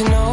you know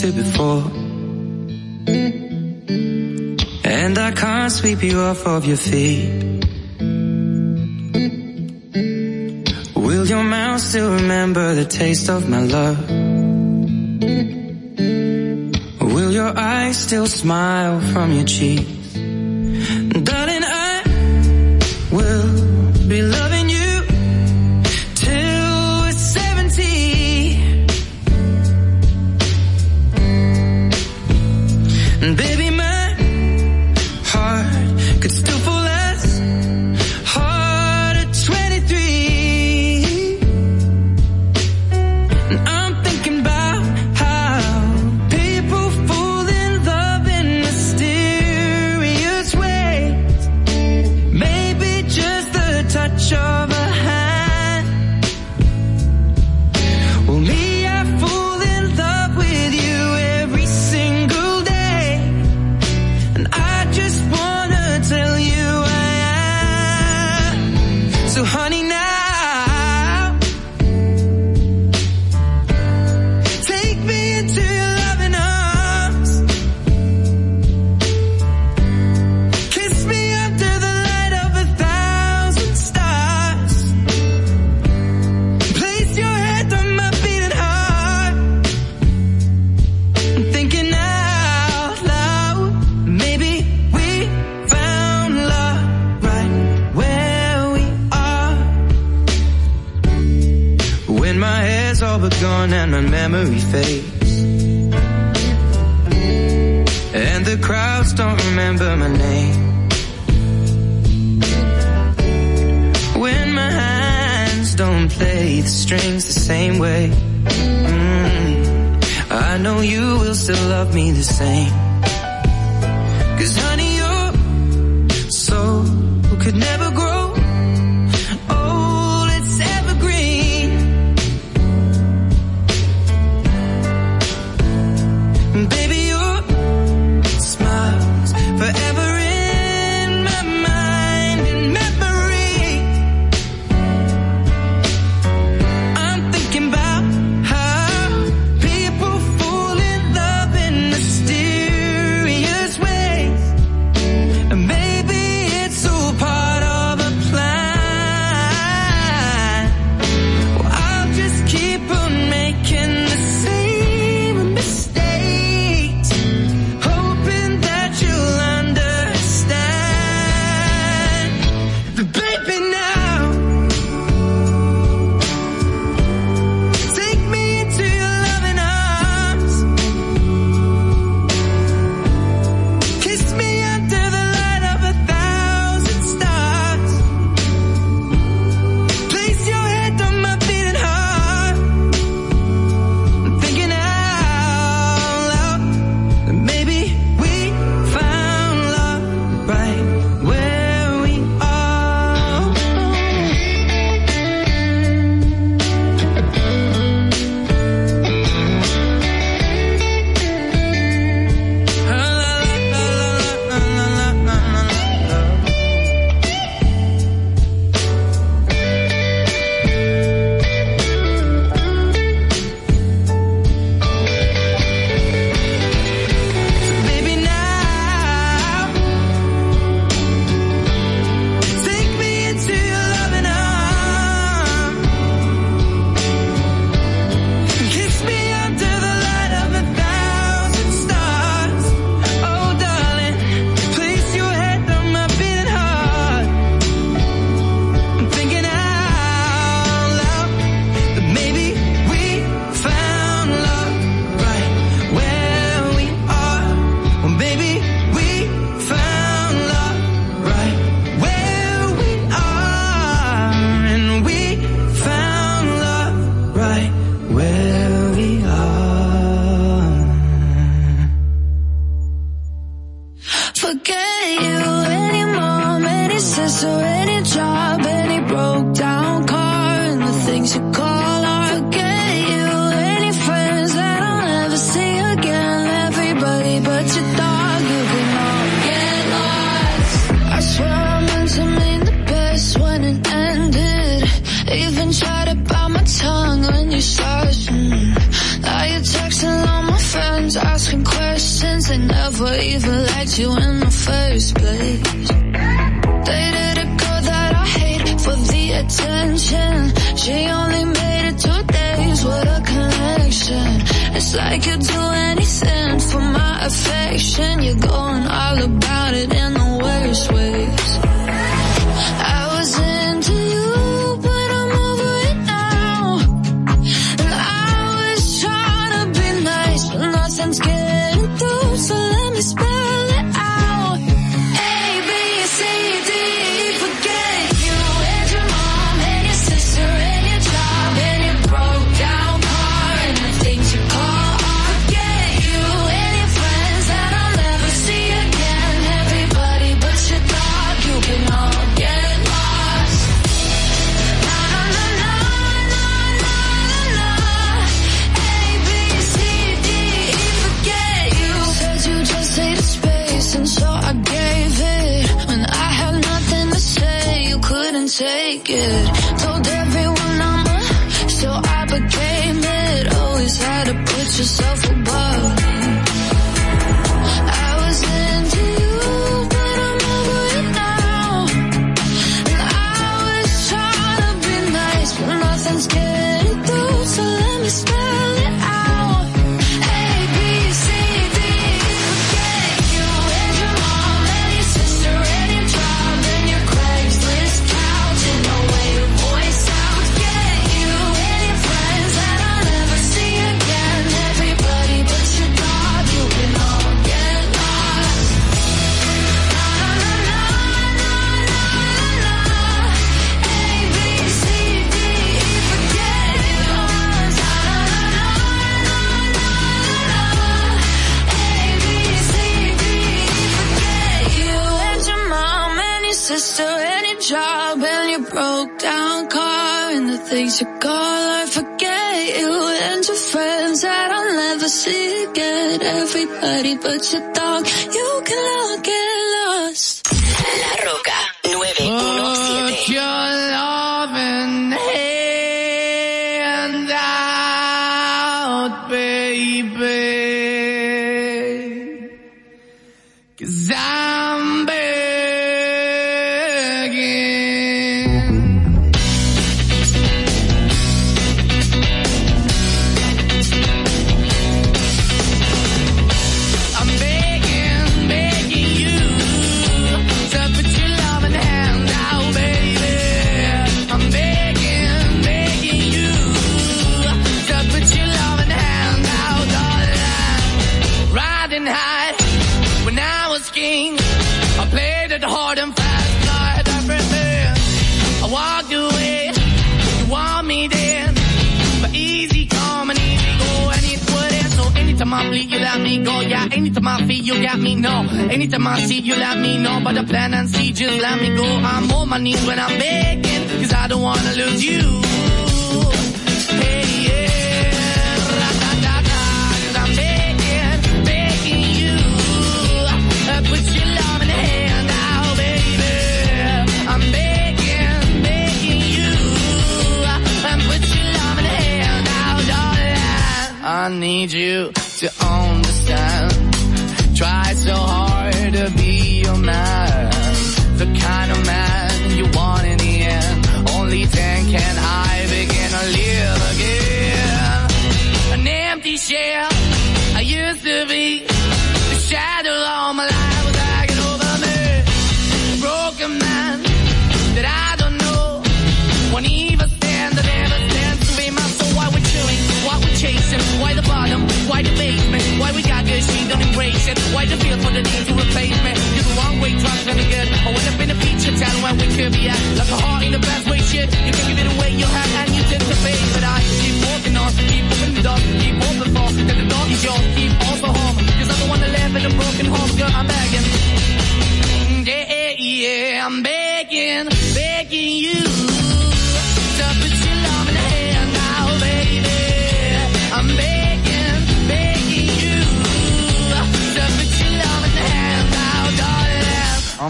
to before. And I can't sweep you off of your feet. Will your mouth still remember the taste of my love? Will your eyes still smile from your cheek?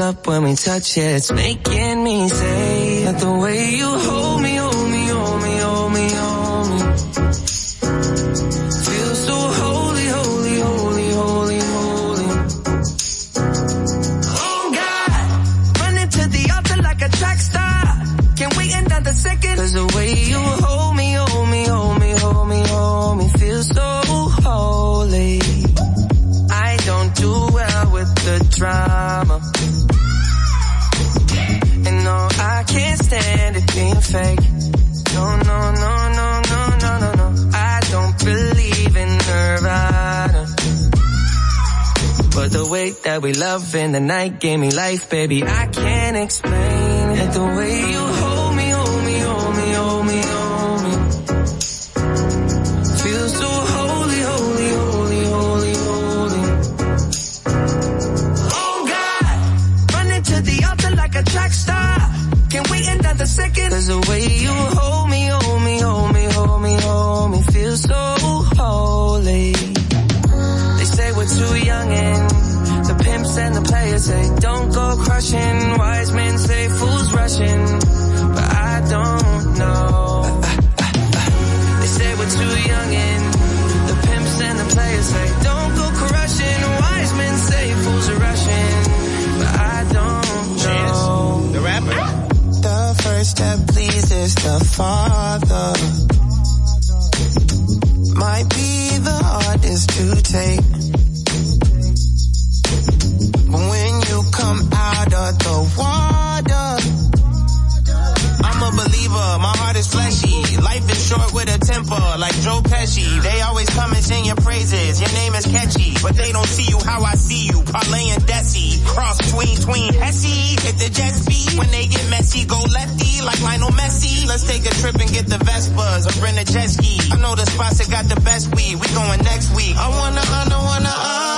up when we touch it, it's making me say that the way you hold being fake. No, no, no, no, no, no, no, no. I don't believe in Nirvana. But the way that we love in the night gave me life, baby. I can't explain it. The way you second. Cause the way you hold me, hold me, hold me, hold me, hold me, feel so holy. They say we're too young and the pimps and the players say don't go crushing. Wise men say fools rushing, the Father. Might be the hardest to take. But they don't see you how I see you, parlay and Desi. Cross between, tween, Hesse. Hit the jet speed, when they get messy, go lefty, like Lionel Messi. Let's take a trip and get the Vespas, or rent a jet ski. I know the spots that got the best weed, we going next week. I wanna honor, wanna honor you.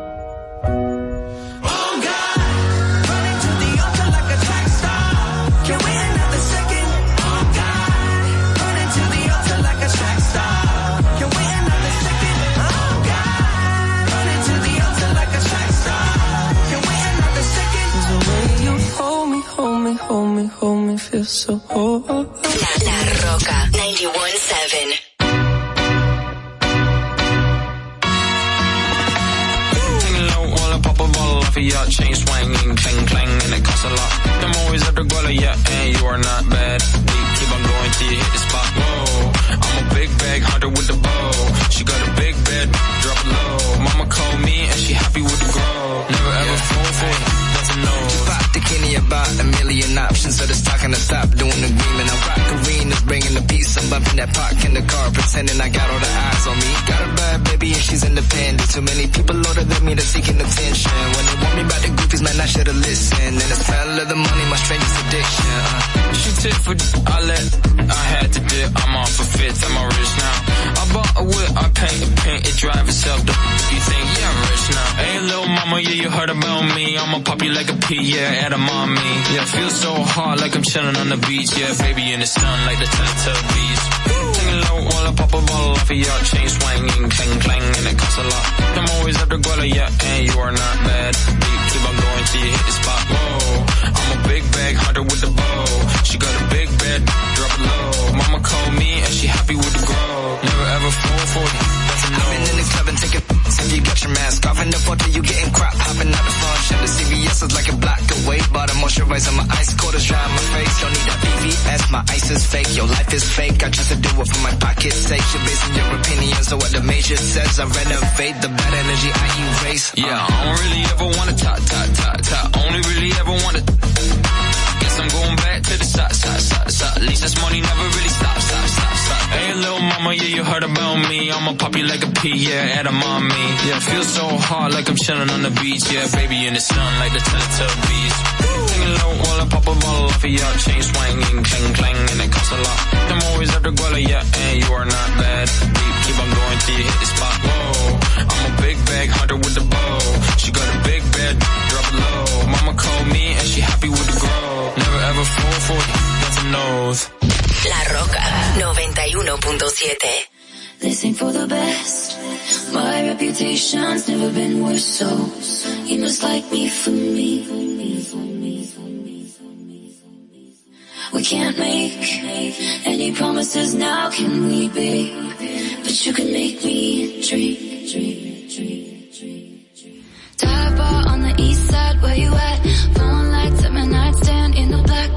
Hold me, hold me, feel so holy. La, La Roca 91.7. Hanging low while I pop a bottle off of your chain swinging, clang clang, and it costs a lot. I'm always at the guala, yeah, and you are not bad. Beat, keep on going till you hit the spot. Whoa, I'm a big bag hunter with the bow. She got a big bed, drop it low. Mama called me and she happy with the grow. Never ever fall for it, that's a no. About a million options, so just talking to stop doing the agreement. I rock arenas, bringing the peace. I'm bumping that park in the car, pretending I got all the eyes on me. Got a bad baby and she's independent. Too many people older than me that's seeking attention. When they want me about the groupies, man, I should've listened. And the smell of the money, my strangest addiction. Uh. She tip for I let I had to dip. I'm off for fifth. I'm rich now. I bought a whip. I paint it, paint it, drive itself. The you think yeah I'm rich now? Hey little mama, yeah you heard about me. I'ma pop you like a pea, yeah, at a mommy. Yeah, feel so hot like I'm chilling on the beach. Yeah, baby in the sun like the Teletubbies. Hanging low while I pop a bottle off of your chain swinging, clang clang, and it costs a lot. I'm always at the guala, yeah, and you are not bad. Beat, keep on going till you hit the spot. Whoa, I'm a big bag hunter with the bow. She got a big bed, drop it low. Mama called me and she happy with the grow. Never ever fall for it. I've been in the club and taking if you got your mask off and up until you getting crap hopping out the front shit. The CVS is like a block away, but a moisturizer, my ice cold is dry on my face. Don't need that PVS, my ice is fake. Your life is fake. I choose to do it for my pocket's sake. You're basing your opinions on what the major says. I renovate the bad energy I erase. Uh. Yeah, I don't really ever wanna talk, talk, talk, talk. Only really ever wanna. Guess I'm going back to the side, side, side, side. At least this money never really stops, stops stops. Hey, little mama, yeah, you heard about me. I'ma pop you like a pea, yeah, at a mommy. Yeah, feel so hot like I'm chilling on the beach. Yeah, baby in the sun like the Teletubbies. Singing low while I pop a bottle off of your chain swinging, clang, clang, and it costs a lot. I'm always at the Guala, yeah, and you are not bad. Keep, keep on going till you hit the spot. Whoa, I'm a big bag hunter with the bow. She got a big bed, drop it low. Mama called me and she happy with the grow. Never ever fall for it, that's a nose. La Roca 91.7. This ain't for the best. My reputation's never been worse, so you must like me for me. We can't make any promises now, can we, babe? But you can make me dream. Dive bar on the east side, where you at? Phone lights at my nightstand in the black.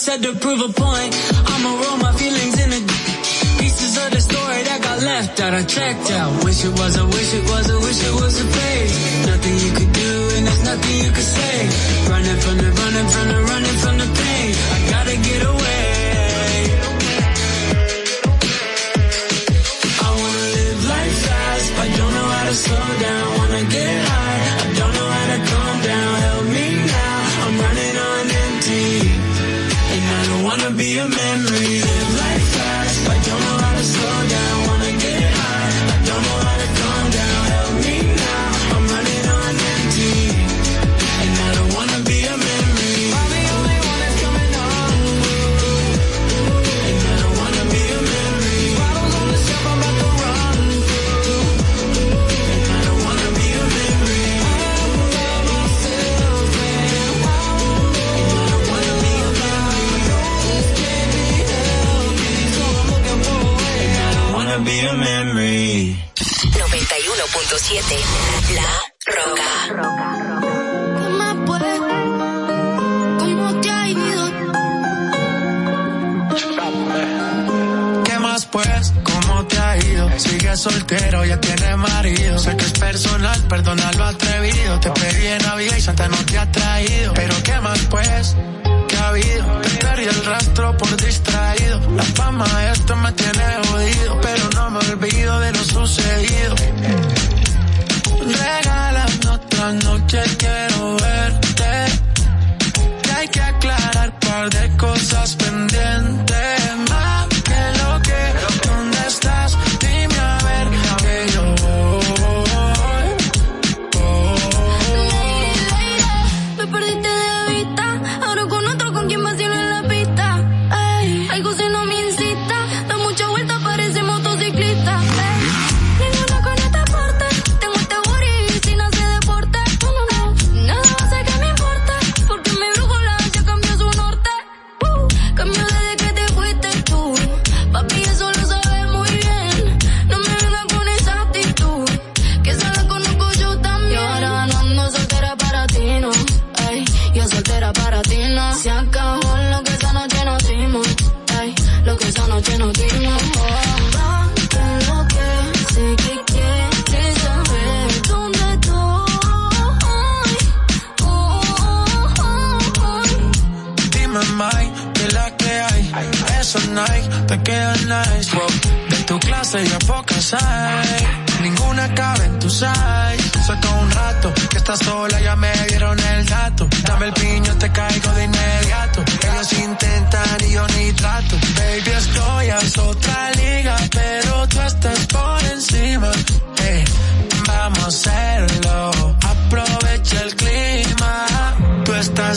ça de peu. soltero, ya tiene marido. Sé que es personal, perdona lo atrevido. Te pedí en Navidad y Santa no te ha traído. Pero qué más pues, que ha habido. El rastro por distraído. La fama esto me tiene jodido, pero no me olvido de lo sucedido. Regálame otra noche, quiero verte. Que hay que aclarar par de cosas pendientes Ninguna cabe en tu size. Soy todo un rato que estás sola, ya me dieron el dato. Dame el piño, te caigo de inmediato. Ellos intentan y yo ni trato. Baby, estoy a otra liga, pero tú estás por encima. Eh, vamos a hacerlo. Aprovecha el clima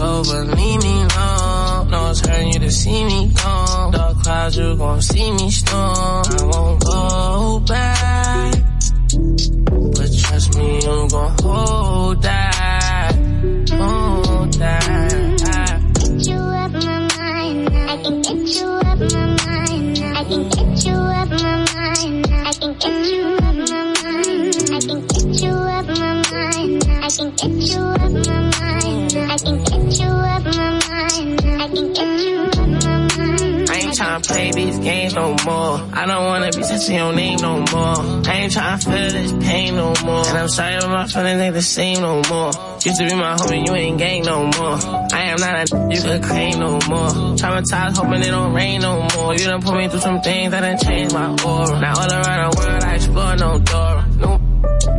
Over. Leave me alone. No, it's hurting you to see me gone. Dark clouds, you gon' see me storm. I won't go back. But trust me, you gon' hold that. Tryna play these games no more. I don't wanna be touching your name no more. I ain't tryna feel this pain no more. And I'm sorry, but my feelings ain't the same no more. Used to be my homie, you ain't gang no more. I am not a you could claim no more. Traumatized, hoping it don't rain no more. You done put me through some things that done changed my aura. Now all around the world, I explore no door. No,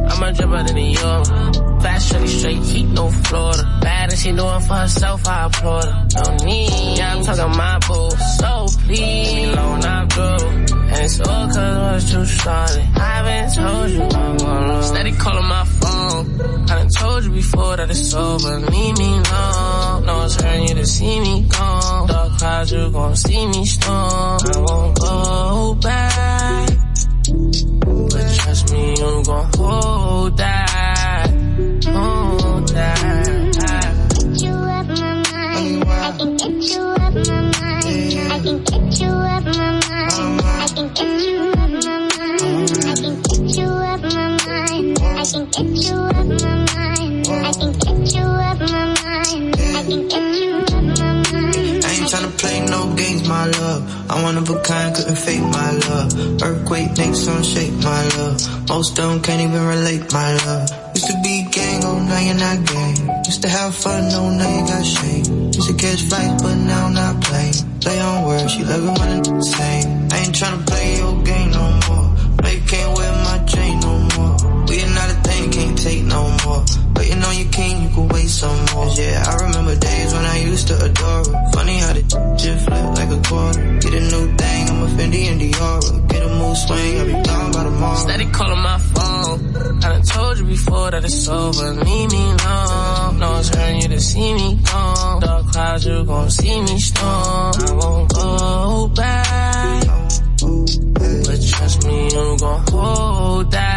I'm a dripper than a euro. Fast, shorty, straight heat, no Florida. Bad she doing for herself, I applaud her. No need, yeah, I'm talking my boo. So please, loan I do. And it's all cause I was too started. I haven't told you I'm gonna Steady calling my phone. I done told you before that it's over. Leave me alone. No, it's hurting you to see me gone. Dark clouds, you gon' see me storm. I won't go back. But trust me, you gon' hold that. Hold that. Can get you my mind. I can get you my mind. I can get you my mind. I ain't tryna play no games, my love. I'm one of a kind, couldn't fake my love. Earthquake makes shake, my love. Most them can't even relate, my love. Used to be gang, oh now you're not gang. Used to have fun, no now you got shame. Used to catch flights, but now I'm not playing. Play on words, she love it when it's the. I ain't tryna play your game no more. You can't wear my chain no take no more. But Waiting on your king, you can wait some more. Yeah, I remember days when I used to adore her. Funny how the just flip like a quarter. Get a new thing, I'm a Fendi and Dior. Get a move swing, I'll be gone by tomorrow. Steady calling my phone. I done told you before that it's over. Leave me alone. No, it's hurting you to see me gone. Dark clouds, you gon' see me storm. I won't go back. But trust me, you gon' hold that.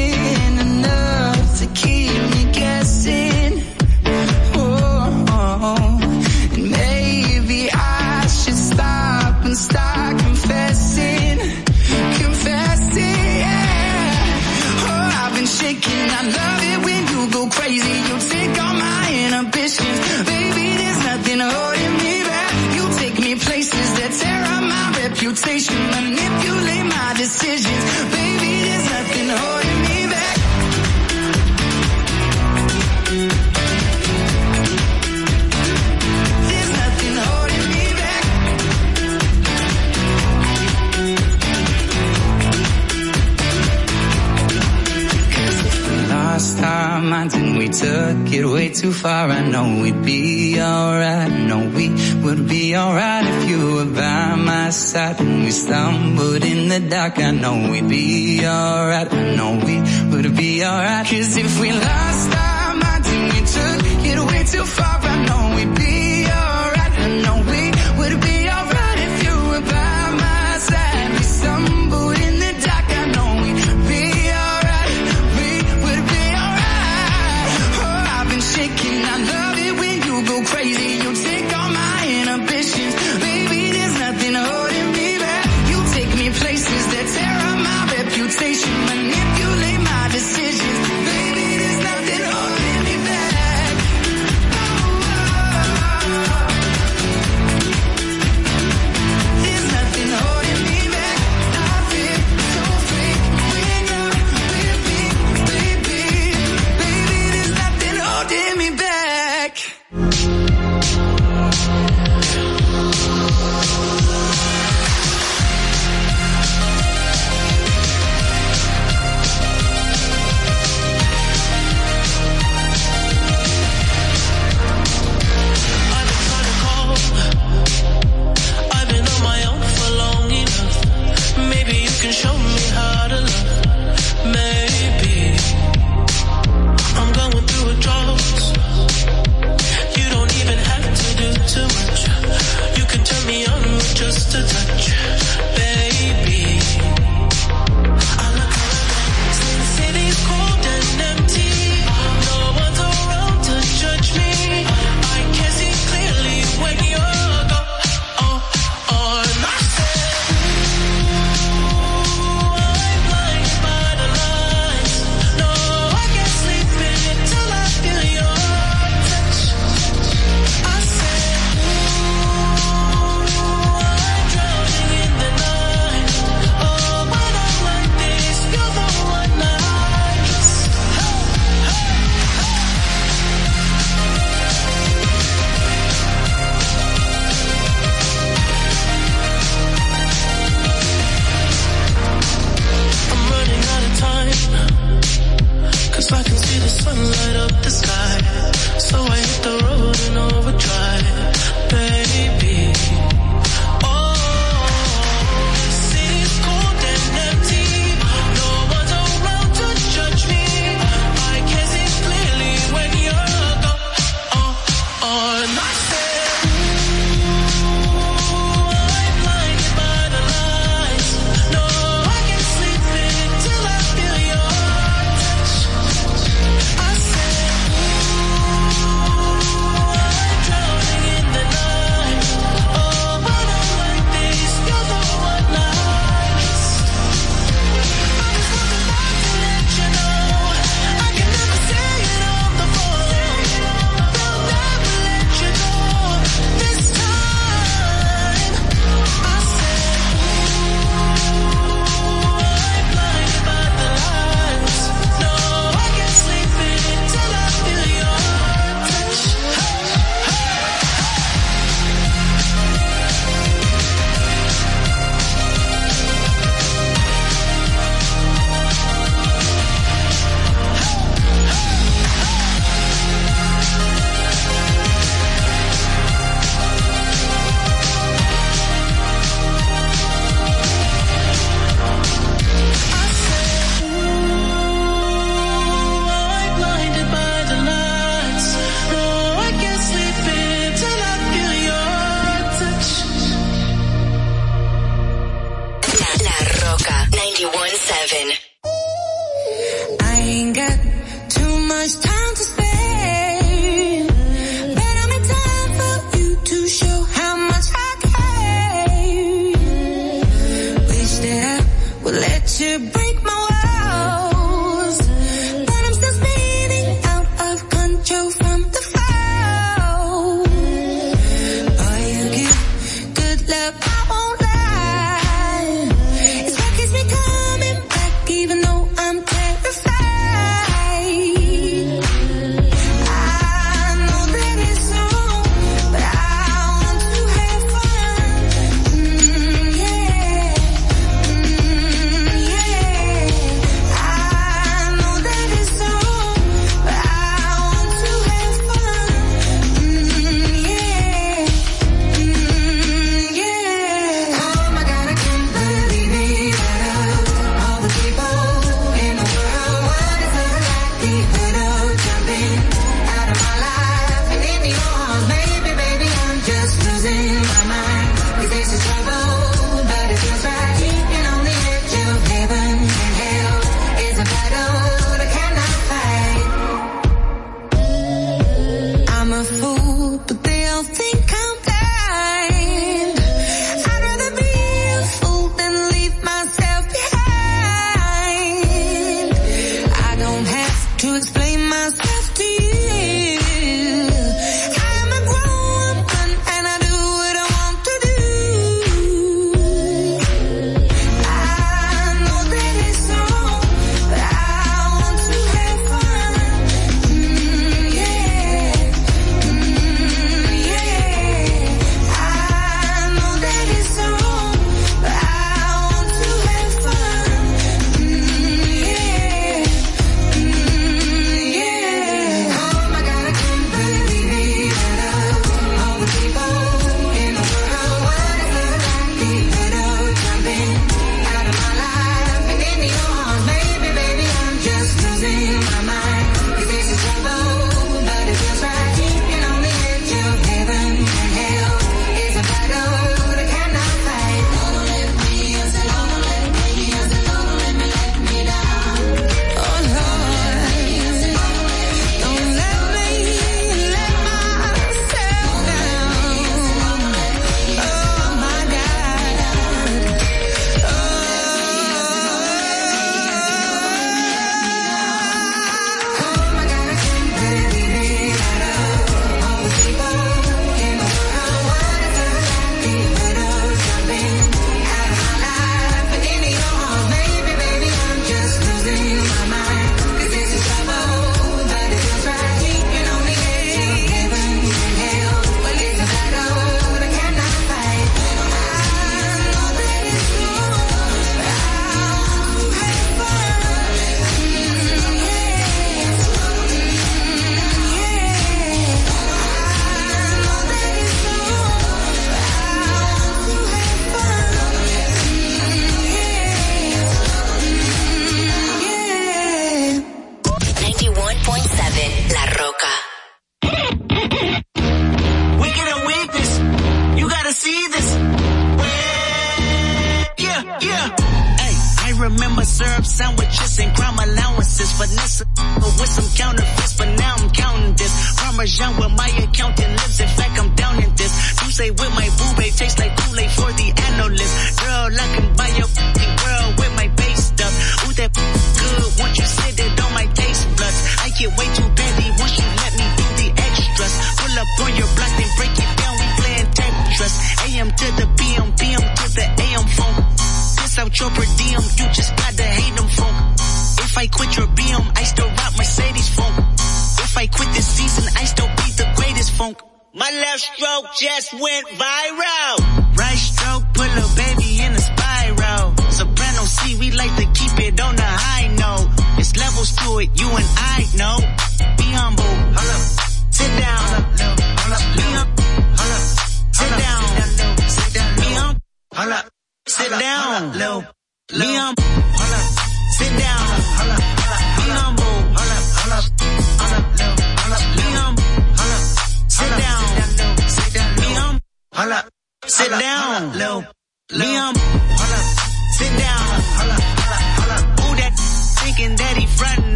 took it way too far. I know we'd be alright. I know we would be alright if you were by my side. When we stumbled in the dark, I know we'd be alright. I know we would be alright. Cause if we lost our minds and we took it way too far.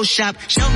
Photoshop. Show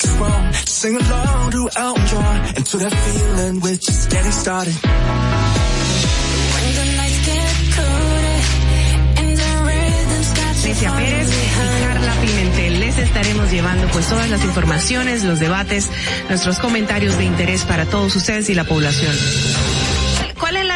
wrong, sing along to Elton John and to that feeling we're just getting started. When the nights get colder and the rhythm's got you Alicia Pérez y Carla Pimentel. Les estaremos llevando pues todas las informaciones, los debates, nuestros comentarios de interés para todos ustedes y la población.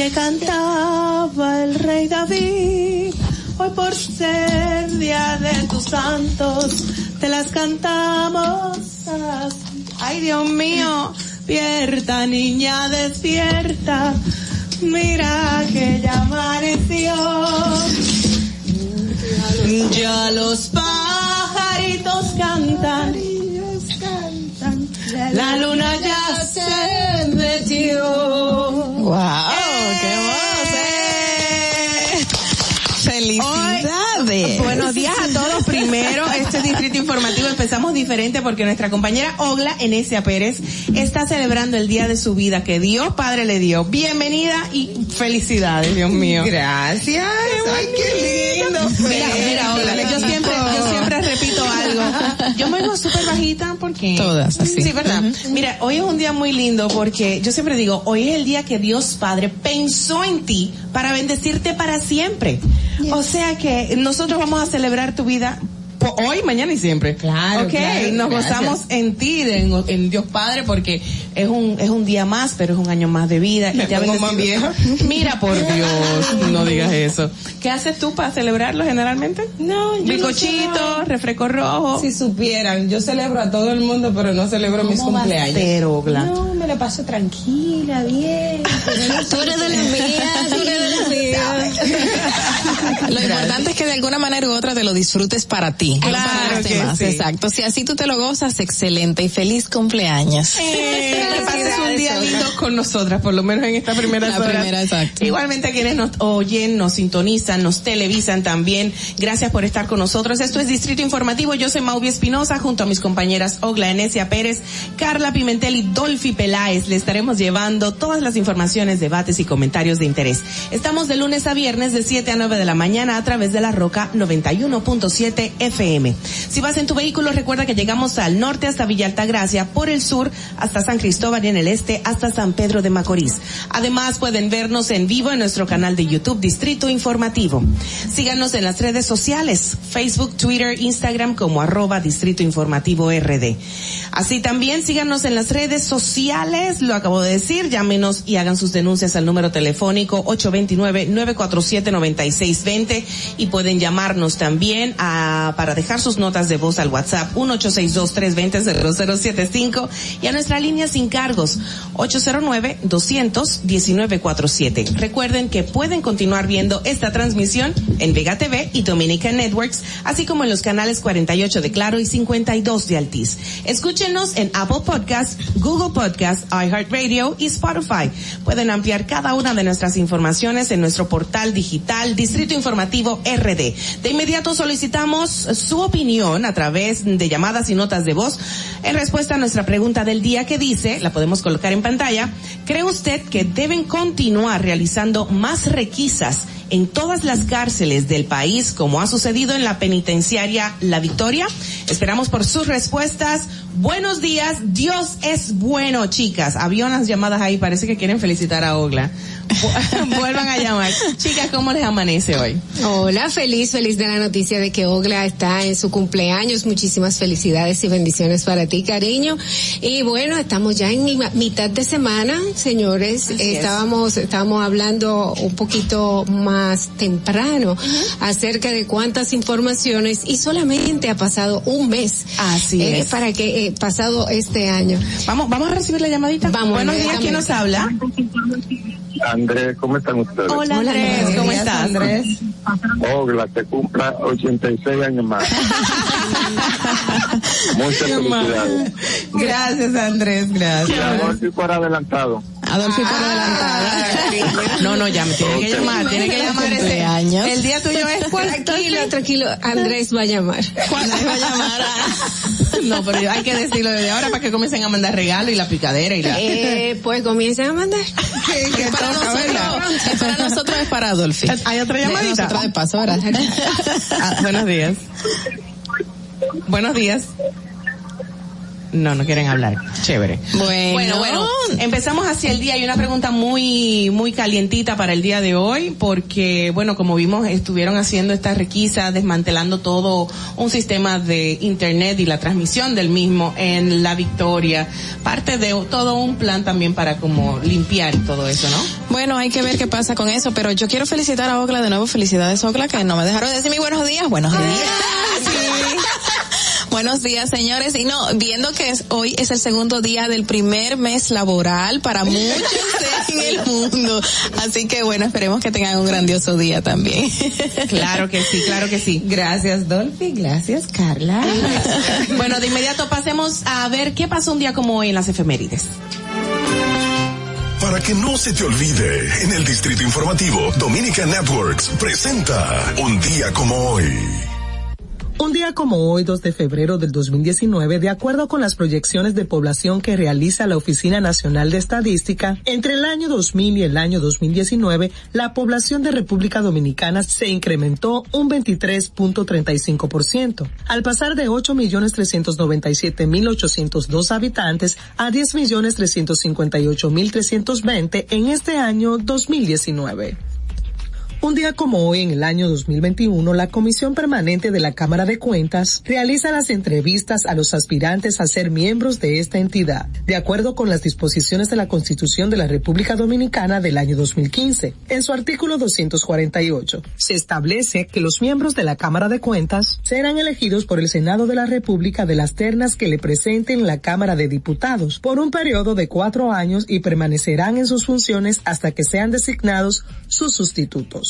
que cantaba el rey David. Hoy por ser día de tus santos, te las cantamos. Ay Dios mío, despierta niña, despierta. Mira que ya amaneció. Ya los pajaritos cantan. La luna ya se metió. ¡Wow! Empezamos diferente porque nuestra compañera Ogla Enesia Pérez está celebrando el día de su vida que Dios Padre le dio. Bienvenida y felicidades, Dios mío. Gracias. Ay, qué lindo. Mira, mira, Ogla, yo siempre, yo siempre repito algo. Yo me oigo súper bajita porque... Todas, así. Sí, ¿verdad? Mira, hoy es un día muy lindo porque yo siempre digo, hoy es el día que Dios Padre pensó en ti para bendecirte para siempre. O sea que nosotros vamos a celebrar tu vida hoy, mañana y siempre. Claro, Ok, claro, nos gracias. gozamos en ti, en, en Dios Padre, porque es un, es un día más, pero es un año más de vida. Me te ha pongo más bendecido. Mira, por Dios, no digas eso. ¿Qué haces tú para celebrarlo generalmente? No, yo no Bicochito, celebro. refresco rojo. Si supieran, yo celebro a todo el mundo, pero no celebro mis ¿Cómo va a cumpleaños. Ogla? No, me la paso tranquila, bien. Tú eres de las mías, tú eres de las mías. Lo importante es que de alguna manera u otra te lo disfrutes para ti. Claro que sí. Exacto. Si así tú te lo gozas, excelente y feliz cumpleaños. Eh, que pases un día lindo con nosotras, por lo menos en esta primera La horas. primera, exacto. Igualmente a quienes nos oyen, nos sintonizan, nos televisan también. Gracias por estar con nosotros. Esto es Distrito Informativo. Yo soy Mauvi Espinosa junto a mis compañeras Ogla Enesia Pérez, Carla Pimentel y Dolphy Peláez. Le estaremos llevando todas las informaciones, debates y comentarios de interés. Estamos de lunes a viernes de 7 a 9 de la mañana a través de la Roca 91.7 FM. Si vas en tu vehículo, recuerda que llegamos al norte hasta Villa Altagracia, por el sur hasta San Cristóbal y en el este hasta San Pedro de Macorís. Además, pueden vernos en vivo en nuestro canal de YouTube Distrito Informativo. Síganos en las redes sociales, Facebook, Twitter, Instagram como arroba Distrito Informativo RD. Así también síganos en las redes sociales, lo acabo de decir, llámenos y hagan sus denuncias al número telefónico 829-947-9620 y pueden llamarnos también a, para dejar sus notas de voz al WhatsApp 1-862-320-0075 y a nuestra línea sin cargos 809-200-1947. Recuerden que pueden continuar viendo esta transmisión en Vega TV y Dominica Networks, así como en los canales 48 de Claro y 52 de Altiz. Escúchenos en Apple Podcast, Google Podcast, iHeartRadio y Spotify. Pueden ampliar cada una de nuestras informaciones en nuestro portal digital Distrito Informativo RD. De inmediato solicitamos su opinión a través de llamadas y notas de voz en respuesta a nuestra pregunta del día que dice, la podemos colocar en pantalla, ¿cree usted que deben continuar realizando más requisas en todas las cárceles del país como ha sucedido en la penitenciaria La Victoria? Esperamos por sus respuestas. Buenos días, Dios es bueno, chicas. Había unas llamadas ahí, parece que quieren felicitar a Ogla. Vu- Vuelvan a llamar. Chicas, ¿cómo les amanece hoy? Hola, feliz, feliz de la noticia de que Ogla está en su cumpleaños. Muchísimas felicidades y bendiciones para ti, cariño. Y bueno, estamos ya en mi- mitad de semana, señores. Así es. estábamos, estábamos hablando un poquito más temprano acerca de cuántas informaciones y solamente ha pasado un mes. Así eh, es. Para que, eh, pasado este año. Vamos, vamos a recibir la llamadita. Vamos, Buenos días, ¿quién nos habla? Andrés, ¿cómo están ustedes? Hola Andrés, ¿cómo estás? Andrés. Ogla, que cumpla 86 años más. Muchas felicidades. Gracias, Andrés, Y gracias. si fuera adelantado. Adolfo por adelantada. No, no, ya me tiene que llamar, tiene que llamar ese. El día tuyo es? Tranquilo, tranquilo. Andrés va a llamar. Andrés va a llamar No, pero hay que decirlo desde ahora para que comiencen a mandar regalos y la picadera y la... Eh, pues comiencen a mandar. que, que para nosotros. Para nosotros es para Adolfi. ¿Hay otra llamadita? Nosotros de paso, ahora. Ah, buenos días. Buenos días. No, no quieren hablar. Chévere. Bueno. bueno, bueno, empezamos hacia el día. Hay una pregunta muy, muy calientita para el día de hoy, porque, bueno, como vimos, estuvieron haciendo esta requisa, desmantelando todo un sistema de internet y la transmisión del mismo en La Victoria. Parte de todo un plan también para como limpiar todo eso, ¿no? Bueno, hay que ver qué pasa con eso, pero yo quiero felicitar a Ogla de nuevo. Felicidades, Ogla, que no me dejaron de decir mi buenos días. Buenos días. Buenos días, señores. Y no, viendo que es, hoy es el segundo día del primer mes laboral para muchos en el mundo. Así que bueno, esperemos que tengan un grandioso día también. Claro que sí, claro que sí. Gracias, Dolphy. Gracias, Carla. Bueno, de inmediato pasemos a ver qué pasó un día como hoy en las efemérides. Para que no se te olvide, en el Distrito Informativo, Dominica Networks presenta Un día como hoy. Un día como hoy, 2 de febrero del 2019, de acuerdo con las proyecciones de población que realiza la Oficina Nacional de Estadística, entre el año 2000 y el año 2019, la población de República Dominicana se incrementó un 23.35%, al pasar de 8.397.802 habitantes a 10.358.320 en este año 2019. Un día como hoy, en el año 2021, la Comisión Permanente de la Cámara de Cuentas realiza las entrevistas a los aspirantes a ser miembros de esta entidad, de acuerdo con las disposiciones de la Constitución de la República Dominicana del año 2015. En su artículo 248, se establece que los miembros de la Cámara de Cuentas serán elegidos por el Senado de la República de las ternas que le presenten la Cámara de Diputados por un periodo de cuatro años y permanecerán en sus funciones hasta que sean designados sus sustitutos.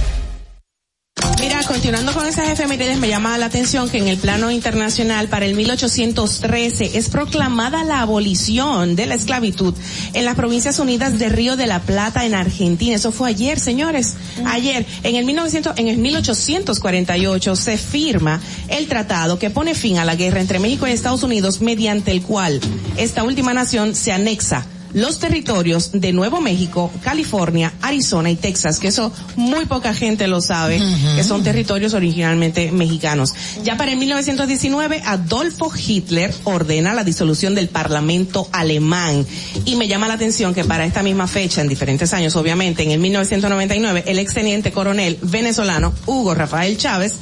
Mira, continuando con esas efemérides, me llama la atención que en el plano internacional para el 1813 es proclamada la abolición de la esclavitud en las Provincias Unidas de Río de la Plata en Argentina. Eso fue ayer, señores. Ayer, en el 1900, en el 1848 se firma el tratado que pone fin a la guerra entre México y Estados Unidos mediante el cual esta última nación se anexa los territorios de Nuevo México, California, Arizona y Texas, que eso muy poca gente lo sabe, que son territorios originalmente mexicanos. Ya para el 1919, Adolfo Hitler ordena la disolución del Parlamento alemán. Y me llama la atención que para esta misma fecha, en diferentes años, obviamente, en el 1999, el exteniente coronel venezolano Hugo Rafael Chávez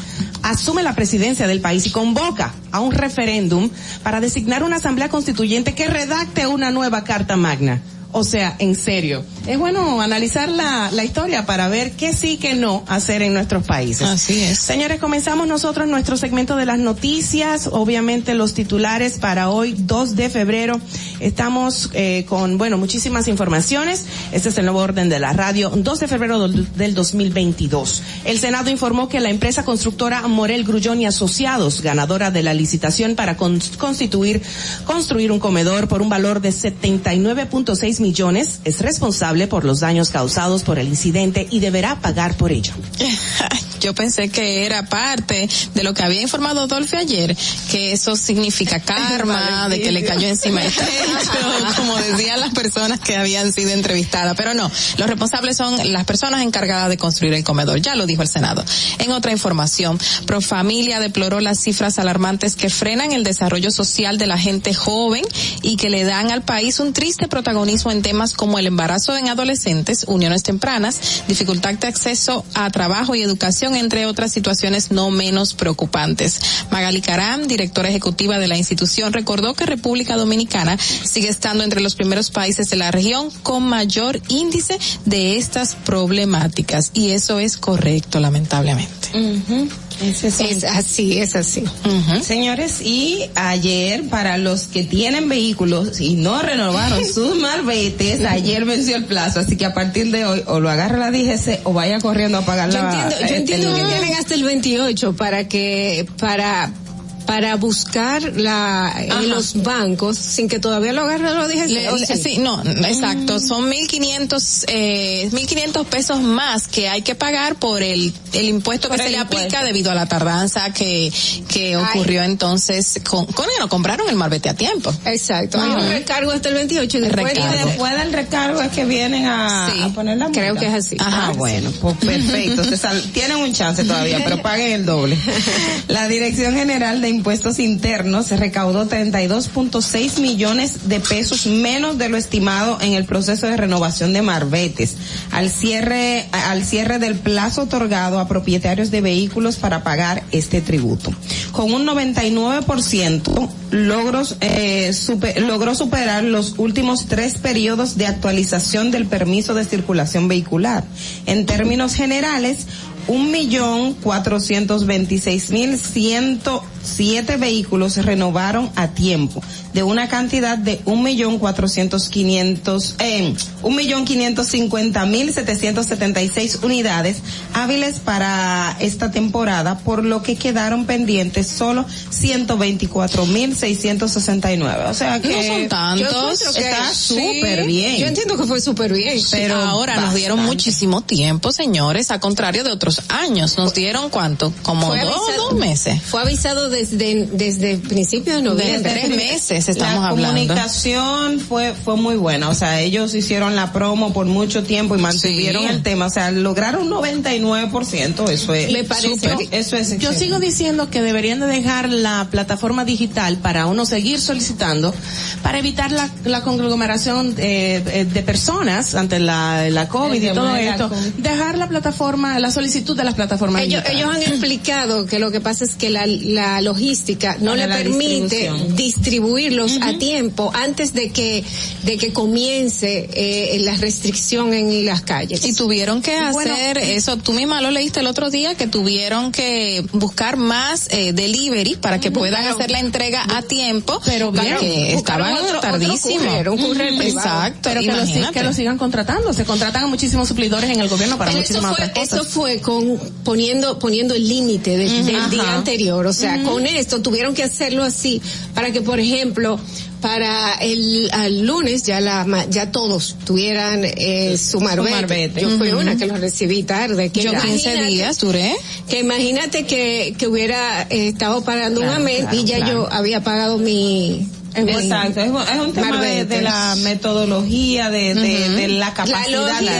asume la presidencia del país y convoca a un referéndum para designar una asamblea constituyente que redacte una nueva carta magna. Magna. O sea, en serio. Es bueno analizar la, la historia para ver qué sí, qué no hacer en nuestros países. Así es. Señores, comenzamos nosotros nuestro segmento de las noticias, obviamente los titulares para hoy, 2 de febrero. Estamos eh, con, bueno, muchísimas informaciones. Este es el nuevo orden de la radio, 2 de febrero del, del 2022. El Senado informó que la empresa constructora Morel Grullón y Asociados, ganadora de la licitación para con- constituir, construir un comedor por un valor de 79.6 millones, es responsable por los daños causados por el incidente y deberá pagar por ello. Yo pensé que era parte de lo que había informado Dolphy ayer, que eso significa karma, de que le cayó encima el techo, como decían las personas que habían sido entrevistadas. Pero no, los responsables son las personas encargadas de construir el comedor, ya lo dijo el Senado. En otra información, Profamilia deploró las cifras alarmantes que frenan el desarrollo social de la gente joven y que le dan al país un triste protagonismo en temas como el embarazo en adolescentes, uniones tempranas, dificultad de acceso a trabajo y educación, entre otras situaciones no menos preocupantes. Magali Caram, directora ejecutiva de la institución, recordó que República Dominicana sigue estando entre los primeros países de la región con mayor índice de estas problemáticas y eso es correcto, lamentablemente. Es así, es así. Señores, y ayer para los que tienen vehículos y no renovaron sus malbetes, ayer venció el plazo, así que a partir de hoy o lo agarra la DGC o vaya corriendo a pagar Yo la entiendo, yo este, entiendo que tienen hasta el 28 para que, para para buscar la en Ajá. los bancos sin que todavía lo agarre lo dije Le- le- sí, no, exacto. Son 1500, eh, 1500 pesos más que hay que pagar por el, el impuesto Por que se le aplica debido a la tardanza que, que ocurrió entonces con, con no compraron el marbete a tiempo. Exacto. Hay un recargo hasta el 28 y después, Recargo. Y después del recargo es que vienen a, Sí, a poner la multa. creo que es así. Ajá, Ah, bueno, pues perfecto. Se sal- tienen un chance todavía, pero paguen el doble. La Dirección General de Impuestos Internos se recaudó 32.6 millones de pesos menos de lo estimado en el proceso de renovación de marbetes. Al cierre, al cierre del plazo otorgado a propietarios de vehículos para pagar este tributo. Con un 99% logros, eh, super- logró superar los últimos tres periodos de actualización del permiso de circulación vehicular. En términos generales, un millón cuatrocientos veintiséis mil ciento siete vehículos se renovaron a tiempo de una cantidad de un millón cuatrocientos quinientos eh, un millón quinientos cincuenta mil setecientos setenta y seis unidades hábiles para esta temporada por lo que quedaron pendientes solo ciento veinticuatro mil seiscientos sesenta y nueve o sea que No son tantos. Yo que está sí. súper bien Yo entiendo que fue súper bien. Pero ahora nos dieron muchísimo tiempo, señores, a contrario de otros años. Nos dieron cuánto? Como dos, avisado- dos meses. Fue avisado desde desde principios de noviembre. Desde tres meses estamos la hablando. comunicación fue fue muy buena, o sea, ellos hicieron la promo por mucho tiempo y mantuvieron Sí. el tema, o sea, lograron un 99%, eso es Me parece. súper, eso es Yo sigo diciendo que deberían de dejar la plataforma digital para uno seguir solicitando, para evitar la, la conglomeración eh, eh, de personas ante la, la COVID El y todo de la esto. COVID. Dejar la plataforma, la solicitud de las plataformas Ellos, digitales. ellos han explicado que lo que pasa es que la, la logística no Para le permite distribuirlos a tiempo antes de que de que comience eh, la restricción en las calles. Y tuvieron que Bueno, hacer eso, tú misma lo leíste el otro día, que tuvieron que buscar más eh, delivery para que puedan hacer la entrega a tiempo, Pero bien, buscaron estaban otro- otro un. Exacto, pero que lo, que lo sigan contratando. Se contratan a muchísimos suplidores en el gobierno para Pero eso muchísimas fue, otras cosas. eso fue con poniendo poniendo el límite del, del Ajá. día anterior, o sea, con esto tuvieron que hacerlo así para que, por ejemplo, para el al lunes ya la ya todos tuvieran eh, su marbete. marbete. Yo fui una que lo recibí tarde. Que Yo 15 imagínate- días duré. Que imagínate que, que hubiera eh, estado pagando un Claro, mes claro, y ya claro. yo había pagado mi Exacto, es, es un tema de, la metodología, de, de, de la capacidad de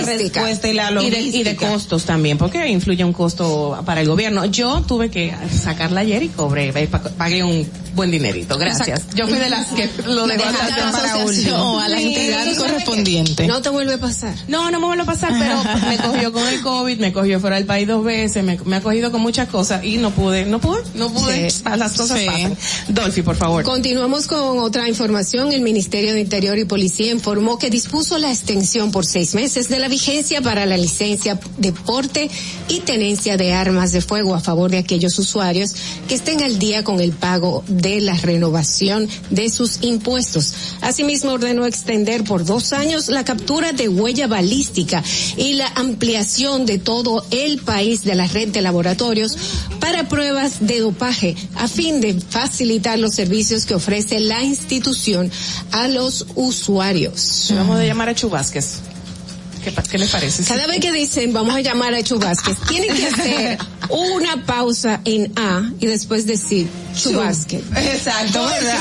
logística. respuesta y la y de, y costos también, porque influye un costo para el gobierno. Yo tuve que sacarla ayer y cobré, pa- pagué un buen dinerito, gracias. Yo fui de las que lo dejó a hasta la para asociación último. o a la Sí, entidad que- correspondiente. No te vuelve a pasar. No, no me vuelve a pasar, pero me cogió con el COVID, me cogió fuera del país dos veces, me, me ha cogido con muchas cosas y no pude, no pude, no pude. Sí. Las cosas Sí. pasan. Dolphy, por favor. Continuamos con otra información. El Ministerio de Interior y Policía informó que dispuso la extensión por seis meses de la vigencia para la licencia de porte y tenencia de armas de fuego a favor de aquellos usuarios que estén al día con el pago de la renovación de sus impuestos. Asimismo, ordenó extender por dos años la captura de huella balística y la ampliación de todo el país de la red de laboratorios para pruebas de dopaje a fin de facilitar los servicios que ofrece la institución a los usuarios. Vamos a llamar a Chubásquez. ¿Qué, qué parece? Cada vez que dicen vamos a llamar a Chubasquez, tienen que hacer una pausa en A y después decir Chubasquez. Exacto, ¿verdad?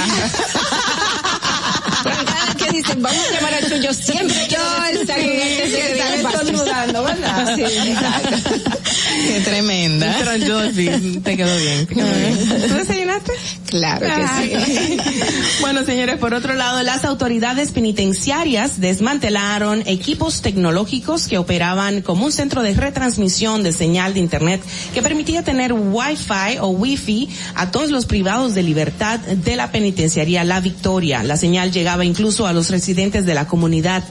Cada vez que dicen vamos a llamar a Chu, yo siempre que digan están Vázquez. estornudando, ¿verdad? Sí, exacto. Qué tremenda. Pero Dolphy, te quedó bien. te quedó bien. ¿Tú desayunaste? Claro que sí. bueno, señores, por otro lado, las autoridades penitenciarias desmantelaron equipos tecnológicos que operaban como un centro de retransmisión de señal de internet que permitía tener Wi-Fi o Wi-Fi a todos los privados de libertad de la penitenciaría La Victoria. La señal llegaba incluso a los residentes de la comunidad,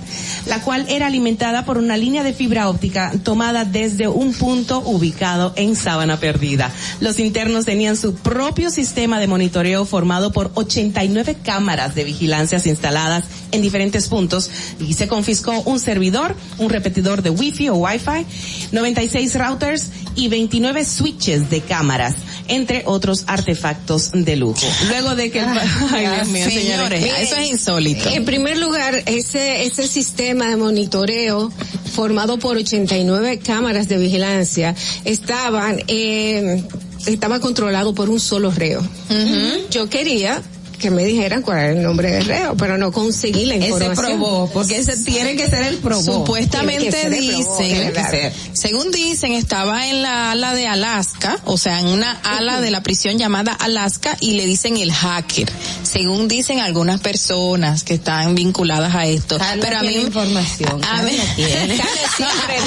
la cual era alimentada por una línea de fibra óptica tomada desde un punto ubicado en Sábana Perdida. Los internos tenían su propio sistema de monitoreo formado por 89 cámaras de vigilancia instaladas en diferentes puntos y se confiscó un servidor, un repetidor de Wi-Fi o Wi-Fi, 96 routers y 29 switches de cámaras. entre otros artefactos de lujo. Luego de que el, ay Dios mío, señores, Mire, eso es insólito. En primer lugar, ese, ese sistema de monitoreo formado por 89 cámaras de vigilancia estaban, eh, estaba controlado por un solo reo. Yo quería que me dijeran cuál era el nombre del reo, pero no conseguí la Ese información. probó, porque ese tiene que ser el probó. Supuestamente probó, dicen, que según dicen, estaba en la ala de Alaska, o sea, en una ala de la prisión llamada Alaska y le dicen el hacker. Según dicen algunas personas que están vinculadas a esto. Carla Pero a mí información, a mí, siempre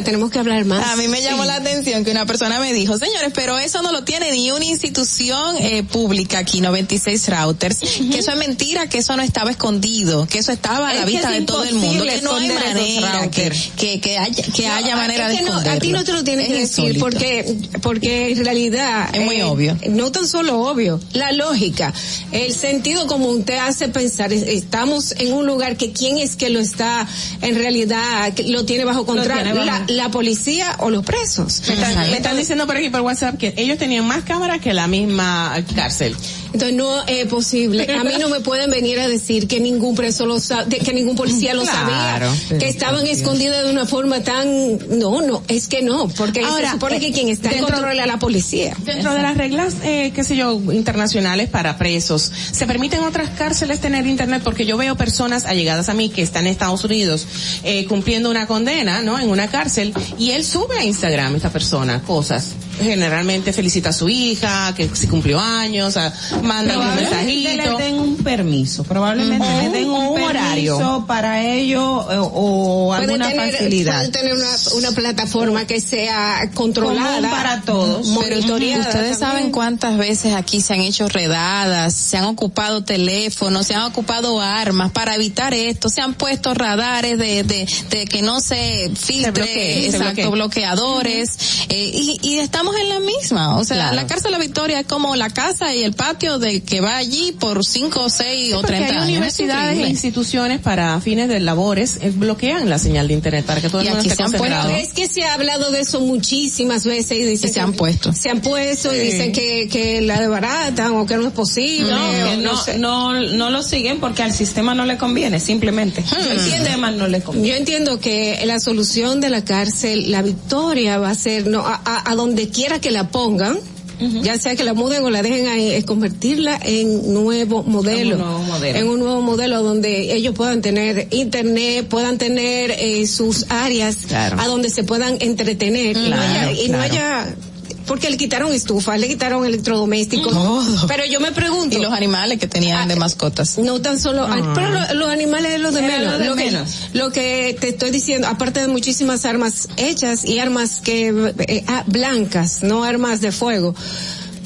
tenemos que hablar más. A mí me llamó Sí. la atención que una persona me dijo, señores, pero eso no lo tiene ni una institución eh, pública aquí, 96 routers, que eso es mentira, que eso no estaba escondido, que eso estaba a la Es vista de todo el mundo, que no hay esconder esos manera que, que, que haya, que No, haya manera es de que no, esconderlo. a ti no te lo tienes Es que decir insólito. porque, porque en realidad. Es muy eh, obvio. No tan solo obvio, la lógica, el sentido común te hace pensar, es- estamos en un lugar que quién es que lo está, en realidad, que lo tiene bajo control, tiene bajo- la, la policía o los presos. Me están, me están diciendo por aquí por WhatsApp que ellos tenían más cámaras que la misma cárcel. Entonces no es posible. A mí no me pueden venir a decir que ningún preso lo sabe, que ningún policía lo Claro. sabía, que estaban escondidas de una forma tan, no, no, es que no, porque Ahora, se supone que eh, quien está en dentro- control es la policía. Dentro de las reglas, eh, qué sé yo, internacionales para presos, ¿se permiten otras cárceles tener internet? Porque yo veo personas allegadas a mí que están en Estados Unidos eh, cumpliendo una condena, ¿no? En una cárcel y él sube a Instagram, esta persona, cosas. Generalmente felicita a su hija, que si cumplió años, manda un mensajito. le den un permiso, probablemente le den un, Un horario. permiso para ello eh, o, alguna tener, facilidad. pueden tener una, una plataforma que sea controlada. Común para todos. Pero ustedes saben cuántas veces aquí se han hecho redadas, se han ocupado teléfonos, se han ocupado armas para evitar esto, se han puesto radares de, de, de que no se filtre, bloquee, se exacto, bloquee. bloqueadores, eh, y, y estamos en la misma, o sea, Claro. la cárcel de la Victoria es como la casa y el patio de que va allí por 5, 6 o Porque 30 hay años. Universidades e instituciones para fines de labores eh, bloquean la señal de internet para que todo el mundo aquí esté se han puesto- concentrado. Es que se ha hablado de eso muchísimas veces y dicen Que se han puesto. Se han puesto y Sí. dicen que, que la desbaratan o que no es posible. No, o que no, sé. no, no lo siguen porque al sistema no le conviene, simplemente. El sistema no le conviene. Yo entiendo que la solución de la cárcel, la victoria va a ser, no, a, a- a donde quiera que la pongan, ya sea que la muden o la dejen ahí, es convertirla en nuevo modelo. En un nuevo modelo. En un nuevo modelo donde ellos puedan tener internet, puedan tener eh, sus áreas Claro. a donde se puedan entretener y no Claro, haya, y no claro. haya porque le quitaron estufas, le quitaron electrodomésticos. Todo. Pero yo me pregunto. Y los animales que tenían de mascotas. No tan solo, ay, pero lo- los animales es lo de menos. lo de Lo, que, lo que te estoy diciendo, aparte de muchísimas armas hechas y armas que eh, ah, blancas, no armas de fuego.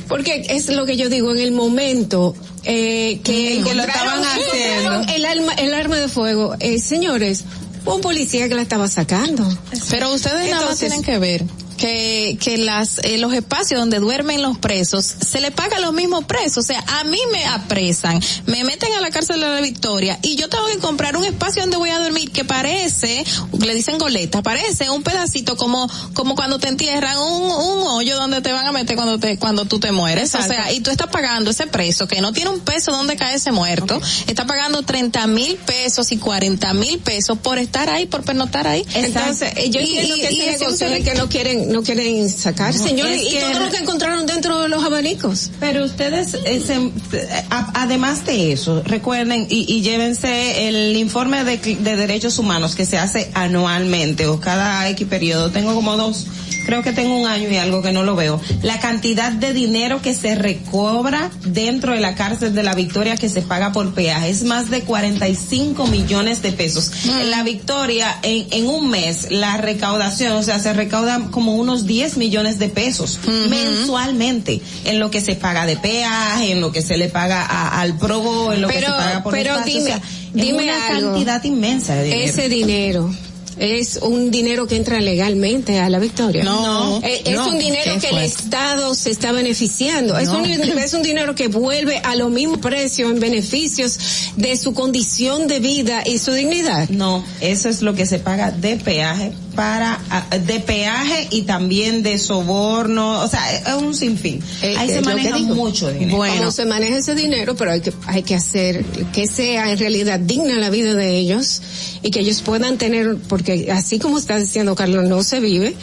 Porque es lo que yo digo, en el momento eh, que, En que lo estaban haciendo. el, alma, el arma de fuego, eh, señores, un policía que la estaba sacando. Pero ustedes nada más tienen que ver que, que las, eh, los espacios donde duermen los presos, se le paga los mismos presos. O sea, a mí me apresan, me meten a la cárcel de la Victoria y yo tengo que comprar un espacio donde voy a dormir que parece, le dicen goleta, parece un pedacito como, como cuando te entierran, un, un hoyo donde te van a meter cuando te, cuando tú te mueres. Exacto. O sea, y tú estás pagando ese preso que no tiene un peso donde cae ese muerto, está pagando 30 mil pesos y 40 mil pesos por estar ahí, por pernoctar ahí. Entonces, yo Y- entiendo que y ese negocio que no quieren, no quieren sacar, señores, es y que todo lo que encontraron dentro de los abanicos. Pero ustedes, eh, se- a- además de eso, recuerden y, y llévense el informe de, de derechos humanos que se hace anualmente o cada X periodo. Tengo como dos, creo que tengo un año y algo que no lo veo. La cantidad de dinero que se recobra dentro de la cárcel de la Victoria que se paga por peaje es más de 45 millones de pesos. En la Victoria, en, en un mes, la recaudación, o sea, se recauda como unos 10 millones de pesos mensualmente en lo que se paga de peaje, en lo que se le paga a- al probo, en lo que se paga por pero espacio, o dime- sea, es dime una algo. cantidad inmensa de dinero. Ese dinero es un dinero que entra legalmente a la victoria. No, Eh, es no. un dinero ¿Qué que el? Estado se está beneficiando. Es, un, es un dinero que vuelve a lo mismo precio en beneficios de su condición de vida y su dignidad. No, eso es lo que se paga de peaje para a- de peaje y también de soborno, o sea, es un sinfín. Eh, Ahí es se maneja mucho dinero. Cómo se maneja ese dinero, pero hay que, hay que hacer que sea en realidad digna la vida de ellos y que ellos puedan tener, porque así como está diciendo Carlos, no se vive.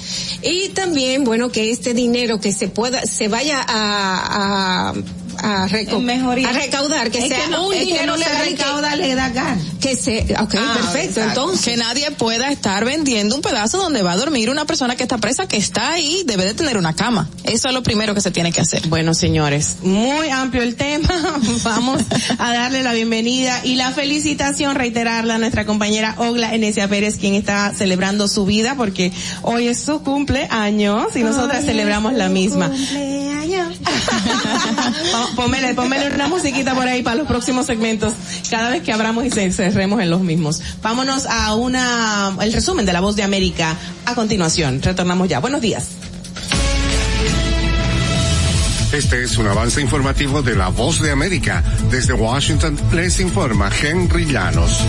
Y también, bueno, que este dinero que se pueda, se vaya a, a a, reco- mejoría. a recaudar, que Es sea que no- un es que no se que- le da gana. Que se, ok, Ah, perfecto, exacto. entonces. Que nadie pueda estar vendiendo un pedazo donde va a dormir una persona que está presa, que está ahí, debe de tener una cama. Eso es lo primero que se tiene que hacer. Bueno, señores, muy amplio el tema. Vamos a darle la bienvenida y la felicitación, reiterarla a nuestra compañera Ogla Enesia Pérez, quien está celebrando su vida porque hoy es su cumpleaños y nosotras celebramos la misma. Pó- Pómele, pómele una musiquita por ahí para los próximos segmentos, cada vez que abramos y ce- cerremos en los mismos. Vámonos a una, el resumen de la voz de América a continuación. Retornamos ya. Buenos días. Este es un avance informativo de La Voz de América. Desde Washington les informa Henry Llanos.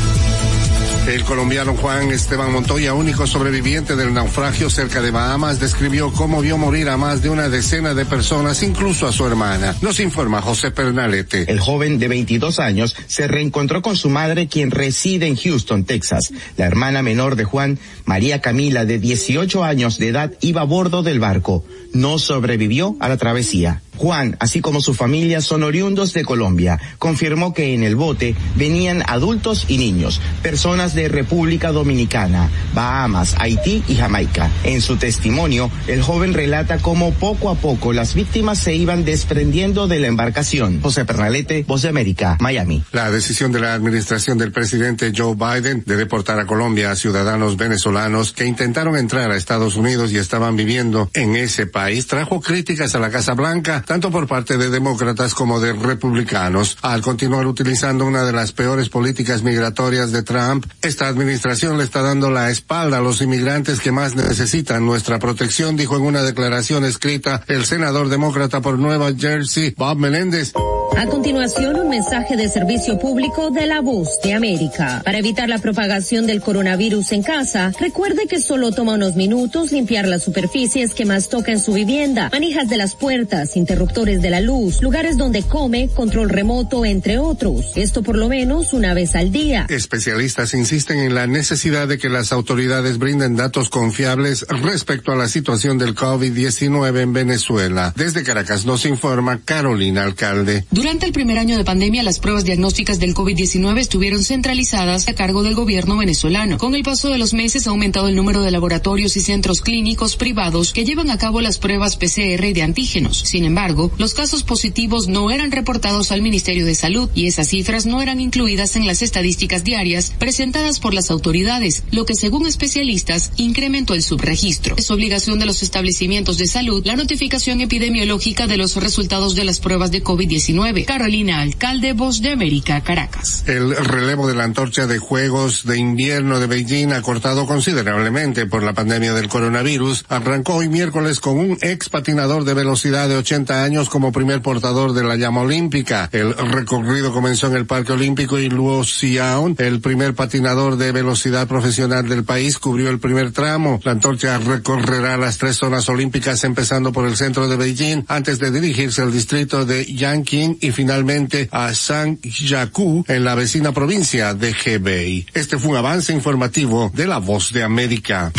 El colombiano Juan Esteban Montoya, único sobreviviente del naufragio cerca de Bahamas, describió cómo vio morir a más de una decena de personas, incluso a su hermana. Nos informa José Pernalete. El joven de 22 años se reencontró con su madre quien reside en Houston, Texas. La hermana menor de Juan, María Camila, de 18 años de edad, iba a bordo del barco. No sobrevivió a la travesía. Juan, así como su familia, son oriundos de Colombia. Confirmó que en el bote venían adultos y niños, personas de República Dominicana, Bahamas, Haití y Jamaica. En su testimonio, el joven relata cómo poco a poco las víctimas se iban desprendiendo de la embarcación. José Pernalete, Voz de América, Miami. La decisión de la administración del presidente Joe Biden de deportar a Colombia a ciudadanos venezolanos que intentaron entrar a Estados Unidos y estaban viviendo en ese país trajo críticas a la Casa Blanca, tanto por parte de demócratas como de republicanos. Al continuar utilizando una de las peores políticas migratorias de Trump, esta administración le está dando la espalda a los inmigrantes que más necesitan nuestra protección, dijo en una declaración escrita el senador demócrata por Nueva Jersey, Bob Meléndez. A continuación, un mensaje de servicio público de la voz de América. Para evitar la propagación del coronavirus en casa, recuerde que solo toma unos minutos limpiar las superficies que más toca en su vivienda, manijas de las puertas, interruptores de la luz, lugares donde come, control remoto, entre otros. Esto por lo menos una vez al día. Especialistas insisten en la necesidad de que las autoridades brinden datos confiables respecto a la situación del COVID-19 en Venezuela. Desde Caracas nos informa Carolina Alcalde. Durante el primer año de pandemia, las pruebas diagnósticas del COVID-19 estuvieron centralizadas a cargo del gobierno venezolano. Con el paso de los meses ha aumentado el número de laboratorios y centros clínicos privados que llevan a cabo las pruebas PCR y de antígenos. Sin embargo, los casos positivos no eran reportados al Ministerio de Salud y esas cifras no eran incluidas en las estadísticas diarias presentadas por las autoridades, lo que según especialistas incrementó el subregistro. Es obligación de los establecimientos de salud la notificación epidemiológica de los resultados de las pruebas de COVID-19. Carolina Alcalde, Voz de América, Caracas. El relevo de la antorcha de Juegos de Invierno de Beijing, acortado considerablemente por la pandemia del coronavirus, arrancó hoy miércoles con un ex patinador de velocidad de 80 años como primer portador de la llama olímpica. El recorrido comenzó en el Parque Olímpico y Luo Xiaon, el primer patinador de velocidad profesional del país, cubrió el primer tramo. La antorcha recorrerá las tres zonas olímpicas empezando por el centro de Beijing antes de dirigirse al distrito de Yanqing y finalmente a Sangyaku en la vecina provincia de Hebei. Este fue un avance informativo de La Voz de América.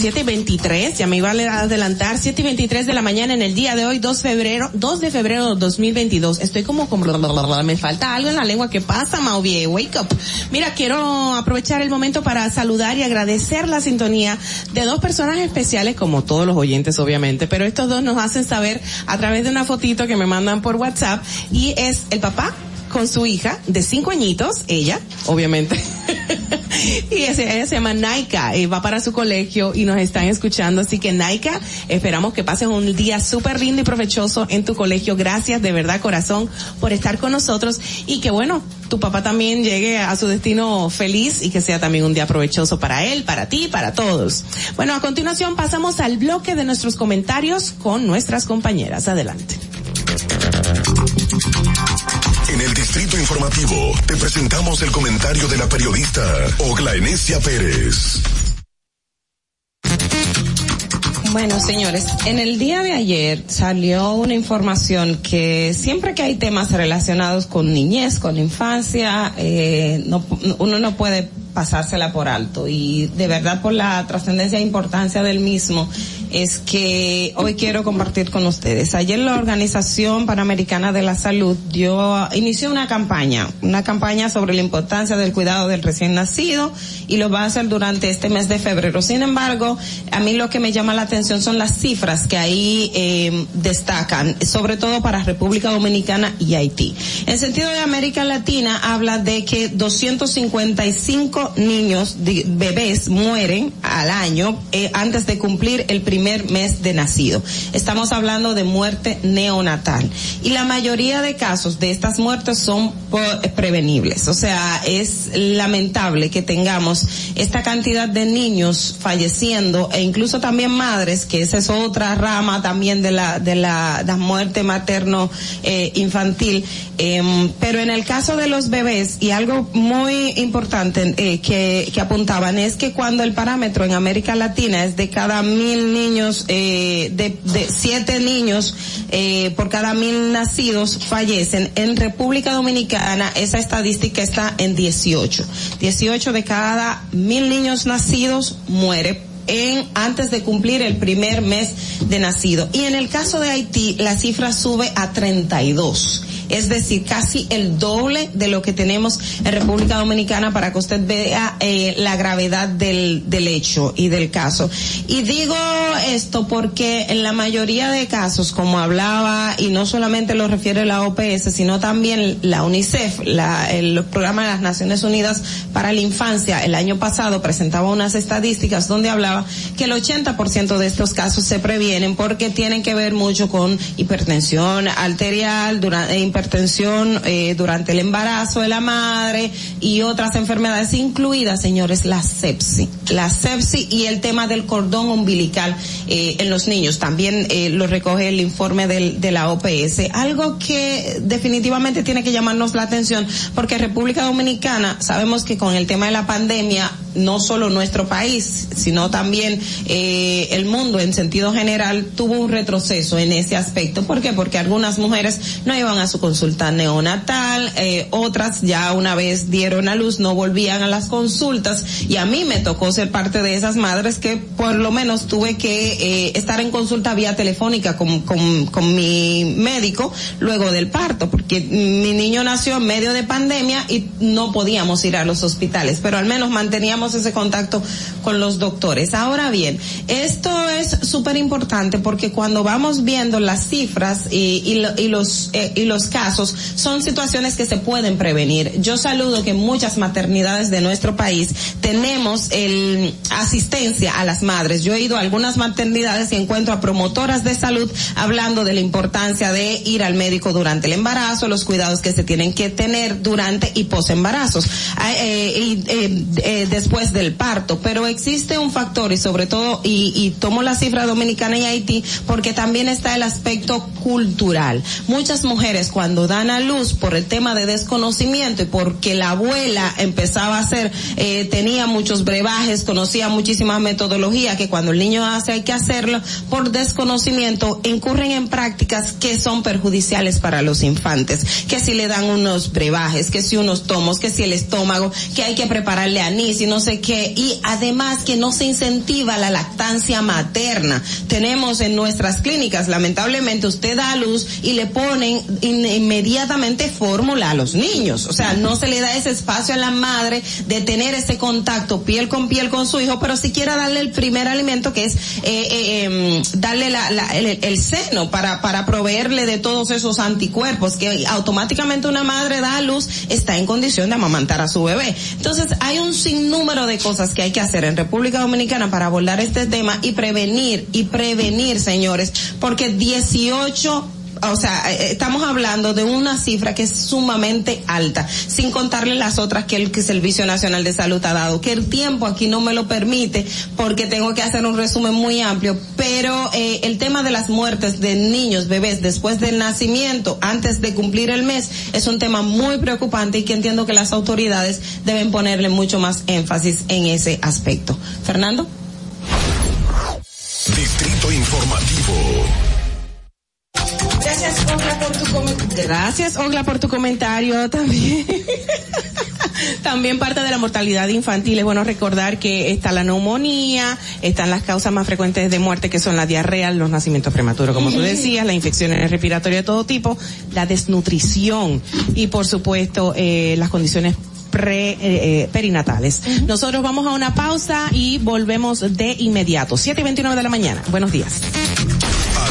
7 y 23, ya me iba a adelantar, 7 y 23 de la mañana en el día de hoy, 2 febrero, 2 de febrero de 2022. Estoy como con, me falta algo en la lengua, ¿qué pasa, Mauvie? Wake up. Mira, quiero aprovechar el momento para saludar y agradecer la sintonía de dos personas especiales, como todos los oyentes, obviamente, pero estos dos nos hacen saber a través de una fotito que me mandan por WhatsApp, y es el papá con su hija de cinco añitos, ella, obviamente, y ella se llama Naika y va para su colegio y nos están escuchando. Así que Naika, esperamos que pases un día súper lindo y provechoso en tu colegio. Gracias de verdad, corazón, por estar con nosotros y que bueno, tu papá también llegue a su destino feliz y que sea también un día provechoso para él, para ti, para todos. Bueno, a continuación pasamos al bloque de nuestros comentarios con nuestras compañeras. Adelante. En el Distrito Informativo te presentamos el comentario de la periodista Ogla Enesia Pérez. Bueno, señores, en el día de ayer salió una información que siempre que hay temas relacionados con niñez, con infancia, eh, no, uno no puede pasársela por alto y de verdad por la trascendencia e importancia del mismo es que hoy quiero compartir con ustedes. Ayer la Organización Panamericana de la Salud dio, inició una campaña, una campaña sobre la importancia del cuidado del recién nacido y lo va a hacer durante este mes de febrero. Sin embargo, a mí lo que me llama la atención son las cifras que ahí eh, destacan, sobre todo para República Dominicana y Haití. En sentido de América Latina habla de que 255 niños, bebés mueren al año eh, antes de cumplir el primer mes de nacido. Estamos hablando de muerte neonatal. Y la mayoría de casos de estas muertes son po- prevenibles. O sea, es lamentable que tengamos esta cantidad de niños falleciendo e incluso también madres, que esa es otra rama también de la, de la, la muerte materno eh, infantil. Em, pero en el caso de los bebés, y algo muy importante eh, que, que apuntaban es que cuando el parámetro en América Latina es de cada mil niños, eh, de, de siete niños eh, por cada mil nacidos fallecen, en República Dominicana esa estadística está en 18. 18 de cada mil niños nacidos muere en antes de cumplir el primer mes de nacido. Y en el caso de Haití, la cifra sube a 32. Es decir, casi el doble de lo que tenemos en República Dominicana para que usted vea eh, la gravedad del, del hecho y del caso. Y digo esto porque en la mayoría de casos, como hablaba, y no solamente lo refiere la OPS, sino también la UNICEF, la, el programa de las Naciones Unidas para la Infancia, el año pasado presentaba unas estadísticas donde hablaba que el 80% de estos casos se previenen porque tienen que ver mucho con hipertensión arterial, durante, hipertensión eh, durante el embarazo de la madre y otras enfermedades incluidas, señores, la sepsis. La sepsis y el tema del cordón umbilical eh, en los niños. También eh, lo recoge el informe del, de la OPS. Algo que definitivamente tiene que llamarnos la atención porque República Dominicana sabemos que con el tema de la pandemia no solo nuestro país, sino también el mundo en sentido general tuvo un retroceso en ese aspecto. ¿Por qué? Porque algunas mujeres no iban a su consulta neonatal, eh, otras ya una vez dieron a luz no volvían a las consultas y a mí me tocó ser parte de esas madres que por lo menos tuve que eh, estar en consulta vía telefónica con, con, con mi médico luego del parto, porque mi niño nació en medio de pandemia y no podíamos ir a los hospitales, pero al menos manteníamos ese contacto con los doctores. Ahora bien, esto es súper importante porque cuando vamos viendo las cifras y, y, y los eh, y los casos son situaciones que se pueden prevenir. Yo saludo que muchas maternidades de nuestro país tenemos el asistencia a las madres. Yo he ido a algunas maternidades y encuentro a promotoras de salud hablando de la importancia de ir al médico durante el embarazo, los cuidados que se tienen que tener durante y posembarazos ah, eh, eh, eh, después del parto. Pero existe un factor y sobre todo y, y tomo la cifra dominicana y Haití porque también está el aspecto cultural. Muchas mujeres cuando dan a luz por el tema de desconocimiento y porque la abuela empezaba a hacer, eh, tenía muchos brebajes, conocía muchísima metodología que cuando el niño hace hay que hacerlo, por desconocimiento incurren en prácticas que son perjudiciales para los infantes, que si le dan unos brebajes, que si unos tomos, que si el estómago, que hay que prepararle anís y no sé qué, y además que no se incentiva la lactancia materna. Tenemos en nuestras clínicas, lamentablemente usted da a luz y le ponen in- inmediatamente fórmula a los niños. O sea, no se le da ese espacio a la madre de tener ese contacto piel con piel con su hijo, pero siquiera darle el primer alimento que es eh, eh, em, darle la- la- el, el seno para, para proveerle de todos esos anticuerpos que automáticamente una madre da a luz está en condición de amamantar a su bebé. Entonces hay un sinnúmero de cosas que hay que hacer en República Dominicana para abordar este tema y prevenir y prevenir, señores, porque 18 o sea, eh, estamos hablando de una cifra que es sumamente alta, sin contarle las otras que el Servicio Nacional de Salud ha dado, que el tiempo aquí no me lo permite porque tengo que hacer un resumen muy amplio, pero eh, el tema de las muertes de niños, bebés después del nacimiento, antes de cumplir el mes, es un tema muy preocupante y que entiendo que las autoridades deben ponerle mucho más énfasis en ese aspecto. Fernando. Distrito Informativo. Gracias, Ogla, por tu comentario. Gracias, Ogla, por tu comentario también. También parte de la mortalidad infantil es bueno recordar que está la neumonía, están las causas más frecuentes de muerte que son la diarrea, los nacimientos prematuros, como tú decías, las infecciones respiratorias de todo tipo, la desnutrición y por supuesto eh, las condiciones pre, eh, eh, perinatales. Nosotros vamos a una pausa y volvemos de inmediato. 7 y 29 de la mañana. Buenos días.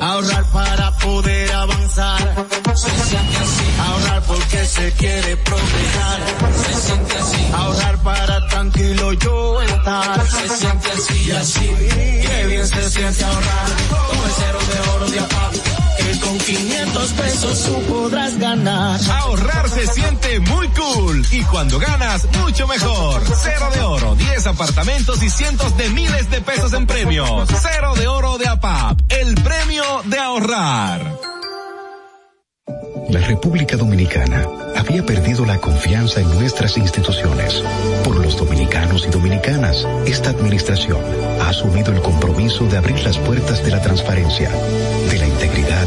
Ahorrar para poder avanzar. Se siente así. Ahorrar porque se quiere progresar. Se siente así. Ahorrar para tranquilo yo estar. Se siente así y así. Qué bien se siente ahorrar. Con el cero de oro de APAP. Que con 500 pesos tú podrás ganar. Ahorrar se siente muy cool y cuando ganas, mucho mejor. Cero de oro, 10 apartamentos y cientos de miles de pesos en premios. Cero de oro de APAP, el premio de ahorrar. La República Dominicana había perdido la confianza en nuestras instituciones. Por los dominicanos y dominicanas, esta administración ha asumido el compromiso de abrir las puertas de la transparencia, de la integridad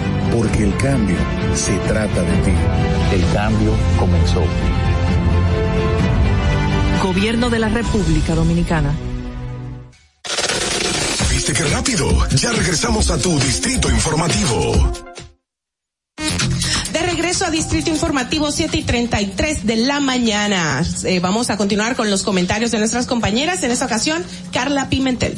Porque el cambio se trata de ti. El cambio comenzó. Gobierno de la República Dominicana. ¿Viste qué rápido? Ya regresamos a tu distrito informativo. De regreso a Distrito Informativo 7 y 33 de la mañana. Eh, vamos a continuar con los comentarios de nuestras compañeras. En esta ocasión, Carla Pimentel.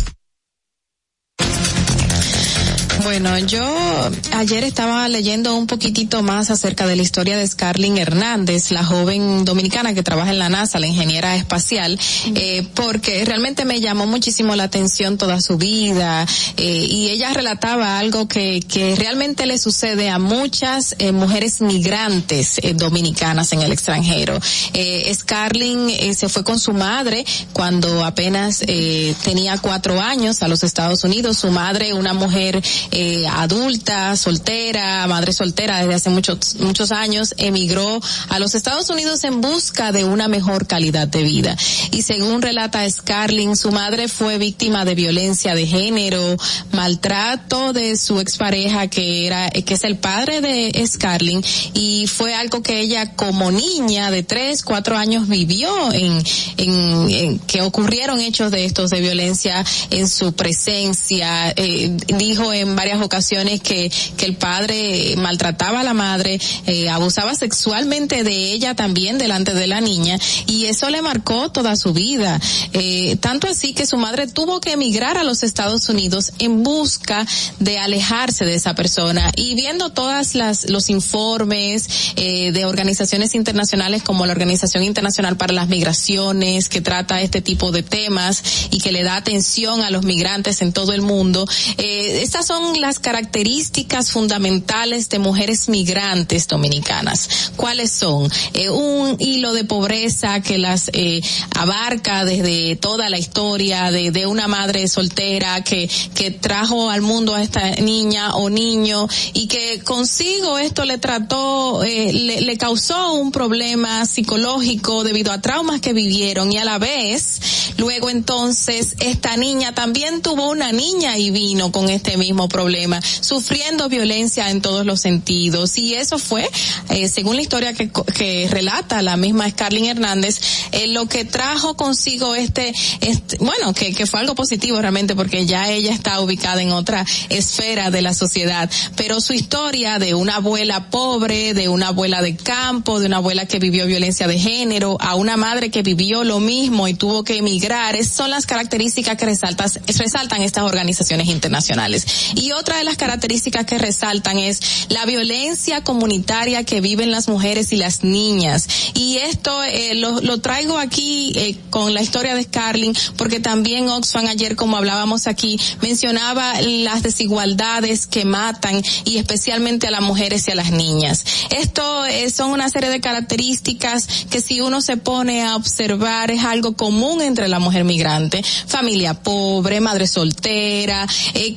Bueno, yo ayer estaba leyendo un poquitito más acerca de la historia de Scarlett Hernández, la joven dominicana que trabaja en la NASA, la ingeniera espacial, eh, porque realmente me llamó muchísimo la atención toda su vida eh, y ella relataba algo que, que realmente le sucede a muchas eh, mujeres migrantes eh, dominicanas en el extranjero. Eh, eh, se fue con su madre cuando apenas eh, tenía cuatro años a los Estados Unidos. Su madre, una mujer eh, adulta, soltera, madre soltera desde hace muchos, muchos años, emigró a los Estados Unidos en busca de una mejor calidad de vida. Y según relata Scarlett, su madre fue víctima de violencia de género, maltrato de su expareja que era, que es el padre de Scarlett, y fue algo que ella como niña de tres, cuatro años vivió en, en, en que ocurrieron hechos de estos de violencia en su presencia, eh, dijo en varias ocasiones que, que el padre maltrataba a la madre, eh, abusaba sexualmente de ella también delante de la niña y eso le marcó toda su vida. Eh, tanto así que su madre tuvo que emigrar a los Estados Unidos en busca de alejarse de esa persona y viendo todas las los informes eh, de organizaciones internacionales como la Organización Internacional para las Migraciones que trata este tipo de temas y que le da atención a los migrantes en todo el mundo. Eh, estas son las características fundamentales de mujeres migrantes dominicanas. ¿Cuáles son? Eh, un hilo de pobreza que las eh, abarca desde toda la historia de, una madre soltera que, que trajo al mundo a esta niña o niño y que consigo esto le trató, eh, le, le causó un problema psicológico debido a traumas que vivieron y a la vez, luego entonces esta niña también tuvo una niña y vino con este mismo problema, sufriendo violencia en todos los sentidos. Y eso fue, eh, según la historia que, que relata la misma Scarlett Hernández, eh, lo que trajo consigo este, este bueno, que, fue algo positivo realmente porque ya ella está ubicada en otra esfera de la sociedad. Pero su historia de una abuela pobre, de una abuela de campo, de una abuela que vivió violencia de género, a una madre que vivió lo mismo y tuvo que emigrar, esas son las características que resaltas, resaltan estas organizaciones internacionales. Y otra de las características que resaltan es la violencia comunitaria que viven las mujeres y las niñas. Y esto eh, lo, traigo aquí eh, con la historia de Scarlett, porque también Oxfam ayer, como hablábamos aquí, mencionaba las desigualdades que matan y especialmente a las mujeres y a las niñas. Esto eh, son una serie de características que si uno se pone a observar es algo común entre la mujer migrante, familia pobre, madre soltera,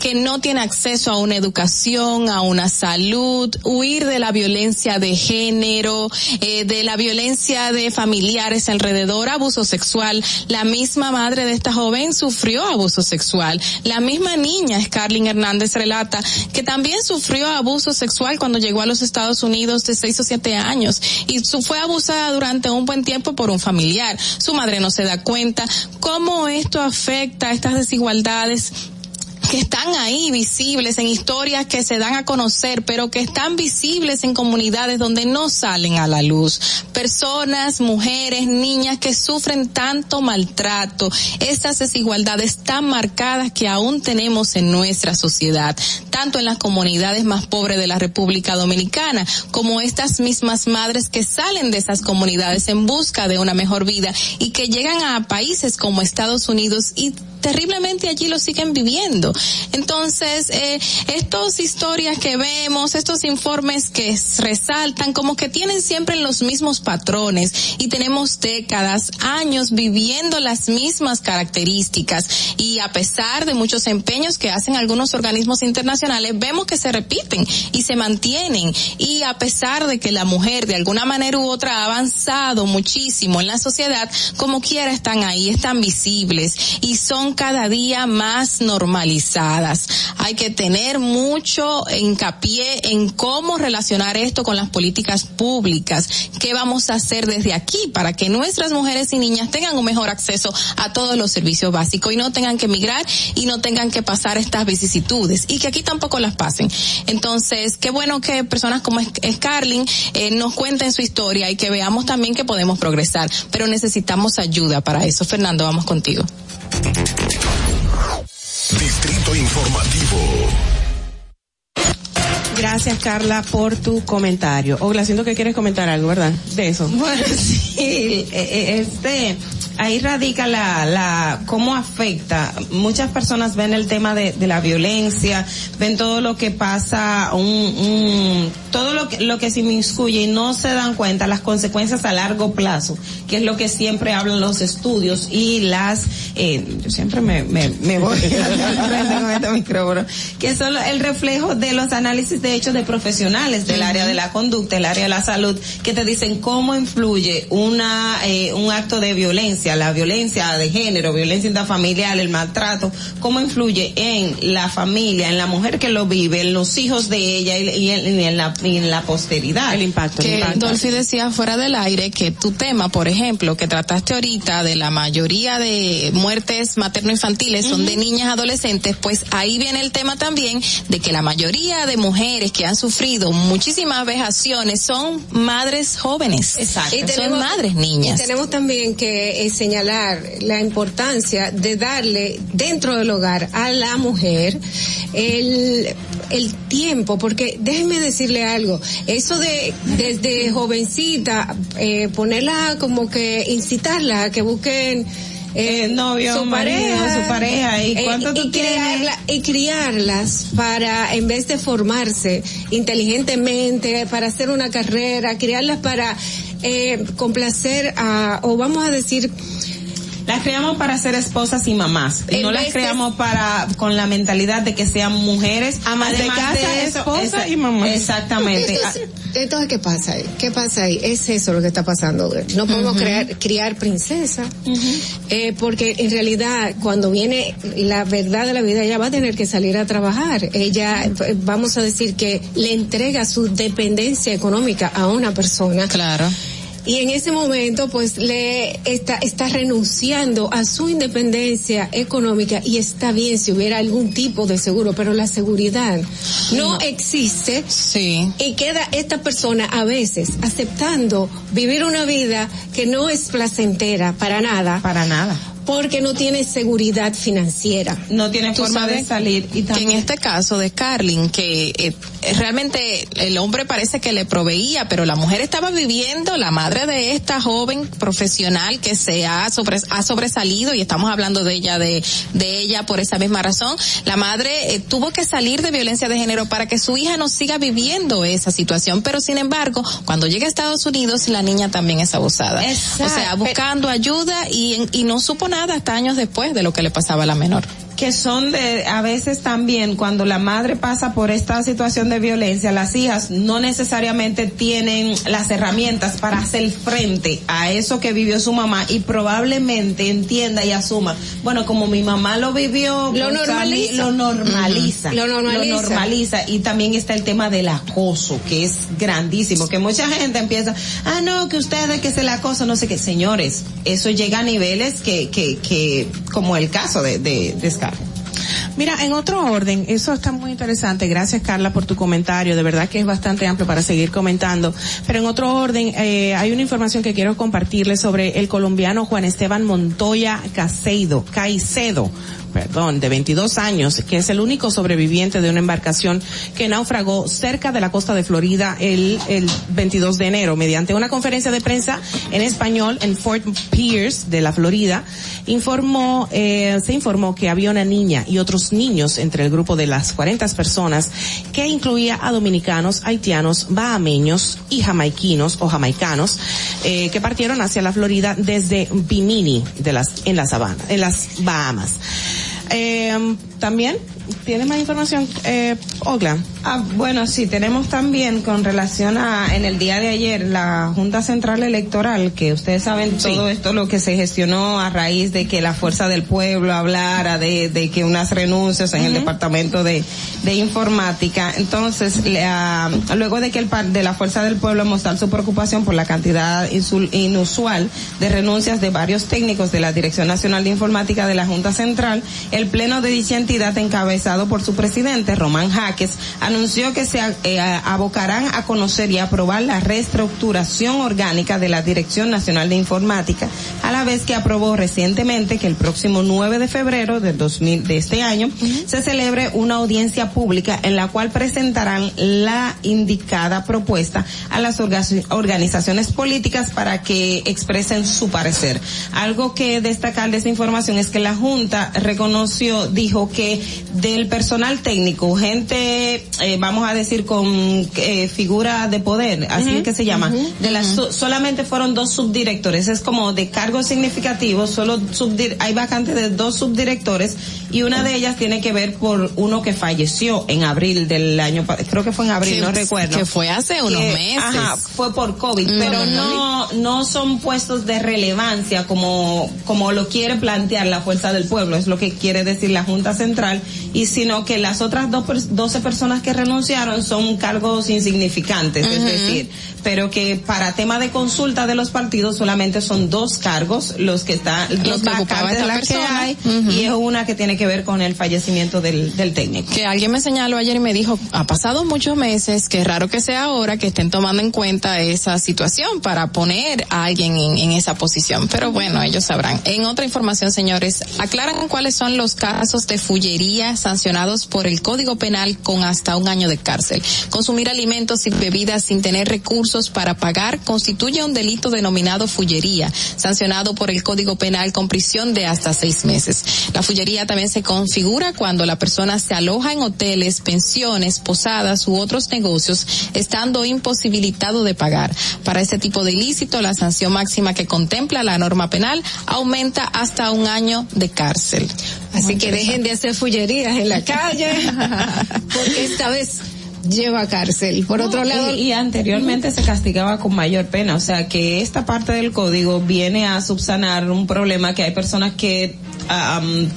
que no tiene acceso a una educación, a una salud, huir de la violencia de género, eh, de la violencia de familiares alrededor, abuso sexual. La misma madre de esta joven sufrió abuso sexual. La misma niña, Scarlett Hernández, relata que también sufrió abuso sexual cuando llegó a los Estados Unidos de seis o siete años y fue abusada durante un buen tiempo por un familiar. Su madre no se da cuenta cómo esto afecta estas desigualdades que están ahí visibles en historias que se dan a conocer, pero que están visibles en comunidades donde no salen a la luz. Personas, mujeres, niñas que sufren tanto maltrato, estas desigualdades tan marcadas que aún tenemos en nuestra sociedad, tanto en las comunidades más pobres de la República Dominicana, como estas mismas madres que salen de esas comunidades en busca de una mejor vida y que llegan a países como Estados Unidos y terriblemente allí lo siguen viviendo. Entonces, eh, estas historias que vemos, estos informes que resaltan como que tienen siempre los mismos patrones y tenemos décadas, años viviendo las mismas características y a pesar de muchos empeños que hacen algunos organismos internacionales, vemos que se repiten y se mantienen y a pesar de que la mujer de alguna manera u otra ha avanzado muchísimo en la sociedad, como quiera están ahí, están visibles y son cada día más normalizadas. Hay que tener mucho hincapié en cómo relacionar esto con las políticas públicas. ¿Qué vamos a hacer desde aquí para que nuestras mujeres y niñas tengan un mejor acceso a todos los servicios básicos y no tengan que emigrar y no tengan que pasar estas vicisitudes y que aquí tampoco las pasen? Entonces, qué bueno que personas como Scarlin eh, nos cuenten su historia y que veamos también que podemos progresar, pero necesitamos ayuda para eso. Fernando, vamos contigo. Distrito Informativo. Gracias, Carla, por tu comentario. Ogla, siento que quieres comentar algo, ¿verdad? De eso. Bueno, sí, eh, eh, este, ahí radica la, la, cómo afecta. Muchas personas ven el tema de, de la violencia, ven todo lo que pasa, un, un, todo lo que, lo que se inmiscuye y no se dan cuenta las consecuencias a largo plazo, que es lo que siempre hablan los estudios y las, eh, yo siempre me, me, me voy con este micrófono, que son el reflejo de los análisis de hechos de profesionales del área de la conducta, el área de la salud, que te dicen cómo influye una, eh, un acto de violencia, la violencia de género, violencia intrafamiliar, el maltrato, cómo influye en la familia, en la mujer que lo vive, en los hijos de ella y, y en, y en la, y en la posteridad. El impacto. Que el impacto. Dolphy decía fuera del aire que tu tema, por ejemplo, que trataste ahorita de la mayoría de muertes materno-infantiles son de niñas adolescentes, pues ahí viene el tema también de que la mayoría de mujeres que han sufrido muchísimas vejaciones son madres jóvenes. Exacto. Y son madres niñas. Y tenemos también que señalar la importancia de darle dentro del hogar a la mujer el, el tiempo, porque déjenme decirle algo, eso de desde jovencita eh, ponerla como que incitarla a que busquen eh, novio, su marido, pareja, su pareja, ¿y cuánto y tú tienes? criarla- y criarlas para, en vez de formarse inteligentemente, para hacer una carrera, criarlas para eh, complacer a, o vamos a decir, Las creamos para ser esposas y mamás. Y no las de- creamos para, con la mentalidad de que sean mujeres. Amas de casa, eso, esposa esa- y mamá. Exactamente. Entonces, entonces, ¿qué pasa ahí? ¿Qué pasa ahí? Es eso lo que está pasando. No podemos crear, criar princesa, eh, porque en realidad cuando viene la verdad de la vida, ella va a tener que salir a trabajar. Ella, vamos a decir que le entrega su dependencia económica a una persona. Claro. Y en ese momento, pues, le está, está renunciando a su independencia económica y está bien si hubiera algún tipo de seguro, pero la seguridad no, existe. Sí. Y queda esta persona a veces aceptando vivir una vida que no es placentera para nada. Para nada. Porque no tiene seguridad financiera. No tiene forma de salir. Y que en también, este caso de Carlin, que eh, realmente el hombre parece que le proveía, pero la mujer estaba viviendo, la madre de esta joven profesional que se ha, sobre, ha sobresalido y estamos hablando de ella, de, de ella por esa misma razón, la madre eh, tuvo que salir de violencia de género para que su hija no siga viviendo esa situación, pero sin embargo, cuando llega a Estados Unidos, la niña también es abusada. Exacto. O sea, buscando ayuda y, y no supo nada hasta años después de lo que le pasaba a la menor. Que son de, a veces también cuando la madre pasa por esta situación de violencia, las hijas no necesariamente tienen las herramientas para hacer frente a eso que vivió su mamá y probablemente entienda y asuma, bueno, como mi mamá lo vivió, Lo pues, a mí normaliza. lo normaliza. Lo normaliza. normaliza. y también está el tema del acoso, que es grandísimo, que mucha gente empieza, ah, no, que ustedes, que es el acoso, no sé qué, señores, eso llega a niveles que, que, que, como el caso de, de, de Scar. Mira, en otro orden, eso está muy interesante. Gracias, Carla, por tu comentario. De verdad que es bastante amplio para seguir comentando. Pero en otro orden, eh, hay una información que quiero compartirles sobre el colombiano Juan Esteban Montoya Caicedo. Caicedo perdón, de 22 años, que es el único sobreviviente de una embarcación que naufragó cerca de la costa de Florida el, el 22 de enero. Mediante una conferencia de prensa en español en Fort Pierce de la Florida, informó, eh, se informó que había una niña y otros niños entre el grupo de las 40 personas que incluía a dominicanos, haitianos, bahameños y jamaiquinos o jamaicanos eh, que partieron hacia la Florida desde Bimini de las en la sabana, en las Bahamas. Eh, también ¿Tiene más información, eh, Ogla? Ah, bueno, sí, tenemos también con relación a, en el día de ayer, la Junta Central Electoral, que ustedes saben todo esto lo que se gestionó a raíz de que la Fuerza del Pueblo hablara de, de que unas renuncias en el Departamento de, de Informática. Entonces, luego de que el de la Fuerza del Pueblo mostrar su preocupación por la cantidad inusual de renuncias de varios técnicos de la Dirección Nacional de Informática de la Junta Central, el Pleno de dicha entidad encabezó por su presidente, Román Jaques, anunció que se eh, abocarán a conocer y aprobar la reestructuración orgánica de la Dirección Nacional de Informática, a la vez que aprobó recientemente que el próximo 9 de febrero de 2000, de este año se celebre una audiencia pública en la cual presentarán la indicada propuesta a las organizaciones políticas para que expresen su parecer. Algo que destacar de esta información es que la Junta reconoció, dijo que del personal técnico, gente, eh, vamos a decir, con eh, figura de poder, así que se llama, de las solamente fueron dos subdirectores, es como de cargos significativos, solo hay vacantes de dos subdirectores y una de ellas tiene que ver por uno que falleció en abril del año, creo que fue en abril, no recuerdo. Que fue hace unos meses. Ajá, fue por COVID, pero no, no son puestos de relevancia como, como lo quiere plantear la fuerza del pueblo, es lo que quiere decir la Junta Central y sino que las otras dos, 12 personas que renunciaron son cargos insignificantes, es decir, pero que para tema de consulta de los partidos solamente son dos cargos los que están, los vacantes de la que hay, y es una que tiene que ver con el fallecimiento del, del técnico. Que alguien me señaló ayer y me dijo, ha pasado muchos meses, que es raro que sea ahora que estén tomando en cuenta esa situación para poner a alguien en, en esa posición, pero bueno, ellos sabrán. En otra información, señores, aclaran cuáles son los casos de fullería sancionados por el Código Penal con hasta un año de cárcel. Consumir alimentos y bebidas sin tener recursos para pagar constituye un delito denominado fullería, sancionado por el Código Penal con prisión de hasta seis meses. La fullería también se configura cuando la persona se aloja en hoteles, pensiones, posadas u otros negocios, estando imposibilitado de pagar. Para este tipo de ilícito, la sanción máxima que contempla la norma penal aumenta hasta un año de cárcel. Así que dejen de hacer fullerías en la calle, porque esta vez lleva cárcel. Por otro lado. Y, anteriormente se castigaba con mayor pena. O sea que esta parte del código viene a subsanar un problema que hay personas que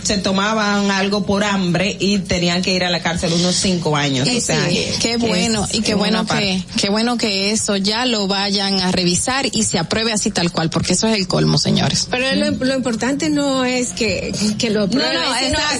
se tomaban algo por hambre y tenían que ir a la cárcel unos cinco años. o sea, qué bueno y qué bueno que qué bueno que eso ya lo vayan a revisar y se apruebe así tal cual, porque eso es el colmo, señores. Pero lo, importante no es que, que lo aprueben,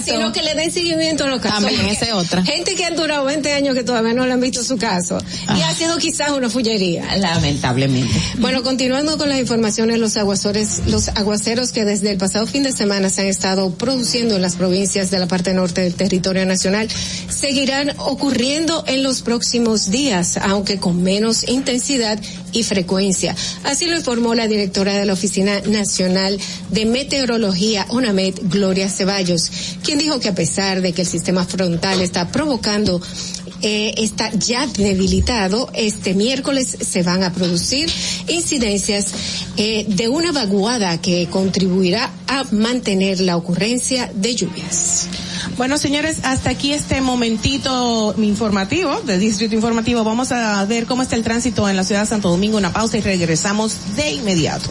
sino, que le den seguimiento a los casos. También esa otra. Gente que han durado 20 años que todavía no le han visto su caso y ha sido quizás una fullería. Lamentablemente. Bueno, continuando con las informaciones, los aguaceros, los aguaceros que desde el pasado fin de semana se han estado produciendo en las provincias de la parte norte del territorio nacional seguirán ocurriendo en los próximos días, aunque con menos intensidad y frecuencia. Así lo informó la directora de la Oficina Nacional de Meteorología, ONAMET, Gloria Ceballos, quien dijo que a pesar de que el sistema frontal está provocando eh, está ya debilitado. Este miércoles se van a producir incidencias eh, de una vaguada que contribuirá a mantener la ocurrencia de lluvias. Bueno, señores, hasta aquí este momentito informativo, de Distrito Informativo. Vamos a ver cómo está el tránsito en la ciudad de Santo Domingo. Una pausa y regresamos de inmediato.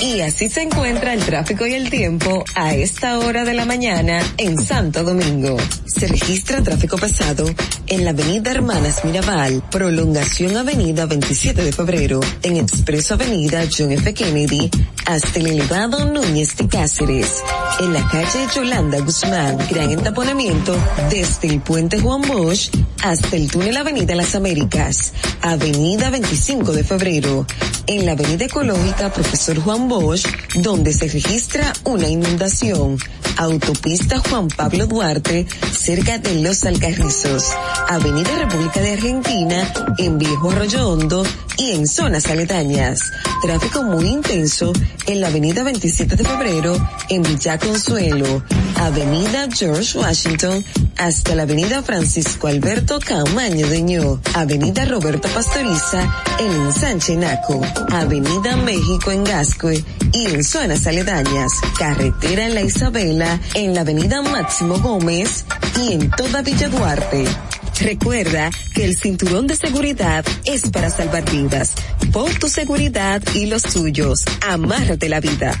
Y así se encuentra el tráfico y el tiempo a esta hora de la mañana en Santo Domingo. Se registra tráfico pesado en la avenida Hermanas Mirabal, prolongación avenida 27 de febrero, en Expreso Avenida John F. Kennedy, hasta el elevado Núñez de Cáceres. En la calle Yolanda Guzmán, gran entaponamiento desde el puente Juan Bosch hasta el túnel Avenida Las Américas, Avenida 25 de Febrero, en la Avenida Ecológica Profesor Juan Bosch, donde se registra una inundación. Autopista Juan Pablo Duarte, cerca de Los Alcarrizos, Avenida República de Argentina, en Viejo Arroyo Hondo y en zonas aledañas. Tráfico muy intenso en la Avenida 27 de Febrero, en Villa Consuelo, Avenida George Washington, hasta la Avenida Francisco Alberto Camaño Deño, Avenida Roberto Pastoriza, en Ensanche Naco, Avenida México en Gascue y en zonas aledañas, Carretera La Isabela, en la Avenida Máximo Gómez y en toda Villa Duarte. Recuerda que el cinturón de seguridad es para salvar vidas. Por tu seguridad y los tuyos, amárrate la vida.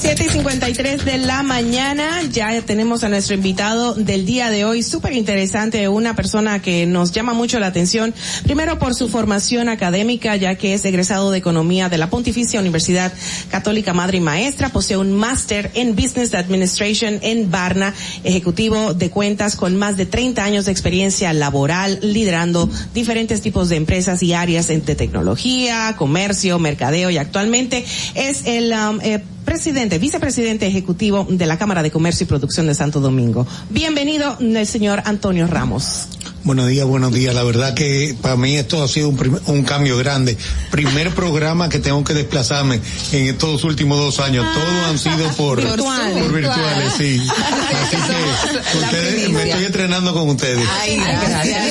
7 y 53 de la mañana, ya tenemos a nuestro invitado del día de hoy, súper interesante, una persona que nos llama mucho la atención, primero por su formación académica, ya que es egresado de Economía de la Pontificia Universidad Católica Madre y Maestra, posee un máster en Business Administration en Varna, ejecutivo de cuentas con más de 30 años de experiencia laboral, liderando diferentes tipos de empresas y áreas de tecnología, comercio, mercadeo y actualmente es el um, eh, presidente, vicepresidente ejecutivo de la Cámara de Comercio y Producción de Santo Domingo. Bienvenido, el señor Antonio Ramos. Buenos días, buenos días. La verdad que para mí esto ha sido un, un cambio grande. Primer programa que tengo que desplazarme en estos últimos dos años. Todos han sido por Virtuales. por virtuales, sí. Así que ustedes, me estoy entrenando con ustedes.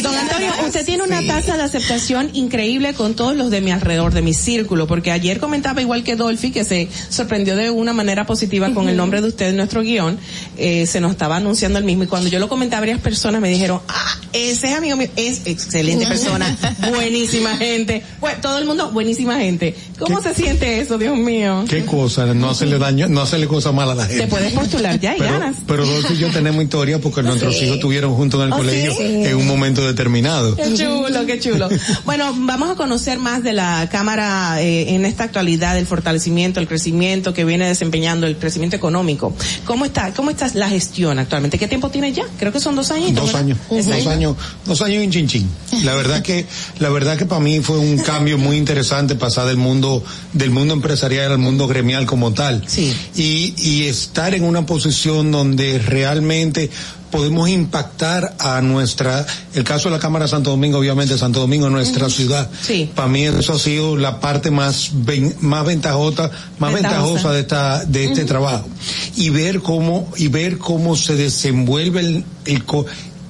Don Antonio, usted tiene una tasa de aceptación increíble con todos los de mi alrededor, de mi círculo, porque ayer comentaba igual que Dolphy, que se sorprendió de una manera positiva con el nombre de usted en nuestro guion, eh, se nos estaba anunciando el mismo, y cuando yo lo comenté a varias personas me dijeron, ah, ese es amigo mío, es excelente persona, buenísima gente, bueno, todo el mundo, buenísima gente. ¿Cómo se siente eso, Dios mío? Qué cosa, no hacerle daño, no hacerle cosas malas a la gente. Te puedes postular ya y Pero, ganas. pero Dolphy y yo tenemos historia porque nuestros Sí. hijos estuvieron juntos en el ¿Oh, colegio sí? en un momento determinado. Qué chulo, qué chulo. Bueno, vamos a conocer más de la Cámara eh, en esta actualidad, el fortalecimiento, el crecimiento que viene desempeñando, el crecimiento económico. ¿Cómo está, cómo está la gestión actualmente? ¿Qué tiempo tiene ya? Creo que son dos años. Dos años, dos años, dos años en Chinchín. La verdad que, la verdad que para mí fue un cambio muy interesante pasar del mundo, del mundo empresarial al mundo gremial como tal. Sí. Y, y estar en una posición donde realmente podemos impactar a nuestra, el caso de la Cámara de Santo Domingo, obviamente Santo Domingo es nuestra ciudad. Sí. Para mí eso ha sido la parte más, ven- más ventajosa, más Ventajosa. ventajosa de esta, de este trabajo. Y ver cómo, y ver cómo se desenvuelve el, el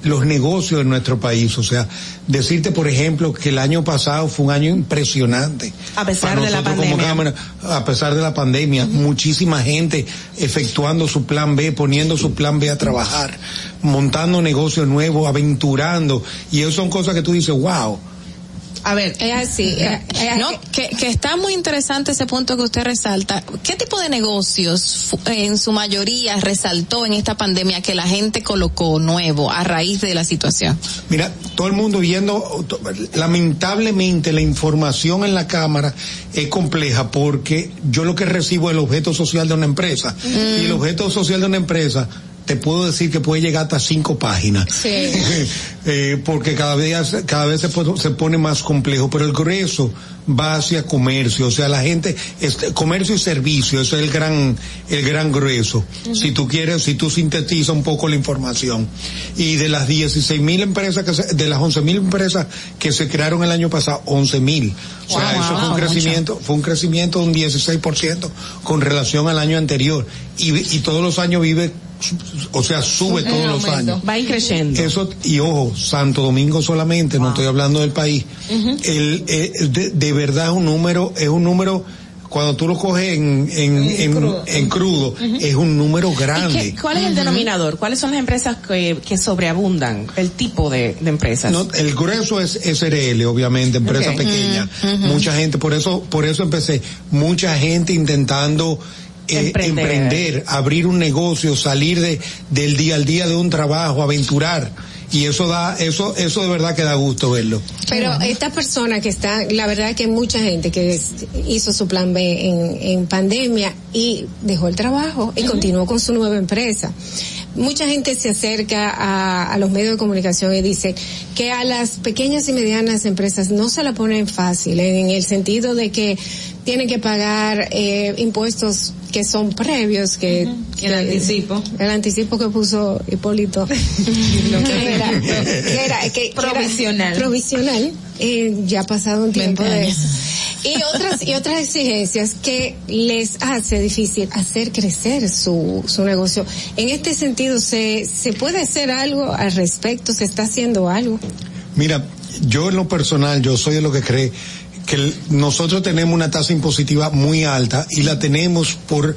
los negocios en nuestro país. O sea, decirte, por ejemplo, que el año pasado fue un año impresionante. A pesar Para de la como pandemia. Cámara, a pesar de la pandemia, muchísima gente efectuando su plan B, poniendo su plan B a trabajar, montando negocios nuevos, aventurando. Y eso son cosas que tú dices, wow. A ver. Es así. No, que, que está muy interesante ese punto que usted resalta. ¿Qué tipo de negocios en su mayoría resaltó en esta pandemia que la gente colocó nuevo a raíz de la situación? Mira, todo el mundo viendo, lamentablemente la información en la cámara es compleja porque yo lo que recibo es el objeto social de una empresa. Y el objeto social de una empresa, te puedo decir que puede llegar hasta cinco páginas. Sí. Eh, porque cada vez, cada vez se, pone- se pone más complejo, pero el grueso va hacia comercio, o sea, la gente, este, comercio y servicio, eso es el gran, el gran grueso. Si tú quieres, si tú sintetizas un poco la información. Y de las 16 mil empresas que se- de las 11 mil empresas que se crearon el año pasado, 11 mil. O sea, Wow, eso fue un crecimiento, fue un crecimiento de un 16% con relación al año anterior. Y, y todos los años vive, o sea, sube todos los años. Va increciendo. Eso, y ojo, Santo Domingo solamente, no estoy hablando del país. el, eh, de, de verdad es un número, es un número, cuando tú lo coges en, en, en, en crudo, es un número ¿Y grande. qué- ¿Cuál es el denominador? ¿Cuáles son las empresas que, que sobreabundan? El tipo de, de empresas. No, el grueso es SRL, obviamente, empresa Ok. pequeña. Mucha gente, por eso, por eso empecé, mucha gente intentando eh, Emprender. emprender, abrir un negocio, salir de, del día al día de un trabajo, aventurar. Y eso da, eso, eso de verdad que da gusto verlo. Pero esta persona que está, la verdad que hay mucha gente que hizo su plan B en, en pandemia y dejó el trabajo y continuó con su nueva empresa. Mucha gente se acerca a, a los medios de comunicación y dice que a las pequeñas y medianas empresas no se la ponen fácil, en el sentido de que tienen que pagar eh, impuestos que son previos, que, El anticipo. el anticipo que puso Hipólito. que era, que era- que- que era Provisional. provisional. Eh, ya ha pasado un tiempo 20 de eso. Y otras, y otras exigencias que les hace difícil hacer crecer su, su negocio. En este sentido, ¿se, ¿se puede hacer algo al respecto? ¿Se está haciendo algo? Mira, yo en lo personal, yo soy de lo que cree que nosotros tenemos una tasa impositiva muy alta y la tenemos por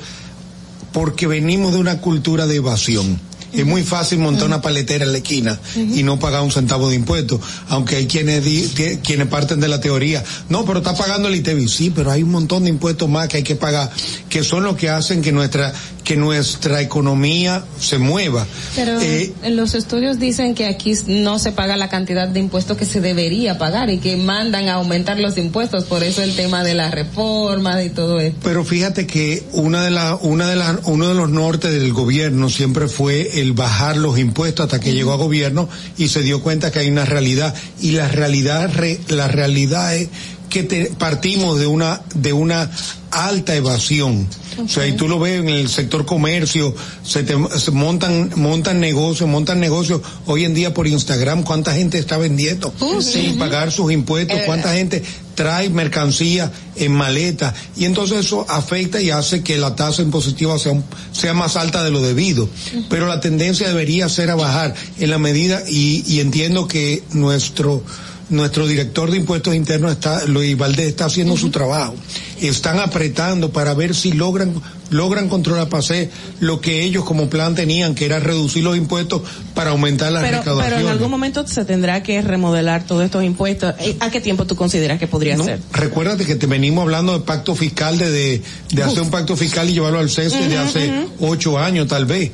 porque venimos de una cultura de evasión. Es muy fácil montar una paletera en la esquina y no pagar un centavo de impuestos, aunque hay quienes di- quienes parten de la teoría, no, pero está pagando el ITV, sí, pero hay un montón de impuestos más que hay que pagar, que son los que hacen que nuestra que nuestra economía se mueva. Pero Eh, los estudios dicen que aquí no se paga la cantidad de impuestos que se debería pagar y que mandan a aumentar los impuestos, por eso el tema de la reforma y todo esto. Pero fíjate que una de la, una de la, uno de los nortes del gobierno siempre fue el bajar los impuestos hasta que llegó a gobierno y se dio cuenta que hay una realidad y la realidad, re- la realidad es que te- partimos de una, de una alta evasión. O sea, y tú lo ves en el sector comercio, se te se montan, montan negocios, montan negocios. Hoy en día por Instagram, cuánta gente está vendiendo sin pagar sus impuestos, cuánta gente trae mercancía en maleta y entonces eso afecta y hace que la tasa impositiva sea, sea más alta de lo debido. Pero la tendencia debería ser a bajar en la medida y, y entiendo que nuestro nuestro director de impuestos internos está, Luis Valdés está haciendo su trabajo. Están apretando para ver si logran, logran controlar para hacer lo que ellos como plan tenían, que era reducir los impuestos para aumentar las Pero, pero recaudaciones. en algún momento se tendrá que remodelar todos estos impuestos. Eh, ¿A qué tiempo tú consideras que podría No, ser? Recuérdate que te venimos hablando de pacto fiscal, de, de, de hacer un pacto fiscal y llevarlo al cese de Ujú, hace ujú. ocho años tal vez.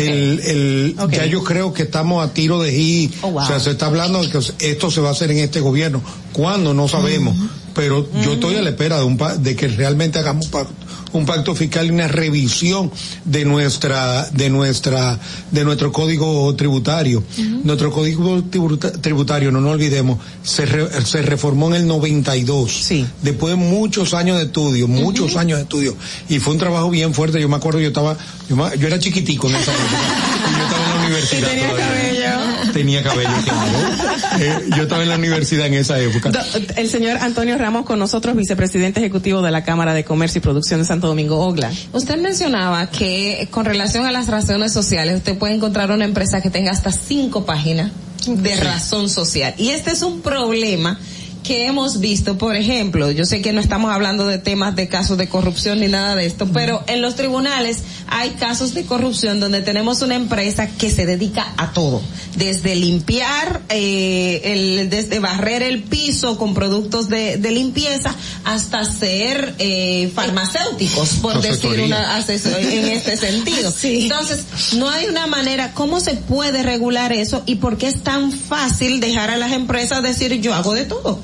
El, el. Ya yo creo que estamos a tiro de gi. Oh, wow. O sea, se está hablando de que esto se va a hacer en este gobierno. ¿Cuándo? No sabemos. Pero yo estoy a la espera de, un pa- de que realmente hagamos pacto- un pacto fiscal y una revisión de nuestra, de nuestra, de nuestro código tributario. Nuestro código tributa- tributario, no nos olvidemos, se, re- se reformó en el 92. Después de muchos años de estudio, muchos años de estudio. Y fue un trabajo bien fuerte. Yo me acuerdo, yo estaba, yo, yo era chiquitico en esa época. y yo estaba en la universidad. todavía. Tenía cabello, claro. Eh, yo estaba en la universidad en esa época. Do- El señor Antonio Ramos con nosotros, vicepresidente ejecutivo de la Cámara de Comercio y Producción de Santo Domingo, OGLA. Usted mencionaba que con relación a las razones sociales, usted puede encontrar una empresa que tenga hasta cinco páginas de razón social. Y este es un problema que hemos visto, por ejemplo, yo sé que no estamos hablando de temas de casos de corrupción ni nada de esto, pero en los tribunales hay casos de corrupción donde tenemos una empresa que se dedica a todo, desde limpiar, eh, el, desde barrer el piso con productos de, de limpieza hasta ser eh, farmacéuticos, por decir Asesoría. una asesor- en este sentido. Entonces, no hay una manera, ¿cómo se puede regular eso y por qué es tan fácil dejar a las empresas decir yo hago de todo?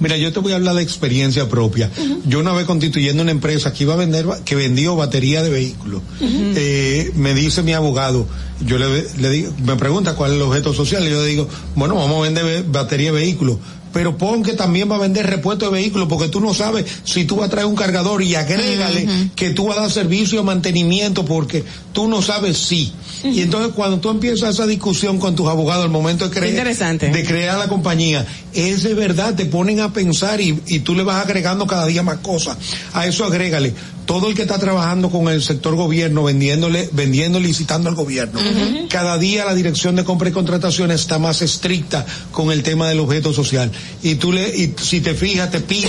Mira, yo te voy a hablar de experiencia propia. Yo una vez constituyendo una empresa que iba a vender, que vendió batería de vehículos, eh, me dice mi abogado, yo le, le digo, me pregunta cuál es el objeto social, y yo le digo, bueno, vamos a vender ve- batería de vehículos. Pero pon que también va a vender repuesto de vehículos, porque tú no sabes si tú vas a traer un cargador y agrégale que tú vas a dar servicio de mantenimiento, porque tú no sabes si. Y entonces cuando tú empiezas esa discusión con tus abogados al momento de Interesante. de crear la compañía, es de verdad, te ponen a pensar y, y tú le vas agregando cada día más cosas. A eso agrégale todo el que está trabajando con el sector gobierno, vendiéndole, vendiendo, licitando al gobierno. Cada día la dirección de compra y contratación está más estricta con el tema del objeto social. Y tú le, y si te fijas, te pide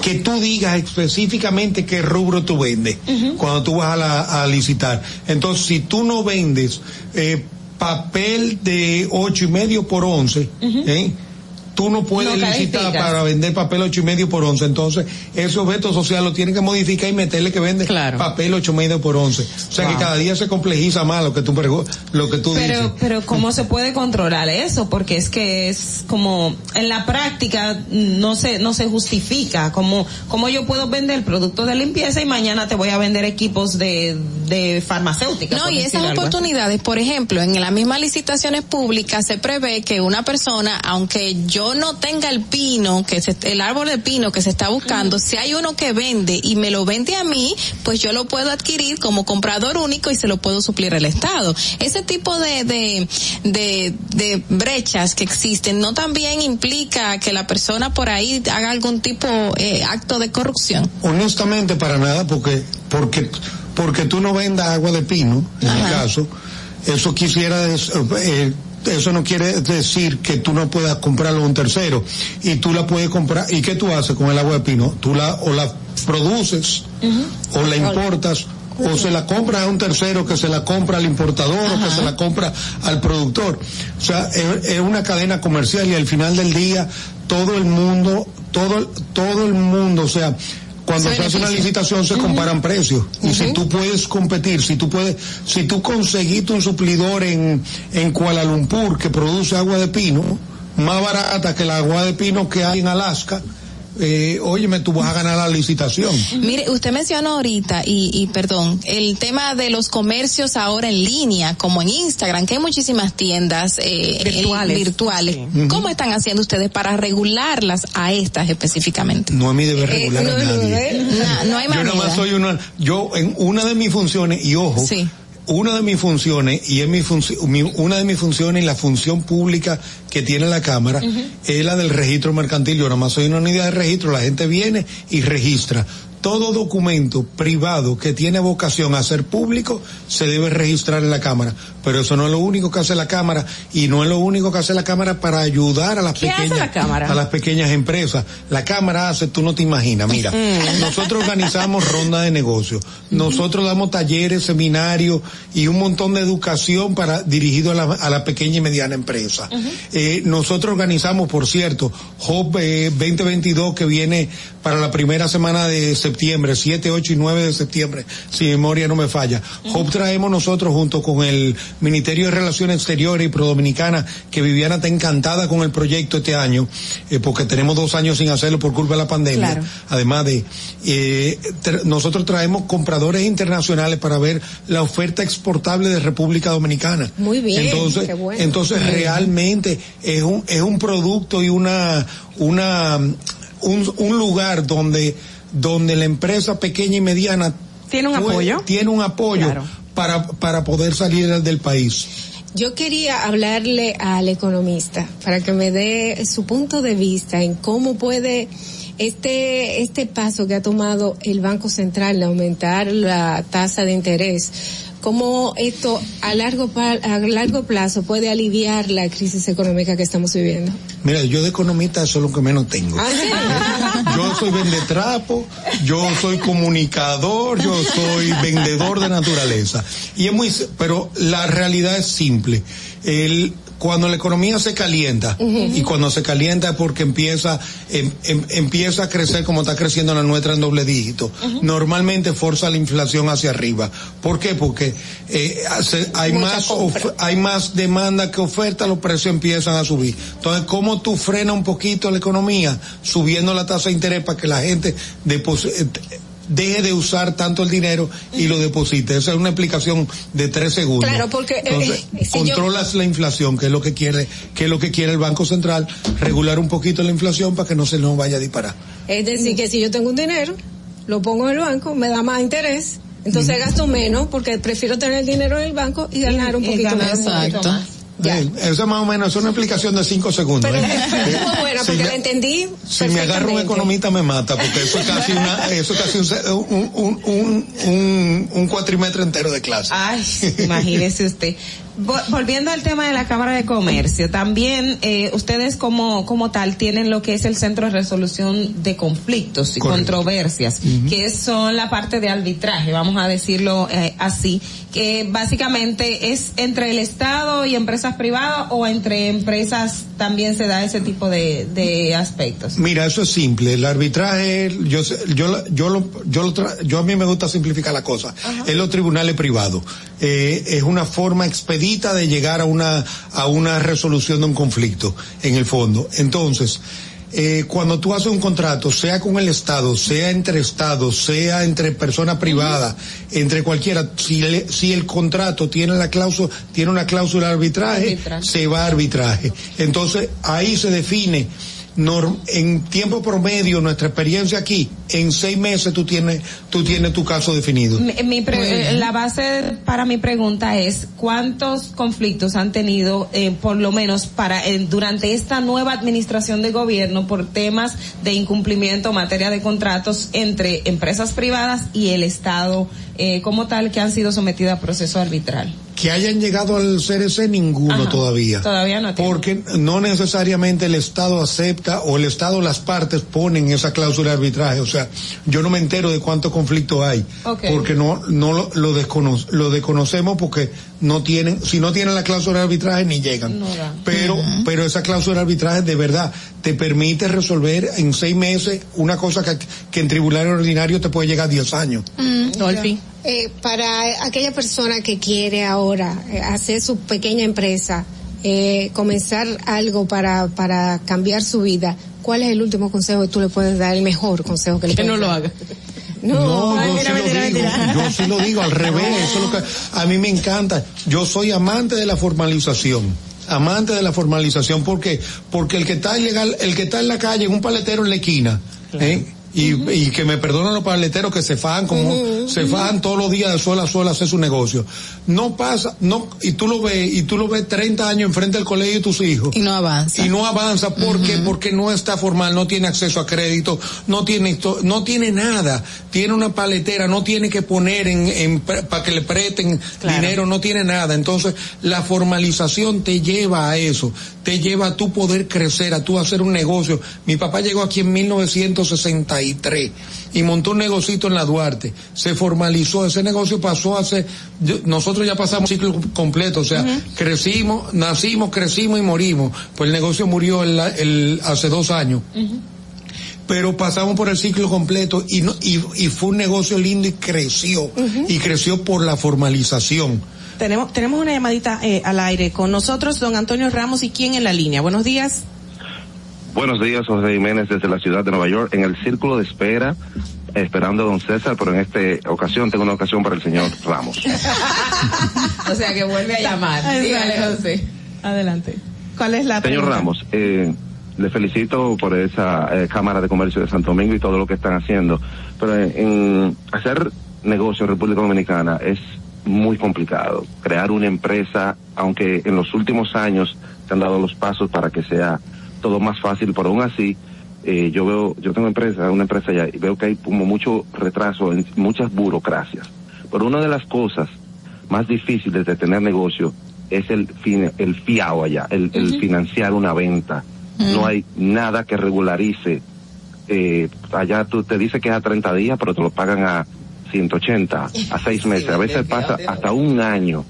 que tú digas específicamente qué rubro tú vendes cuando tú vas a, la- a licitar. Entonces, si tú no vendes eh, papel de ocho y medio por once, ¿eh? Tú no puedes No licitar para vender papel ocho y medio por once. Entonces, ese objeto social lo tienen que modificar y meterle que vende papel ocho y medio por once. O sea que cada día se complejiza más lo que tú, lo que tú dices. Pero, pero ¿cómo se puede controlar eso? Porque es que es como, en la práctica no se, no se justifica. Como, como yo puedo vender productos de limpieza y mañana te voy a vender equipos de, de farmacéuticas. No, y esas algo oportunidades, por ejemplo, en las mismas licitaciones públicas se prevé que una persona, aunque yo no tenga el pino, que se, el árbol de pino que se está buscando, si hay uno que vende y me lo vende a mí, pues yo lo puedo adquirir como comprador único y se lo puedo suplir al Estado. Ese tipo de, de, de, de brechas que existen no también implica que la persona por ahí haga algún tipo eh, acto de corrupción. Honestamente, para nada, porque, porque, porque tú no vendas agua de pino, en mi caso, eso quisiera eh, eso no quiere decir que tú no puedas comprarlo a un tercero. Y tú la puedes comprar. ¿Y qué tú haces con el agua de pino? Tú la, o la produces, o la importas, o se la compras a un tercero que se la compra al importador o que se la compra al productor. O sea, es, es una cadena comercial y al final del día todo el mundo, todo, todo el mundo, o sea, cuando Se se hace una licitación se comparan precios. Y si tú puedes competir, si tú puedes, si tú conseguiste un suplidor en, en Kuala Lumpur que produce agua de pino, más barata que el agua de pino que hay en Alaska, eh, óyeme, tú vas a ganar la licitación. Mire, usted mencionó ahorita, y, y perdón, el tema de los comercios ahora en línea, como en Instagram, que hay muchísimas tiendas eh, Virtuales. ¿Cómo están haciendo ustedes para regularlas a estas específicamente? No es mi deber regular a nadie. No, no hay Yo nada manera. más soy una, yo en una de mis funciones, y ojo, una de mis funciones, y es mi funci- mi- una de mis funciones y la función pública que tiene la Cámara, es la del registro mercantil. Yo nada más soy una unidad de registro, la gente viene y registra. Todo documento privado que tiene vocación a ser público se debe registrar en la Cámara. Pero eso no es lo único que hace la Cámara y no es lo único que hace la Cámara para ayudar a las ¿Qué hace pequeñas la a las pequeñas empresas. La Cámara hace, tú no te imaginas, mira, Mm. nosotros organizamos ronda de negocios, nosotros damos talleres, seminarios y un montón de educación para dirigido a la, a la pequeña y mediana empresa. Eh, nosotros organizamos, por cierto, HOP eh, 2022 que viene para la primera semana de septiembre, 7, 8 y 9 de septiembre, si mi memoria no me falla. HOP traemos nosotros junto con el Ministerio de Relaciones Exteriores y Prodominicana, que Viviana está encantada con el proyecto este año, eh, porque tenemos dos años sin hacerlo por culpa de la pandemia. Claro. Además de, eh, tra- nosotros traemos compradores internacionales para ver la oferta exportable de República Dominicana. Muy bien, Entonces, qué bueno. entonces Bien. realmente es un, es un producto y una, una, un, un lugar donde, donde la empresa pequeña y mediana ¿Tiene un apoyo? Tiene un apoyo Claro. para, para poder salir del país. Yo quería hablarle al economista para que me dé su punto de vista en cómo puede este este paso que ha tomado el Banco Central de aumentar la tasa de interés, cómo esto a largo a largo plazo puede aliviar la crisis económica que estamos viviendo. Mira, yo de economista eso es lo que menos tengo. Ah, Yo soy vendetrapo, yo soy comunicador, yo soy vendedor de naturaleza. Y es muy, pero la realidad es simple. El, cuando la economía se calienta, y cuando se calienta es porque empieza, em- em- empieza a crecer como está creciendo la nuestra en doble dígito. Normalmente forza la inflación hacia arriba. ¿Por qué? Porque eh, hay Mucha más of- hay más demanda que oferta, los precios empiezan a subir. Entonces, ¿cómo tú frenas un poquito la economía subiendo la tasa de interés para que la gente depos- eh, deje de usar tanto el dinero y lo deposite? Esa es una explicación de tres segundos. Claro, porque, eh, Entonces, eh, si yo- controlas la inflación, que es lo que quiere, que es lo que quiere el Banco Central, regular un poquito la inflación para que no se nos vaya a disparar. Es decir, que si yo tengo un dinero, lo pongo en el banco, me da más interés, entonces gasto menos porque prefiero tener el dinero en el banco y ganar un y poquito ganar más. un Eh, Eso es más o menos, es una explicación de cinco segundos. Pero ¿eh? Muy buena si porque me- la entendí. Si me agarra un economista me mata, porque eso es casi una, eso es casi un, un, un, un, un, cuatrimestre entero de clase. Ay, imagínese usted. Vo- Volviendo al tema de la Cámara de Comercio, también eh, ustedes como, como tal tienen lo que es el Centro de Resolución de Conflictos y Correcto. Controversias, que son la parte de arbitraje, vamos a decirlo eh, así, que básicamente es entre el Estado y empresas privadas o entre empresas también se da ese tipo de, de aspectos. Mira, eso es simple. El arbitraje, yo, yo, yo, lo, yo, lo tra- yo a mí me gusta simplificar la cosa. Es los tribunales privados. Eh, es una forma expedita de llegar a una, a una resolución de un conflicto, en el fondo. Entonces, eh, cuando tú haces un contrato, sea con el Estado, sea entre Estados, sea entre personas privadas, entre cualquiera, si, le- si el contrato tiene la cláusula, tiene una cláusula de arbitraje, Arbitraje. se va a arbitraje. Entonces, ahí se define, norm- en tiempo promedio, nuestra experiencia aquí, en seis meses tú tienes, tú tienes tu caso definido. Mi- mi pre- Muy bien. la base para mi pregunta es cuántos conflictos han tenido eh, por lo menos para eh, durante esta nueva administración de gobierno por temas de incumplimiento en materia de contratos entre empresas privadas y el Estado eh, como tal que han sido sometidas a proceso arbitral. Que hayan llegado al CRC ninguno Ajá. todavía. Todavía no tiene. Porque no necesariamente el Estado acepta o el Estado, las partes ponen esa cláusula de arbitraje. O sea, yo no me entero de cuánto conflicto hay. Porque no, no lo, lo, descono- lo desconocemos porque no tienen, si no tienen la cláusula de arbitraje ni llegan. No. Pero, pero esa cláusula de arbitraje de verdad te permite resolver en seis meses una cosa que, que en tribunal ordinario te puede llegar a 10 años. Dolphy. Eh, para aquella persona que quiere ahora eh, hacer su pequeña empresa, eh, comenzar algo para, para cambiar su vida, ¿cuál es el último consejo que tú le puedes dar, el mejor consejo que le Que puedes no lo dar? haga. No, yo, sí lo digo, yo sí lo digo al revés, eso es lo que a mí me encanta. Yo soy amante de la formalización. Amante de la formalización, ¿por qué? Porque el que está ilegal, el que está en la calle, en un paletero en la esquina, ¿eh? Y, y que me perdonen los paleteros que se fajan como, se fajan todos los días de suelo a suelo a hacer su negocio. No pasa, no, y tú lo ves, y tú lo ves 30 años enfrente del colegio de tus hijos. Y no avanza. Y no avanza, ¿por qué? Porque no está formal, no tiene acceso a crédito, no tiene, no tiene nada, tiene una paletera, no tiene que poner en, en para que le presten dinero, no tiene nada. Entonces, la formalización te lleva a eso, te lleva a tu poder crecer, a tú hacer un negocio. Mi papá llegó aquí en 1963 y montó un negocito en la Duarte, se formalizó, ese negocio pasó yo- nosotros ya pasamos ciclo completo, o sea, crecimos, nacimos, crecimos y morimos. Pues el negocio murió el, el- hace dos años. Pero pasamos por el ciclo completo y, no, y, y fue un negocio lindo y creció. Y creció por la formalización. Tenemos, tenemos una llamadita eh, al aire con nosotros, don Antonio Ramos, y quién en la línea. Buenos días. Buenos días, José Jiménez, desde la ciudad de Nueva York, en el círculo de espera, esperando a don César, pero en esta ocasión tengo una ocasión para el señor Ramos. O sea que vuelve a llamar. Exacto. Dígale, José. Adelante. ¿Cuál es la Señor pregunta? Ramos, eh, le felicito por esa eh, Cámara de Comercio de Santo Domingo y todo lo que están haciendo, pero en, en hacer negocio en República Dominicana es muy complicado. Crear una empresa, aunque en los últimos años se han dado los pasos para que sea todo más fácil, pero aún así, eh, yo veo, yo tengo empresa, una empresa ya, y veo que hay como mucho retraso en muchas burocracias. Pero una de las cosas más difíciles de tener negocio es el fin, el fiao allá, el, el financiar una venta. No hay nada que regularice. Eh, allá tú te dice que es a 30 días, pero te lo pagan a 180, a 6 meses. A veces pasa hasta un año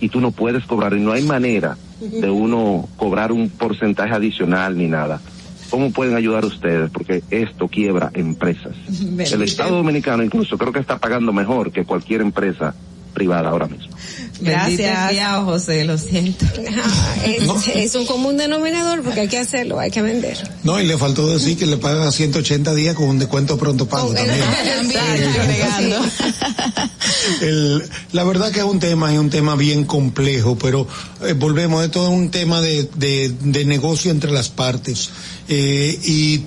y tú no puedes cobrar y no hay manera de uno cobrar un porcentaje adicional ni nada. ¿Cómo pueden ayudar ustedes? Porque esto quiebra empresas. El Estado Dominicano incluso creo que está pagando mejor que cualquier empresa privada ahora mismo. Gracias. Fiao, José, lo siento. Es, es un común denominador porque hay que hacerlo, hay que vender. No, y le faltó decir que le pagan a 180 días con un descuento pronto pago también. El- la verdad que es un tema, es un tema bien complejo, pero eh, volvemos, esto es un tema de, de, de negocio entre las partes. Eh, y,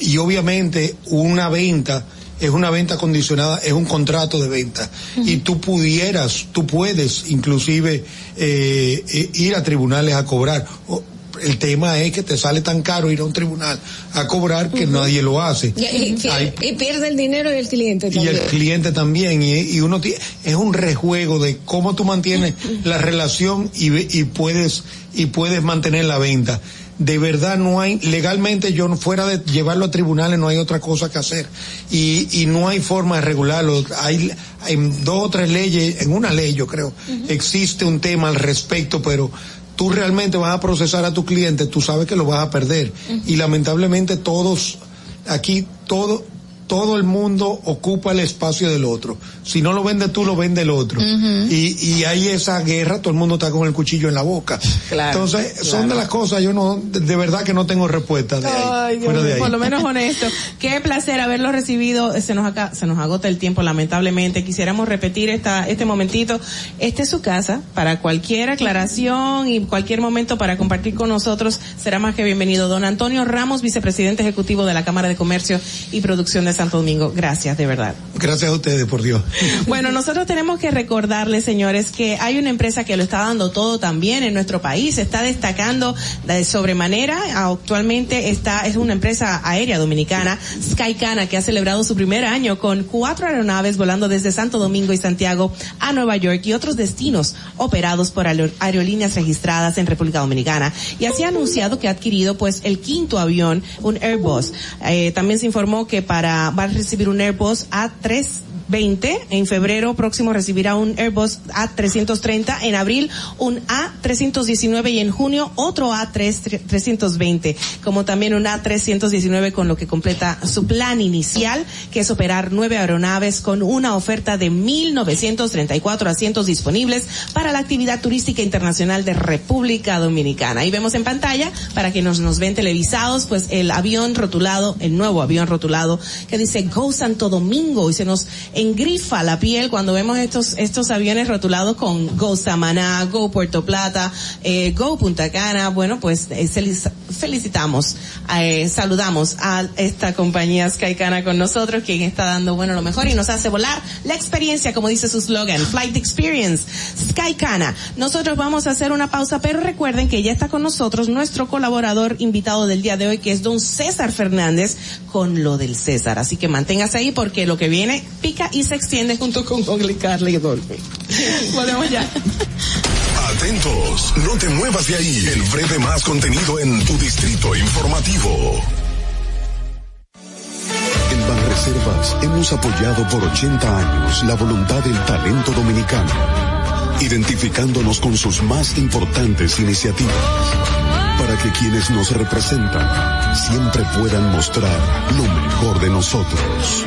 y obviamente una venta es una venta condicionada, es un contrato de venta. Y tú pudieras, tú puedes inclusive eh, eh, ir a tribunales a cobrar. O- el tema es que te sale tan caro ir a un tribunal a cobrar que nadie lo hace. Y, y- Hay- y pierde el dinero y el cliente y también. el cliente también y, y uno ti- es un rejuego de cómo tú mantienes la relación y, y puedes y puedes mantener la venta de verdad no hay legalmente yo fuera de llevarlo a tribunales no hay otra cosa que hacer. Y, y no hay forma de regularlo. Hay en dos o tres leyes en una ley yo creo existe un tema al respecto pero tú realmente vas a procesar a tu cliente tú sabes que lo vas a perder. Y lamentablemente todos aquí todo todo el mundo ocupa el espacio del otro. Si no lo vende tú, lo vende el otro. y, y hay esa guerra, todo el mundo está con el cuchillo en la boca. Claro, Entonces, son de las cosas, yo no, de, verdad que no tengo respuesta de ahí. Ay, Dios de ahí. por lo menos honesto. Qué placer haberlo recibido. Se nos acá, se nos agota el tiempo, lamentablemente. Quisiéramos repetir esta, este momentito. Esta es su casa. Para cualquier aclaración y cualquier momento para compartir con nosotros, será más que bienvenido. Don Antonio Ramos, vicepresidente ejecutivo de la Cámara de Comercio y Producción de Santo Domingo. Gracias, de verdad. Gracias a ustedes, por Dios. Bueno, nosotros tenemos que recordarles, señores, que hay una empresa que lo está dando todo también en nuestro país, está destacando de sobremanera. Actualmente está, es una empresa aérea dominicana, Skycana, que ha celebrado su primer año con cuatro aeronaves volando desde Santo Domingo y Santiago a Nueva York y otros destinos operados por aerolíneas registradas en República Dominicana. Y así ha anunciado que ha adquirido pues el quinto avión, un Airbus. Eh, también se informó que para, va a recibir un Airbus A3 20. En febrero próximo recibirá un Airbus A330. En abril un A319 y en junio otro A320. Como también un A319 con lo que completa su plan inicial, que es operar nueve aeronaves con una oferta de 1.934 asientos disponibles para la actividad turística internacional de República Dominicana. Ahí vemos en pantalla, para que nos, nos ven televisados, pues el avión rotulado, el nuevo avión rotulado, que dice Go Santo Domingo y se nos engrifa la piel cuando vemos estos estos aviones rotulados con Go Samaná, Go Puerto Plata, eh, Go Punta Cana. Bueno, pues eh, felicitamos, eh, saludamos a esta compañía Skycana con nosotros, quien está dando bueno lo mejor y nos hace volar la experiencia, como dice su slogan, Flight Experience, Skycana. Nosotros vamos a hacer una pausa, pero recuerden que ya está con nosotros nuestro colaborador invitado del día de hoy, que es don César Fernández, con lo del César. Así que manténgase ahí porque lo que viene pica y se extiende junto con Gogli, Carly y Dolphy. Volvemos ya. Atentos, no te muevas de ahí. El breve más contenido en tu distrito informativo. En Banreservas hemos apoyado por 80 años la voluntad del talento dominicano, identificándonos con sus más importantes iniciativas, para que quienes nos representan siempre puedan mostrar lo mejor de nosotros.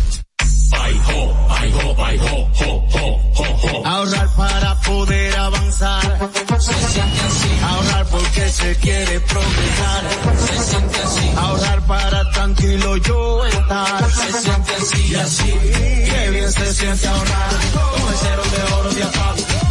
Ahorrar para poder avanzar. Se siente así. Ahorrar porque se quiere progresar. Se siente así. Ahorrar para tranquilo yo estar. Se siente así y así. Qué bien se siente ahorrar. Con el cero de oro de APAP.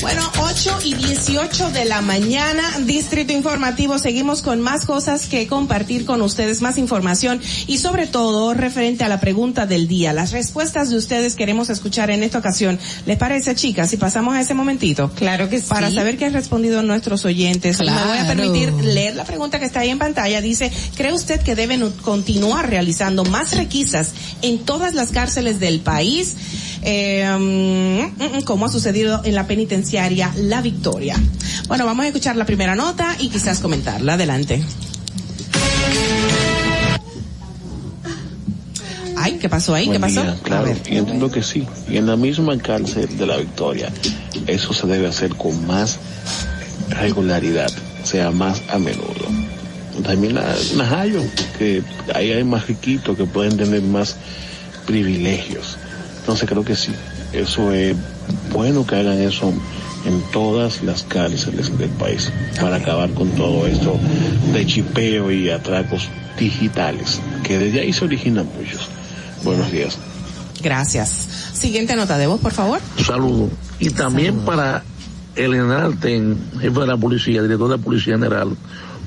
Bueno, 8 y 18 de la mañana, Distrito Informativo, seguimos con más cosas que compartir con ustedes, más información y sobre todo referente a la pregunta del día. Las respuestas de ustedes queremos escuchar en esta ocasión. ¿Les parece, chicas, si pasamos a ese momentito? Claro que sí. Para saber qué han respondido nuestros oyentes. Claro. Me voy a permitir leer la pregunta que está ahí en pantalla. Dice, ¿cree usted que deben continuar realizando más requisas en todas las cárceles del país? Eh, mm, mm, como ha sucedido en la penitenciaria La Victoria. Bueno, vamos a escuchar la primera nota y quizás comentarla. Adelante. Ay, ¿qué pasó ahí? ¿Qué pasó? día, claro, entiendo que sí. Y en la misma cárcel de la Victoria, eso se debe hacer con más regularidad, o sea, más a menudo. También la Najayo, que ahí hay más riquitos que pueden tener más privilegios. Entonces creo que sí, eso es bueno que hagan eso en todas las cárceles del país para acabar con todo esto de chipeo y atracos digitales, que desde ahí se originan muchos. Buenos días. Gracias. Siguiente nota de voz, por favor. Saludos. Y también para el general Ten, jefe de la policía, director de la Policía General,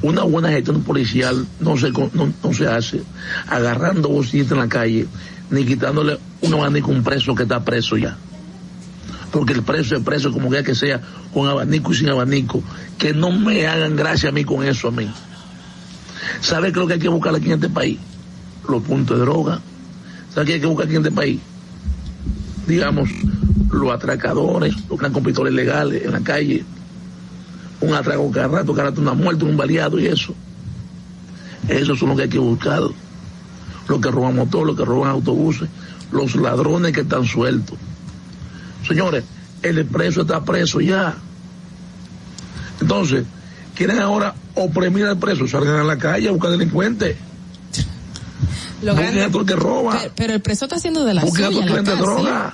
una buena gestión policial no se, no, no se hace agarrando bocitas en la calle, ni quitándole un abanico a un preso que está preso ya. Porque el preso es preso como que sea, con abanico y sin abanico. Que no me hagan gracia a mí con eso a mí. ¿Sabe qué es lo que hay que buscar aquí en este país? Los puntos de droga. ¿Sabe qué hay que buscar aquí en este país? digamos, los atracadores, los que con pistolas ilegales en la calle, un atraco cada rato, cada rato una muerte, un baleado y eso. Esos son los que hay que buscar. Los que roban motores, los que roban autobuses, los ladrones que están sueltos. Señores, el preso está preso ya. Entonces, quieren ahora oprimir al preso, salgan a la calle a buscar delincuentes. Lo Busquen grande- a que roba. Pero, pero el preso está haciendo de la Busquen a suya todo en el la que vende cárcel. droga.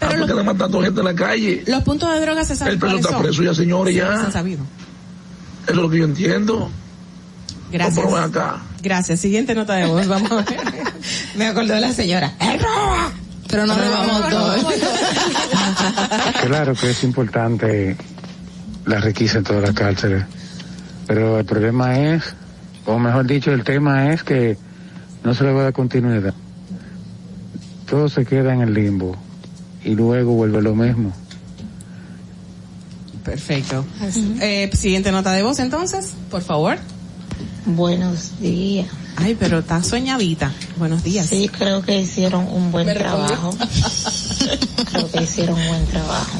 Ah, porque le matando gente en la calle. Los puntos de droga se saben El preso está son. preso ya, señores, Sí, ya. se han sabido. Eso es lo que yo entiendo. Gracias. No, pero acá. Gracias. Siguiente nota de voz. Vamos a ver. Me acordó de la señora. Pero no robamos todo. Claro que es importante la requisa en todas las cárceles, pero el problema es, o mejor dicho, el tema es que no se le va a dar continuidad. Todo se queda en el limbo y luego vuelve lo mismo. Perfecto. Eh, siguiente nota de voz entonces, por favor. Buenos días. Ay, pero está soñadita. Buenos días. Sí, creo que hicieron un buen trabajo. creo que hicieron un buen trabajo.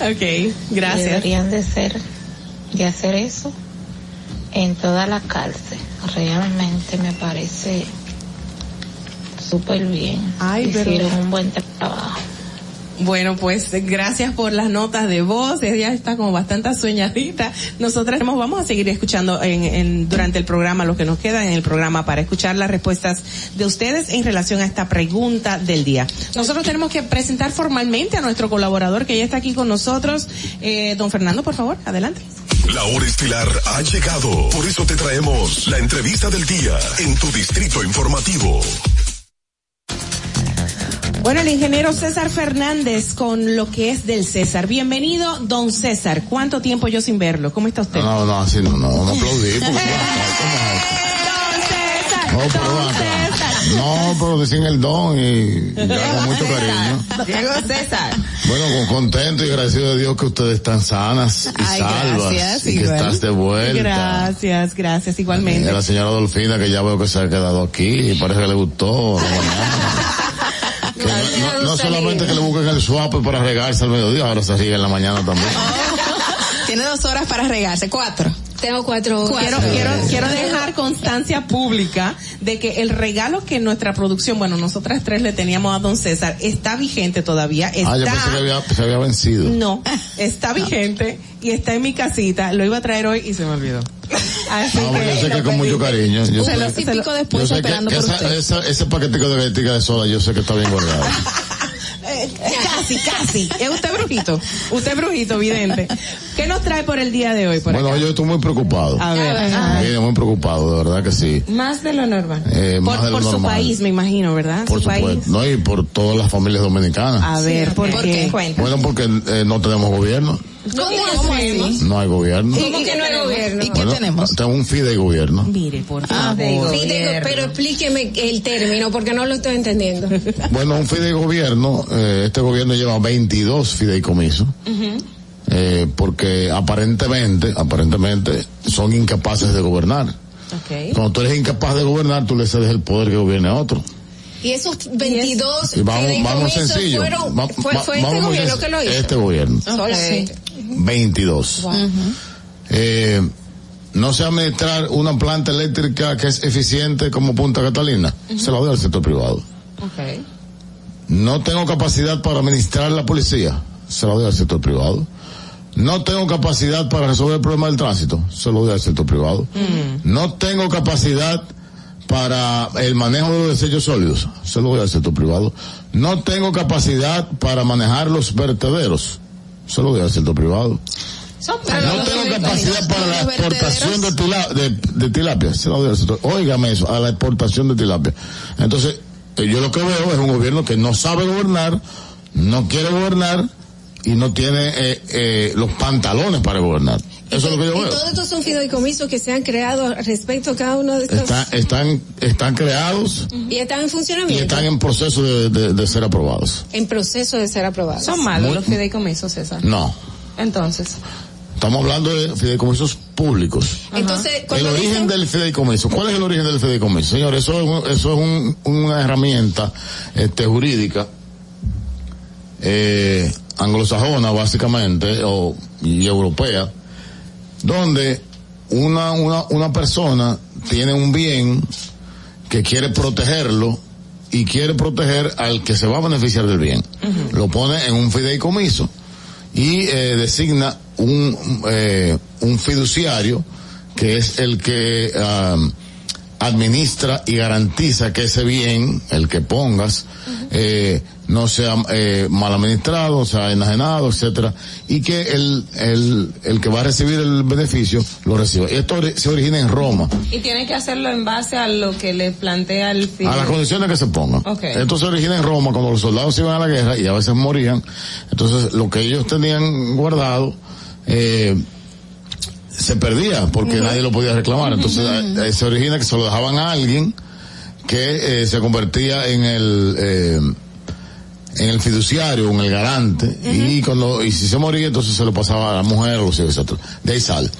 Ok, gracias. Deberían de ser, de hacer eso en toda la cárcel. Realmente me parece súper bien. Ay, pero- hicieron un buen trabajo. Bueno, pues gracias por las notas de voz. Ella está como bastante soñadita. Nosotras vamos a seguir escuchando en, en- durante el programa, lo que nos queda en el programa, para escuchar las respuestas de ustedes en relación a esta pregunta del día. Nosotros tenemos que presentar formalmente a nuestro colaborador que ya está aquí con nosotros. Eh, don Fernando, por favor, adelante. La hora estilar ha llegado. Por eso te traemos la entrevista del día en tu distrito informativo. Bueno, el ingeniero César Fernández con lo que es del César. Bienvenido, don César. ¿Cuánto tiempo yo sin verlo? ¿Cómo está usted? No, no, así no, no, vamos a aplaudir. porque- No, pero ven acá. No, pero decían el don y, y con mucho cariño. Diego César. Bueno, con- contento y agradecido de Dios que ustedes están sanas y Ay, salvas gracias, y que igual. estás de vuelta. Gracias, gracias, Y igualmente. la señora Dolfina que ya veo que se ha quedado aquí y parece que le gustó. Que no, solamente que le busquen el swap para regarse al mediodía, ahora se riega en la mañana también. Tiene dos horas para regarse, cuatro. Tengo cuatro. Quiero, quiero, quiero dejar constancia pública de que el regalo que nuestra producción, bueno, nosotras tres le teníamos a don César, está vigente todavía. Está, Ah, yo pensé que había, se había vencido. No, está vigente y está en mi casita. Lo iba a traer hoy y se me olvidó. Así No, que yo sé que con mucho cariño. Yo Se lo- se lo- yo sé que, que esa- esa- ese paquetico de galletica de soda, yo sé que está bien guardado. Eh, casi, casi. Es usted brujito. Usted brujito, vidente. ¿Qué nos trae por el día de hoy? Por Bueno, acá? yo estoy muy preocupado. A ver. Mire, muy preocupado, de verdad que sí. Más de lo normal. Eh, Por, más de lo por su normal. país, me imagino, ¿verdad? Por su país. No, y por todas las familias dominicanas. A ver, ¿por, qué? Bueno, porque eh, no tenemos gobierno. ¿Cómo así? No hay gobierno. ¿Cómo que no hay gobierno? Bueno, Tenemos un fideigobierno. Mire, por Ah, favor. Fideico- pero explíqueme el término porque no lo estoy entendiendo. Bueno, un fideigobierno, eh, este gobierno lleva 22 fideicomisos. eh, porque aparentemente, aparentemente son incapaces de gobernar. Cuando tú eres incapaz de gobernar, tú le cedes el poder que gobierne a otro. Y esos 22 Y vamos, vamos fideicomisos sencillo. fueron, Va- fue, va- fue este vamos gobierno que lo hizo. Este gobierno. Solamente. 22. Eh, no sé administrar una planta eléctrica que es eficiente como Punta Catalina. Se la doy al sector privado. No tengo capacidad para administrar la policía. Se la doy al sector privado. No tengo capacidad para resolver el problema del tránsito. Se lo doy al sector privado. No tengo capacidad para el manejo de los desechos sólidos. Se lo doy al sector privado. No tengo capacidad para manejar los vertederos. Se lo doy al sector privado. No tengo capacidad para la exportación de, tila- de, de tilapia. Se al sector. Óigame eso, a la exportación de tilapia. Entonces, eh, yo lo que veo es un gobierno que no sabe gobernar, no quiere gobernar y no tiene eh, eh, los pantalones para gobernar. Eso es lo que yo Y veo. todos estos son fideicomisos que se han creado respecto a cada uno de estos. Están, están, están creados Y están en y funcionamiento. están en proceso de, de- de ser aprobados. en proceso de ser aprobados. Son malos Muy- los fideicomisos, César. No. Entonces. Estamos hablando de fideicomisos públicos. Entonces, El origen dicen, del fideicomiso. ¿Cuál es el origen del fideicomiso? Señor, eso es, un- eso es un- una herramienta este, jurídica eh, anglosajona, básicamente, o, y europea, donde una, una, una persona tiene un bien que quiere protegerlo y quiere proteger al que se va a beneficiar del bien. Lo pone en un fideicomiso y eh, designa un, eh, un fiduciario que es el que am, administra y garantiza que ese bien, el que pongas, eh, no sea eh, mal administrado, sea enajenado, etcétera, y que el, el, el que va a recibir el beneficio lo reciba. Y esto se origina en Roma, Y tiene que hacerlo en base a lo que le plantea el a las condiciones que se pongan. Ok. Esto se origina en Roma cuando los soldados iban a la guerra y a veces morían. Entonces lo que ellos tenían guardado eh, se perdía porque nadie lo podía reclamar. Entonces eh, se origina que se lo dejaban a alguien que eh, se convertía en el eh, en el fiduciario, en el garante y cuando y si se moría entonces se lo pasaba a la mujer o los hijos, etcétera. De ahí sale.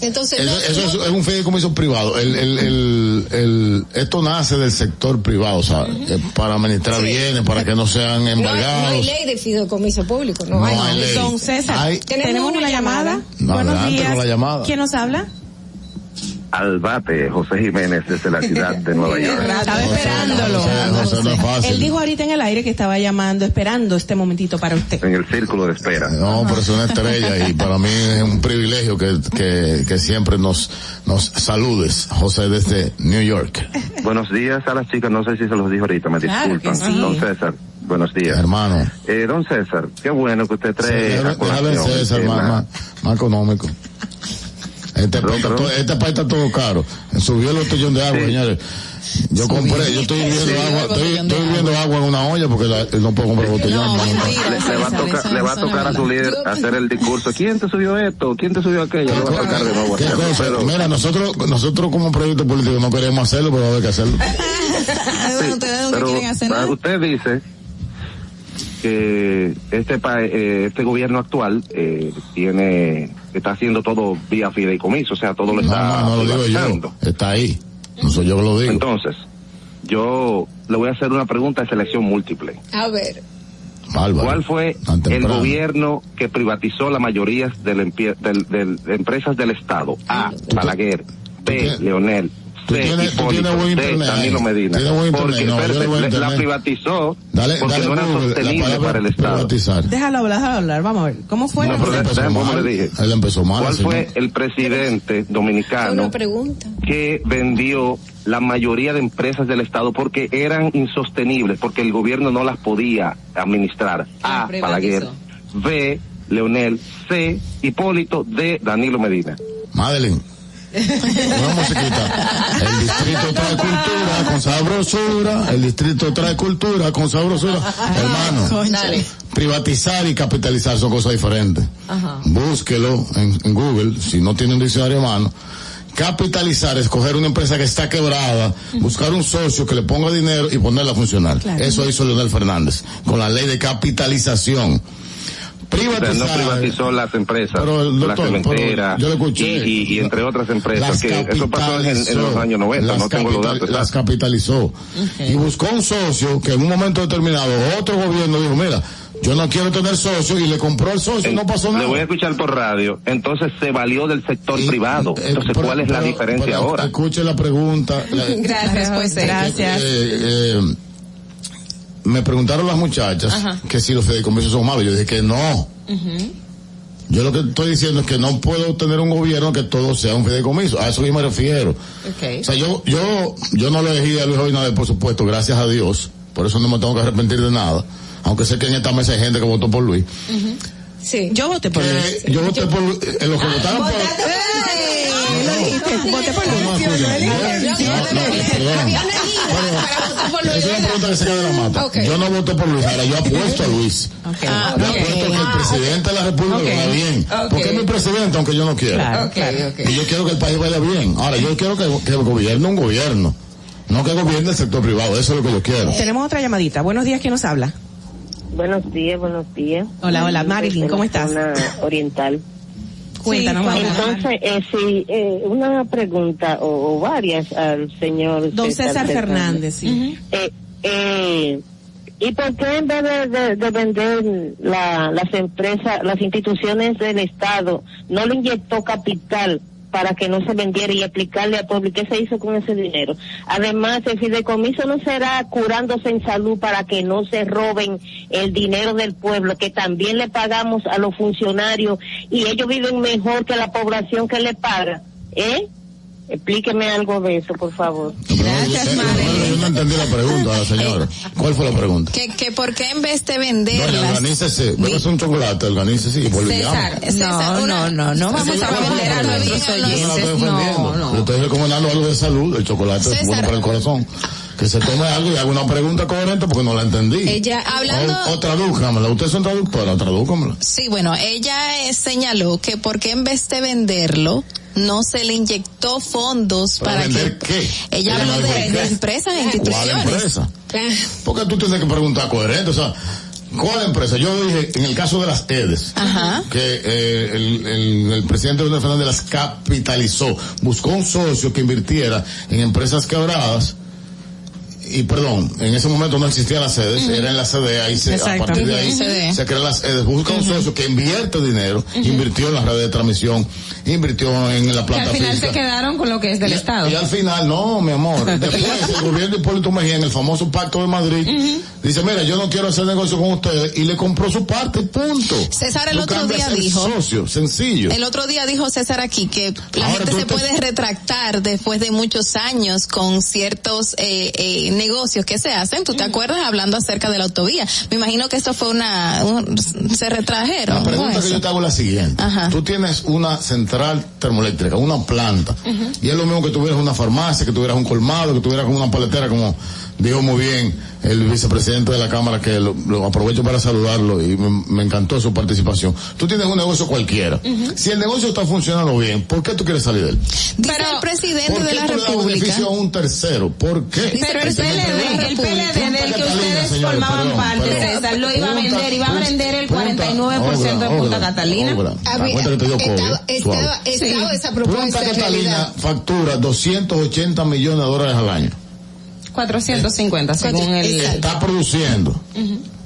entonces, Eso, no- eso es, no- es un fideicomiso privado. El, el, el, el- esto nace del sector privado, o sea, eh, para administrar bienes, para que no sean no, hay- no hay embargados. ley de fideicomiso público, no, No hay. hay ley. Don César, Hay- tenemos una llamada. Buenos Adelante días. con la llamada. ¿Quién nos habla? Al bate, José Jiménez desde la ciudad de Nueva York. Estaba esperándolo. José, José, no es fácil. Él dijo ahorita en el aire que estaba llamando, esperando este momentito para usted. En el círculo de espera. No, pero es una estrella y para mí es un privilegio que, que, que siempre nos, nos saludes, José, desde New York. Buenos días a las chicas, no sé si se los dijo ahorita, me Claro disculpan. sí. Don César, buenos días. Hermano. Eh, don César, qué bueno que usted trae a el César, más, más, más económico. Este, país está todo- este país está todo caro. Subió el botellón de agua, señores. Yo compré, yo estoy viviendo agua, estoy, estoy viviendo agua en una olla porque la- no puedo comprar botellón. Le, le va a tocar, le va a, tocar a su líder hacer el discurso. ¿Quién te subió esto? ¿Quién te subió aquello? Le va a tocar de nuevo ¿Qué hacerlo. cosa? Pero, Mira, nosotros, nosotros como proyecto político no queremos hacerlo, pero va a haber que hacerlo. pero usted dice que este pa- eh, este gobierno actual eh, tiene está haciendo todo vía fideicomiso, o sea, todo lo No, está no, no lo digo yo. Está ahí. No soy yo que lo digo. Entonces, yo le voy a hacer una pregunta de selección múltiple. A ver. Bárbaro. ¿Cuál fue el gobierno que privatizó la mayoría de, del- de empresas del Estado? A. Balaguer. B. Leonel. Tienes- tú tienes buen internet Danilo. Medina. Tienes buen internet. No, yo espérate, le voy a la- privatizó Dale, porque dale no era sostenible palabra para el Estado. privatizar. Déjalo hablar, déjalo hablar. Vamos a ver. ¿Cómo fue? No, cosa? déjame cómo le dije. Él empezó mal. ¿Cuál señor. fue el presidente dominicano que vendió la mayoría de empresas del Estado porque eran insostenibles, porque el gobierno no las podía administrar. A. Balaguer. B. Leonel. C. Hipólito. D. Danilo Medina. Madeline. Una musiquita. El distrito trae cultura con sabrosura. El distrito trae cultura con sabrosura. Hermano, Dale. privatizar y capitalizar son cosas diferentes. Ajá. Búsquelo en, en Google, si no tiene un diccionario a mano. Capitalizar es coger una empresa que está quebrada, buscar un socio que le ponga dinero y ponerla a funcionar. Claro. Eso hizo Leonel Fernández con la ley de capitalización. O sea, Privatizar. no privatizó las empresas, Pero, la doctor, cementera pero yo lo escuché. y, y- y entre otras empresas, Las que eso pasó en, en los años 90, Las no tengo los datos. Las capitalizó. Y buscó un socio que en un momento determinado otro gobierno dijo, mira, yo no quiero tener socio y le compró el socio y no pasó nada. Le voy a escuchar por radio. Entonces se valió del sector privado. Entonces, Pero- ¿cuál es la pero- diferencia pero ahora? Escuche la pregunta. La- Gracias, José. Gracias. Eh, eh, me preguntaron las muchachas Ajá. que si los fideicomisos son malos. Yo dije que no. Yo lo que estoy diciendo es que no puedo tener un gobierno que todo sea un fideicomiso. A eso yo me refiero. O sea, yo, yo, yo no lo elegí a Luis Abinader, por supuesto, gracias a Dios. Por eso no me tengo que arrepentir de nada. Aunque sé que en esta mesa hay gente que votó por Luis. Sí. Yo voté por Eh, Luis. yo voté por Luis. eh, los que votaron por Voté por ¿Cómo Luis. es suyo? No, no, perdón. Pero, es una pregunta que se cae de la mata. Ok. Yo no voté por Luis, ahora yo apuesto a Luis. Ah, Yo ok. apuesto que el presidente de la República vaya bien. Porque es mi presidente, aunque yo no quiera. Y yo quiero que el país vaya bien. Ahora, yo quiero que, que gobierne un gobierno. No que gobierne el sector privado. Eso es lo que yo quiero. Tenemos otra llamadita. Buenos días, ¿quién nos habla? Buenos días, buenos días. Hola, hola, Marilyn, ¿cómo la estás? zona oriental. Cuéntanos, Sí. Entonces, eh, sí, eh, una pregunta o, o varias al señor Don César Fernández, sí. Eh, eh, ¿Y por qué en vez de, de- de vender la- las empresas, las instituciones del Estado, no le inyectó capital para que no se vendiera y aplicarle a pueblo? ¿Y qué se hizo con ese dinero? Además, el fideicomiso no será curándose en salud para que no se roben el dinero del pueblo, que también le pagamos a los funcionarios y ellos viven mejor que la población que le paga. ¿Eh? Explíqueme algo de eso, por favor. Gracias, Yo no entendí la pregunta, señora. ¿Cuál fue la pregunta? Que, que por qué en vez de Doña, venderlas. organícese. Bébese un chocolate, organícese y vuelve. César, César, una- no, no vamos Eso a no vender a nuestros no oyentes. No, no. Yo estoy recomendando algo de salud. El chocolate es bueno para el corazón. Que se tome algo y haga una pregunta coherente porque no la entendí. Ella, hablando- O, o tradújamela. Ustedes son traductora, tradújamela. Sí, bueno, ella eh, señaló que por qué en vez de venderlo no se le inyectó fondos ¿Para que qué? ella habló de, empresas e ¿Cuál instituciones. empresa? Porque tú tienes que preguntar coherente. O sea, ¿cuál empresa? Yo dije, en el caso de las EDES, Ajá. que eh, el, el- el presidente Leonel Fernández las capitalizó, buscó un socio que invirtiera en empresas quebradas y perdón, en ese momento no existían las sedes, era en la sede, ahí se, a partir de ahí se crean las sedes, busca un socio que invierte dinero, invirtió en las redes de transmisión, invirtió en la Que al planta final física. se quedaron con lo que es del Y- Estado. Y al final, no, mi amor. Después el gobierno de Hipólito Mejía en el famoso pacto de Madrid dice, mira, yo no quiero hacer negocio con ustedes y le compró su parte, punto. César el otro día dijo- socio, sencillo. El otro día dijo César aquí que la Ahora, gente se te- puede retractar después de muchos años con ciertos eh, eh, negocios que se hacen. ¿Tú te acuerdas hablando acerca de la autovía? Me imagino que esto fue una, un- se retrajeron. La pregunta que yo te hago es la siguiente. Ajá. Tú tienes una central termoeléctrica, una planta, y es lo mismo que tuvieras una farmacia, que tuvieras un colmado, que tuvieras como una paletera, como dijo muy bien el vicepresidente de la Cámara, que lo, lo aprovecho para saludarlo y me, me encantó su participación. Tú tienes un negocio cualquiera. Si el negocio está funcionando bien, ¿por qué tú quieres salir de él? Dice el presidente ¿Por de la tú le das República. beneficio a un tercero? ¿Por qué? Pero el PLD, el PLD del que ustedes señores, formaban perdón, parte, perdón. César, lo iba a vender, iba a vender el punta- 49% de obra, Punta Catalina. obra. Había- Acuérdate que te dio COVID, estaba, suave. estaba, estaba esa propuesta Punta Catalina realidad. factura 280 millones de dólares al año. 450 según el... Está produciendo.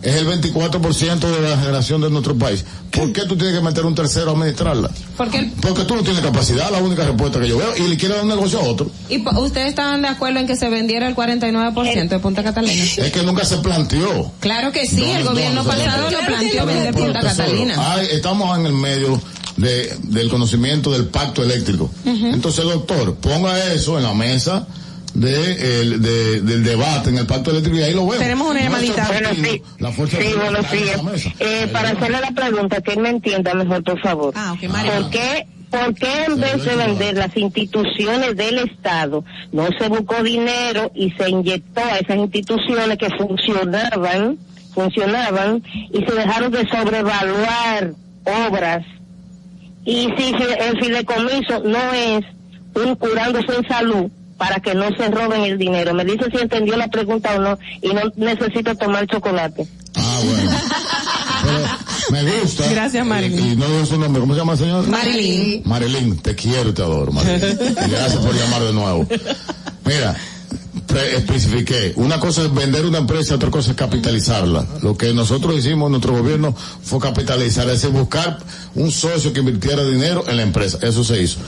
Es el 24% de la generación de nuestro país. ¿Por qué tú tienes que meter un tercero a administrarla? Porque, Porque tú no tienes capacidad, la única respuesta que yo veo, y le quiere dar un negocio a otro. ¿Y ustedes estaban de acuerdo en que se vendiera el 49% de Punta Catalina? Es que nunca se planteó. Claro que sí, No, el no, gobierno no pasado lo planteó vender Punta Catalina. hay- estamos en el medio de, del conocimiento del pacto eléctrico. Ujú. Entonces, doctor, ponga eso en la mesa de, el- de- del debate en el pacto eléctrico y ahí lo vemos. Tenemos una llamadita. Bueno, sí. La fuerza Sí, buenos días. Eh, para hacerle la pregunta, que él me entienda mejor, por favor. Ah, ok, ¿Por qué, ¿Por qué en vez de vender las instituciones del Estado, no se buscó dinero y se inyectó a esas instituciones que funcionaban, funcionaban, y se dejaron de sobrevaluar obras? Y si el fideicomiso no es un curándose en salud, para que no se roben el dinero. Me dice si entendió la pregunta o no y no necesito tomar chocolate. Me gusta. Gracias, Marilyn. Y, y no digo su nombre, ¿cómo se llama el señor? Marilyn. Marilyn, te quiero y te adoro, Marilyn. Y gracias por llamar de nuevo. Mira, pre- especifiqué. Una cosa es vender una empresa, otra cosa es capitalizarla. Lo que nosotros hicimos en nuestro gobierno fue capitalizar, es decir, buscar un socio que invirtiera dinero en la empresa. Eso se hizo.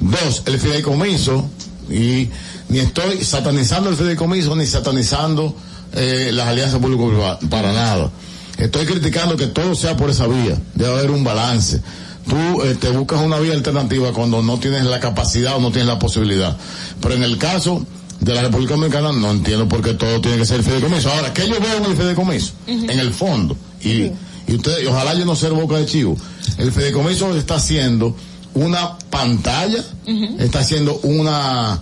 Dos, el fideicomiso, y ni estoy satanizando el fideicomiso ni satanizando eh, las alianzas público-privadas, para nada. Estoy criticando que todo sea por esa vía. Debe haber un balance. Tú eh, te buscas una vía alternativa cuando no tienes la capacidad o no tienes la posibilidad. Pero en el caso de la República Dominicana no entiendo por qué todo tiene que ser fideicomiso. Ahora, ¿qué yo veo en el fideicomiso? En el fondo. Y, y usted, y ojalá yo no ser boca de chivo. El fideicomiso está haciendo una pantalla, está haciendo una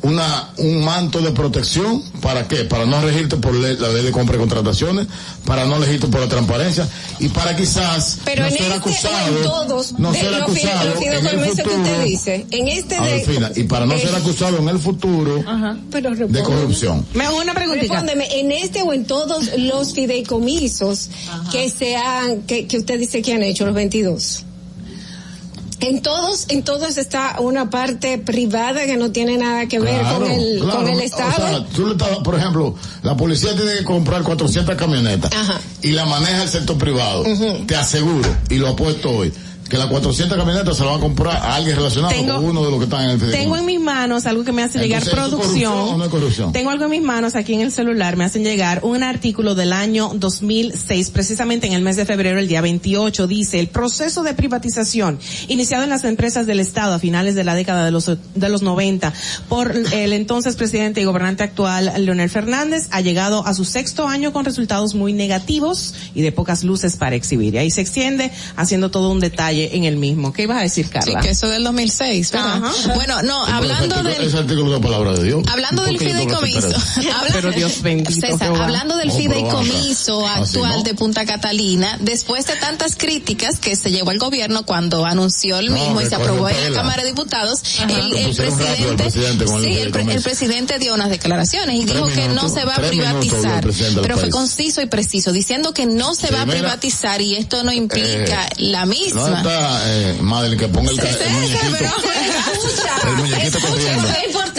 una un manto de protección. Para qué para no regirte por ley- la ley de compra y contrataciones para no regirte por la transparencia y para quizás Pero no en ser este, acusado en todos, no de ser acusado en el que usted dice, en este de... Y para no eh, ser acusado en el futuro Pero de corrupción. Me una preguntita. Respóndeme, en este o en todos los fideicomisos que se han, que, que usted dice que han hecho, los 22. En todos, en todos está una parte privada que no tiene nada que ver Claro, con el, claro. con el O Estado. sea, tú le estás- por ejemplo, la policía tiene que comprar 400 camionetas Ajá. y la maneja el sector privado. Te aseguro, y lo apuesto hoy, que las 400 camionetas se las va a comprar a alguien relacionado Tengo- con uno de los que están en el Tengo en mis manos algo que me hace llegar Entonces, ¿eso es producción. no es corrupción? Tengo algo en mis manos aquí en el celular, me hacen llegar un artículo del año 2006, precisamente en el mes de febrero, el día 28, dice, el proceso de privatización iniciado en las empresas del Estado a finales de la década de los, de los 90 por el entonces presidente y gobernante actual, Leonel Fernández, ha llegado a su sexto año con resultados muy negativos y de pocas luces para exhibir. Y ahí se extiende haciendo todo un detalle en el mismo. ¿Qué ibas a decir, Sí, Carla? que eso del 2006, ¿verdad? Ajá. Bueno, no, Pero hablando artículo, del... ese artículo de palabra de Dios. Hablando ¿Por del fideicomiso, Pero Dios bendito, César, Jehová. hablando del fideicomiso. Así actual no. de Punta Catalina, después de tantas críticas que se llevó al gobierno cuando anunció el No, mismo y se aprobó en la. Cámara de Diputados, el, el presidente, presidente con el sí, el, pre- el presidente dio unas declaraciones y Tres dijo que no se va a el privatizar, pero fue país. conciso y preciso, diciendo que no se Sí, va a mira, privatizar y esto no implica Eh, la No misma. Está, eh, Madeline, que ponga el, el muñequito. El muñequito corriendo.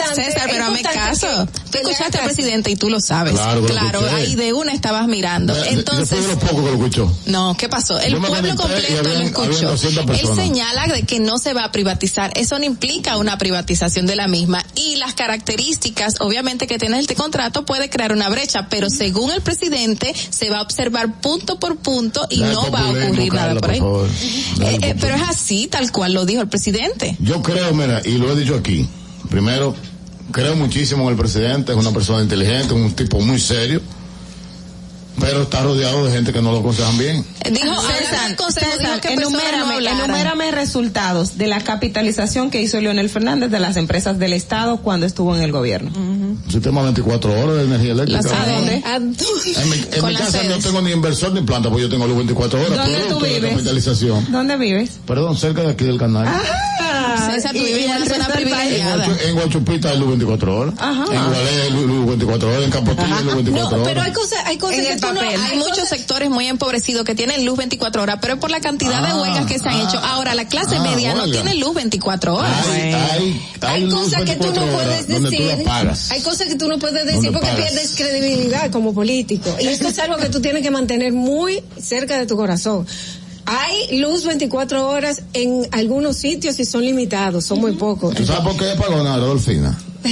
Importante. César, pero hazme caso. Tú escuchaste al presidente y tú lo sabes. Claro lo claro escuché. ahí de una estabas mirando. De- Entonces, de lo poco que lo escuchó. no, ¿qué pasó? El Yo pueblo completo habían- lo escuchó. habían 200 Él señala de que no se va a privatizar. Eso no implica una privatización de la misma. Y las características, obviamente, que tiene este contrato puede crear una brecha, pero según el presidente, se va a observar punto por punto y Dale no va a ocurrir nada por ahí. por Eh, eh, pero es así, tal cual lo dijo el presidente. Yo creo, mira, y lo he dicho aquí. Primero, creo muchísimo en el presidente, es una persona inteligente, un tipo muy serio, pero está rodeado de gente que no lo aconsejan bien. Dijo, hablando César, César, dijo que personas no enumérame, resultados de la capitalización que hizo Leonel Fernández de las empresas del Estado cuando estuvo en el gobierno. Un sistema 24 horas de energía eléctrica. ¿A dónde? Ah, En mi, en mi casa no tengo ni inversor ni planta, porque yo tengo los 24 horas. ¿Dónde tú de vives? capitalización. ¿Dónde vives? Perdón, cerca de aquí del canal. Ah, En una zona En, privilegiada. Guachu- en Guachupita hay luz 24 horas. Ajá. En Gualé hay luz luz 24 horas. En Capotillo hay luz 24 No, horas. pero hay cosas, hay cosas En que tú no, papel. Hay muchos sectores muy empobrecidos que tienen luz 24 horas, pero es por la cantidad de Ah, huelgas que se han ah. hecho. Ahora, la clase Ah, media no tiene luz 24 horas. Hay, hay, hay, hay cosas que tú 24 no puedes decir. Hay cosas que tú no puedes ¿Dónde decir porque pagas? pierdes credibilidad como político. Y esto es algo que tú tienes que mantener muy cerca de tu corazón. Hay luz 24 horas en algunos sitios y son limitados, son muy pocos. ¿Tú sabes por qué hay apagones ahora, Dolfina?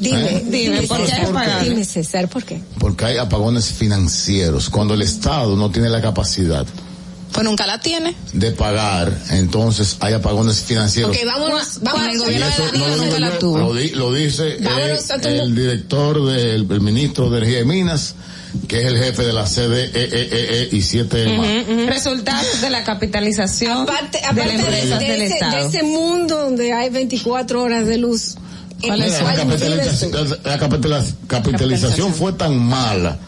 Dime, ¿Eh? dime, ¿Tú ¿por qué? qué? Dime, César, ¿por qué? Porque hay apagones financieros. Cuando el Estado no tiene la capacidad Pues nunca la tiene. de pagar, entonces hay apagones financieros. Ok, vámonos, Con el vámonos. gobierno de no lo la yo. Lo, di- lo dice Vámonos el director del el ministro de Energía y Minas, que es el jefe de la CDE E y siete más. Resultados de la capitalización Aparte, de aparte de, empresas de del ese, Estado. de ese mundo donde hay 24 horas de luz. Mira, cual la, vives tú. capitalización, la capitaliz- capitalización fue tan mala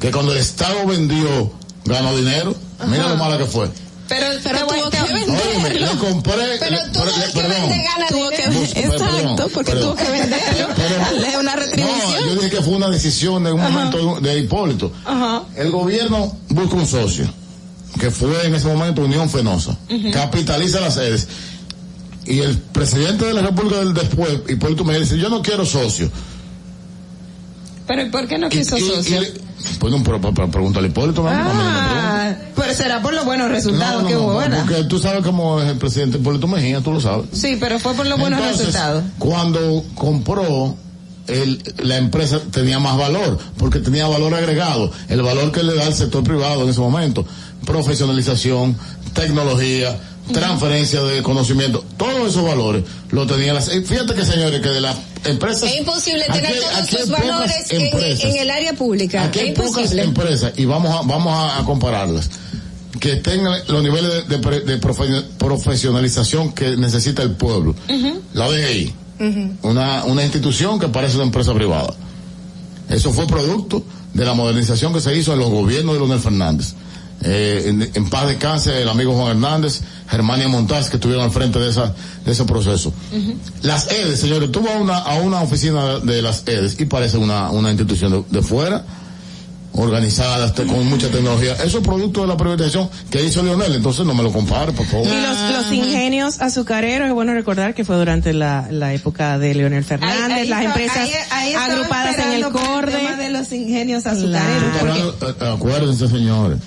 que cuando el Estado vendió, ganó dinero. Mira lo mala que fue. Pero, Pero tuvo que venderlo. le compré, Pero le- le- es que perdón. Tuvo que Exacto, perdón, porque perdón. tuvo que venderlo. Pero- Es una No, retribución. yo dije que fue una decisión de un momento de Hipólito. Ajá. El gobierno busca un socio, que fue en ese momento Unión Fenosa, capitaliza las sedes. Y el presidente de la República del después, Hipólito Mejía, dice, yo no quiero socio. Pero ¿y por qué no quiso socio? bueno, pero, pero- pregúntale me pregunta. Ah, pero será por los buenos resultados No, que no, hubo, no, ¿verdad? porque tú sabes cómo es el presidente Hipólito Mejía, tú lo sabes. Sí, pero fue por los buenos resultados. Cuando compró, el, la empresa tenía más valor, porque tenía valor agregado, el valor que le da el sector privado en ese momento, profesionalización, tecnología, transferencia de conocimiento, todos esos valores lo tenía las, eh, fíjate que señores, que de las empresas... Es imposible tener todos aquí esos valores en, empresas. en el área pública. Aquí es hay pocas imposible. empresas, y vamos a, vamos a, a compararlas, que tengan los niveles de, de- de profe- profesionalización que necesita el pueblo. La DGI, una, una institución que parece una empresa privada. Eso fue producto de la modernización que se hizo en los gobiernos de Leonel Fernández. Eh, en, en paz descanse el amigo Juan Hernández, Germania Montaz, que estuvieron al frente de, esa, de ese proceso. Las EDES, señores, tú vas a una, a una oficina de las EDES y parece una, una institución de, de fuera, organizada, este, con mucha tecnología. Eso es producto de la privatización que hizo Leonel, entonces no me lo compare, por favor. Y los, los ingenios azucareros, es bueno recordar que fue durante la, la época de Leonel Fernández, Ahí- ahí las empresas ahí- ahí estaba agrupadas en el corde. tema de los ingenios azucareros. Estoy hablando, eh, acuérdense, señores.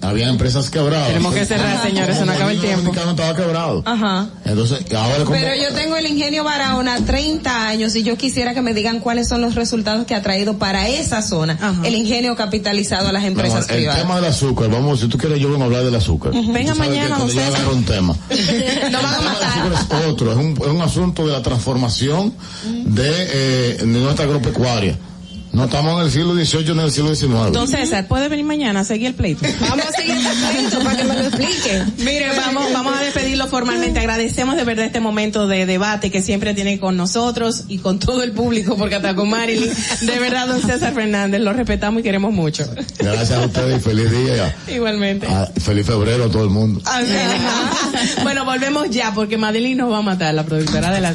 Había empresas quebradas. Tenemos que cerrar, señores, se nos acaba el tiempo. dominicano estaba quebrado. Ajá. Entonces, ahora como... Pero yo tengo el ingenio Barahona 30 años y yo quisiera que me digan cuáles son los resultados que ha traído para esa zona el ingenio capitalizado a las amor, empresas el privadas. tema del azúcar, vamos, si tú quieres yo vengo a hablar del azúcar. Venga mañana, yo José. un tema. No van a matar. El azúcar es otro, es un, es un asunto de la transformación de, eh, de nuestra agropecuaria. No estamos en el siglo XVIII ni en el siglo XIX. Entonces, César, ¿puede venir mañana a seguir el pleito? Vamos a seguir este pleito para que me lo explique. Mire, vamos, vamos a despedirlo formalmente. Agradecemos de verdad este momento de debate que siempre tiene con nosotros y con todo el público, porque hasta con Marilyn. De verdad, don César Fernández, lo respetamos y queremos mucho. Gracias a ustedes y feliz día. Igualmente. Ah, feliz febrero a todo el mundo. Bueno, volvemos ya, porque Madeline nos va a matar, la productora de la...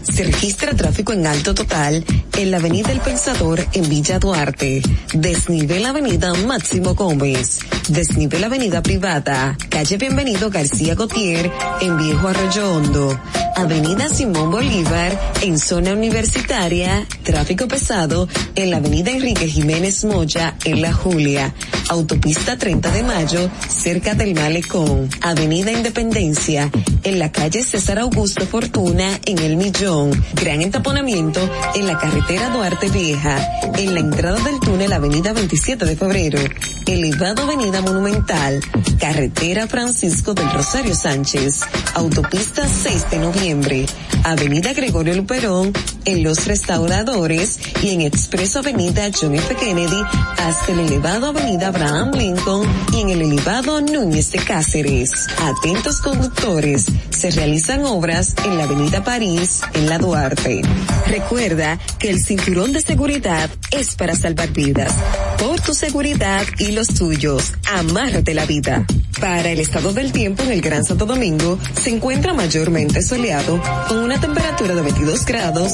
Se registra tráfico en alto total en la avenida El Pensador en Villa Duarte, desnivel avenida Máximo Gómez, desnivel avenida Privada, calle Bienvenido García Gautier en Viejo Arroyo Hondo, avenida Simón Bolívar en zona universitaria, tráfico pesado en la avenida Enrique Jiménez Moya en La Julia, autopista 30 de Mayo cerca del Malecón, avenida Independencia en la calle César Augusto Fortuna en El Millón, gran entaponamiento en la carretera Duarte Vieja, en la entrada del túnel avenida 27 de febrero, elevado avenida Monumental, carretera Francisco del Rosario Sánchez, autopista 6 de noviembre, avenida Gregorio Luperón en Los Restauradores y en Expreso Avenida John F. Kennedy hasta el elevado Avenida Abraham Lincoln y en el elevado Núñez de Cáceres. Atentos conductores, se realizan obras en la Avenida París, en la Duarte. Recuerda que el cinturón de seguridad es para salvar vidas. Por tu seguridad y los tuyos, amárrate la vida. Para el estado del tiempo en el Gran Santo Domingo, se encuentra mayormente soleado con una temperatura de 22 grados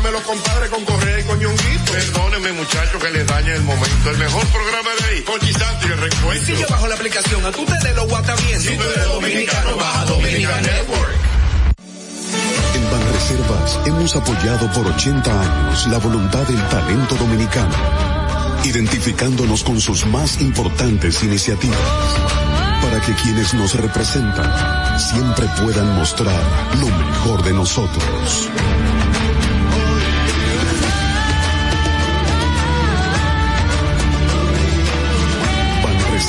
los compadres con Correa y con Ñonguito. Perdónenme, muchachos, que les dañe el momento. El mejor programa de ahí, con Chisanti y el recuento. Si yo bajo la aplicación, a tú te de los guatavientes. Si tú eres dominicano, baja Dominican Network. En Banreservas hemos apoyado por 80 años la voluntad del talento dominicano, identificándonos con sus más importantes iniciativas, para que quienes nos representan siempre puedan mostrar lo mejor de nosotros.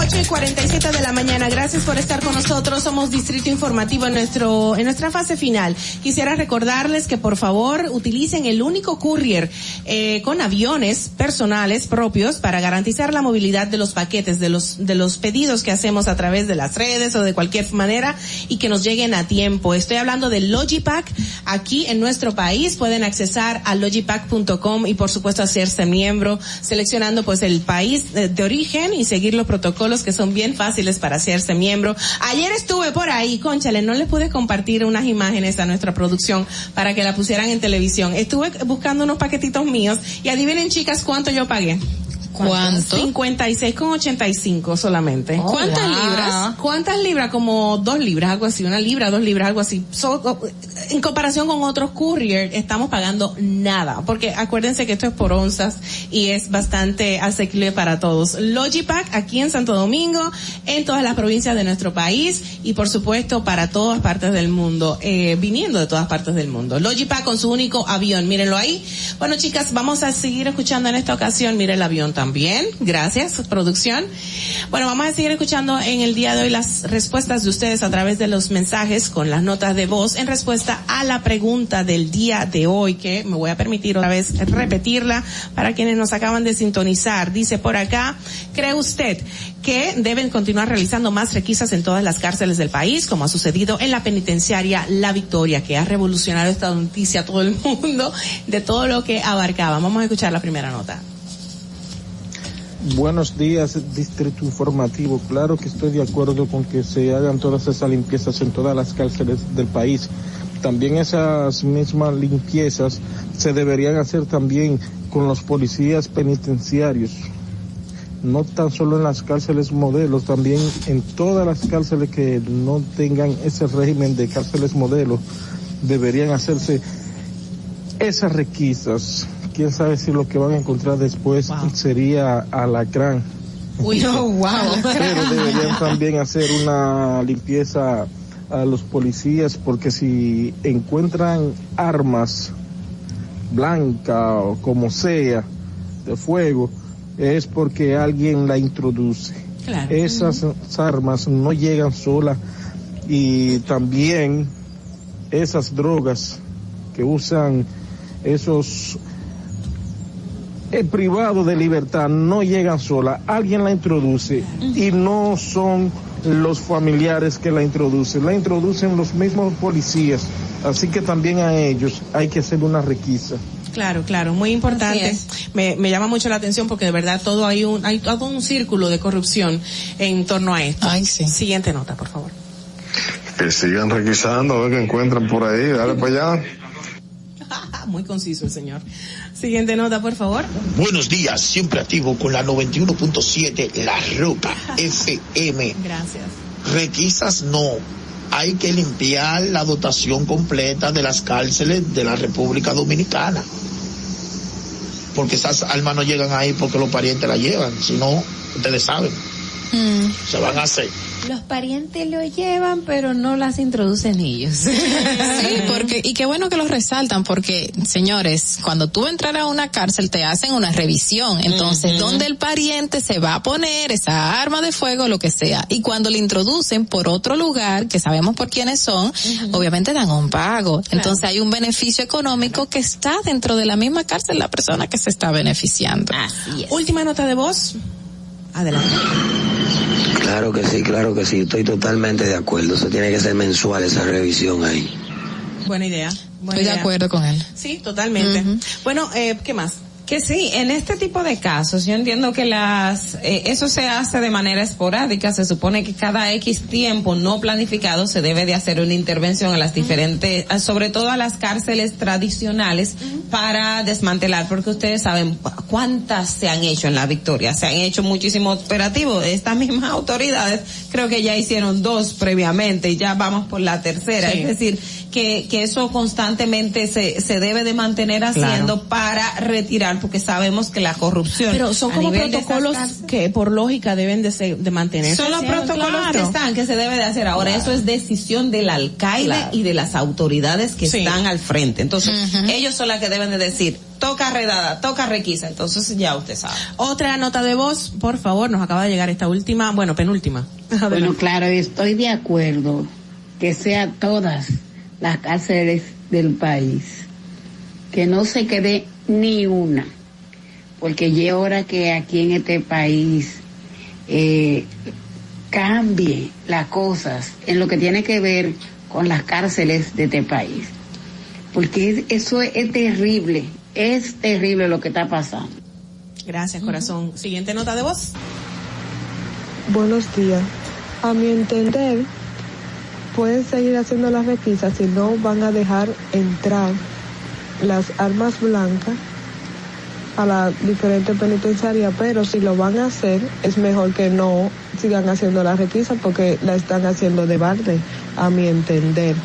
8 y 47 de la mañana. Gracias por estar con nosotros. Somos Distrito Informativo en nuestro, en nuestra fase final. Quisiera recordarles que por favor utilicen el único courier eh, con aviones personales propios para garantizar la movilidad de los paquetes, de los, de los pedidos que hacemos a través de las redes o de cualquier manera y que nos lleguen a tiempo. Estoy hablando del Logipack. Aquí en nuestro país pueden accesar a logipack.com y por supuesto hacerse miembro seleccionando pues el país de, de origen y seguir los protocolos que son bien fáciles para hacerse miembro. Ayer estuve por ahí, conchale, no les pude compartir unas imágenes a nuestra producción para que la pusieran en televisión. Estuve buscando unos paquetitos míos y adivinen chicas cuánto yo pagué. ¿Cuánto? 56,85 solamente. Oh, ¿Cuántas wow. libras? ¿Cuántas libras? Como dos libras, algo así, una libra, dos libras, algo así. So, en comparación con otros courier, estamos pagando nada, porque acuérdense que esto es por onzas y es bastante asequible para todos. Logipack aquí en Santo Domingo, en todas las provincias de nuestro país y por supuesto para todas partes del mundo, eh, viniendo de todas partes del mundo. Logipack con su único avión, mírenlo ahí. Bueno chicas, vamos a seguir escuchando en esta ocasión, miren el avión también. Gracias, producción. Bueno, vamos a seguir escuchando en el día de hoy las respuestas de ustedes a través de los mensajes con las notas de voz en respuesta a la pregunta del día de hoy, que me voy a permitir otra vez repetirla para quienes nos acaban de sintonizar. Dice por acá, ¿cree usted que deben continuar realizando más requisas en todas las cárceles del país, como ha sucedido en la penitenciaria La Victoria, que ha revolucionado esta noticia a todo el mundo de todo lo que abarcaba? Vamos a escuchar la primera nota. Buenos días, Distrito Informativo. Claro que estoy de acuerdo con que se hagan todas esas limpiezas en todas las cárceles del país. También esas mismas limpiezas se deberían hacer también con los policías penitenciarios. No tan solo en las cárceles modelos, también en todas las cárceles que no tengan ese régimen de cárceles modelos, deberían hacerse esas requisas quién sabe si lo que van a encontrar después wow. sería alacrán. Uy, oh, wow. Pero deberían también hacer una limpieza a los policías porque si encuentran armas blancas o como sea de fuego es porque alguien la introduce. Claro. Esas armas no llegan solas y también esas drogas que usan esos el privado de libertad no llegan sola, alguien la introduce y no son los familiares que la introducen, la introducen los mismos policías, así que también a ellos hay que hacer una requisa. Claro, claro, muy importante. Me, me, llama mucho la atención porque de verdad todo hay un hay todo un círculo de corrupción en torno a esto. Ay, sí. Siguiente nota, por favor. Que sigan requisando, a ver qué encuentran por ahí, dale para allá. muy conciso el señor. Siguiente nota, por favor. Buenos días, siempre activo con la 91.7 La Roca FM. Gracias. Requisas no. Hay que limpiar la dotación completa de las cárceles de la República Dominicana. Porque esas almas no llegan ahí porque los parientes la llevan, sino ustedes saben. Mm. Se van a hacer. Los parientes lo llevan, pero no las introducen ellos. sí, porque, y qué bueno que los resaltan, porque, señores, cuando tú entras a una cárcel te hacen una revisión. Entonces, uh -huh. ¿dónde el pariente se va a poner esa arma de fuego, lo que sea? Y cuando le introducen por otro lugar, que sabemos por quiénes son, uh -huh. obviamente dan un pago. Claro. Entonces, hay un beneficio económico que está dentro de la misma cárcel la persona que se está beneficiando. Así es. Última nota de voz. Adelante. Claro que sí, claro que sí, estoy totalmente de acuerdo. Eso tiene que ser mensual esa revisión ahí. Buena idea. Buena estoy idea. de acuerdo con él. Sí, totalmente. Uh -huh. Bueno, eh, ¿qué más? Que sí, en este tipo de casos, yo entiendo que las, eh, eso se hace de manera esporádica, se supone que cada X tiempo no planificado se debe de hacer una intervención a las diferentes, uh -huh. sobre todo a las cárceles tradicionales uh -huh. para desmantelar, porque ustedes saben cuántas se han hecho en la Victoria, se han hecho muchísimos operativos, estas mismas autoridades creo que ya hicieron dos previamente y ya vamos por la tercera, sí. es decir, que, que eso constantemente se, se debe de mantener haciendo claro. para retirar porque sabemos que la corrupción. Pero son como protocolos que por lógica deben de, ser- de mantenerse. son los protocolos que claro. están, que se debe de hacer. Ahora, eso es decisión del alcaide Claro. y de las autoridades que Sí. están al frente. Entonces, ellos son las que deben de decir, toca redada, toca requisa. Entonces, ya usted sabe. Otra nota de voz, por favor, nos acaba de llegar esta última, bueno, penúltima. Bueno, claro, estoy de acuerdo que sea todas las cárceles del país, que no se quede ni una, porque ya es hora que aquí en este país eh, cambie las cosas en lo que tiene que ver con las cárceles de este país, porque es- eso es, es terrible, es terrible lo que está pasando. Gracias, corazón. Siguiente nota de voz. Buenos días. A mi entender, pueden seguir haciendo las requisas si no van a dejar entrar las armas blancas a la diferente penitenciaria, pero si lo van a hacer, es mejor que no sigan haciendo las requisas porque la están haciendo de balde, a mi entender.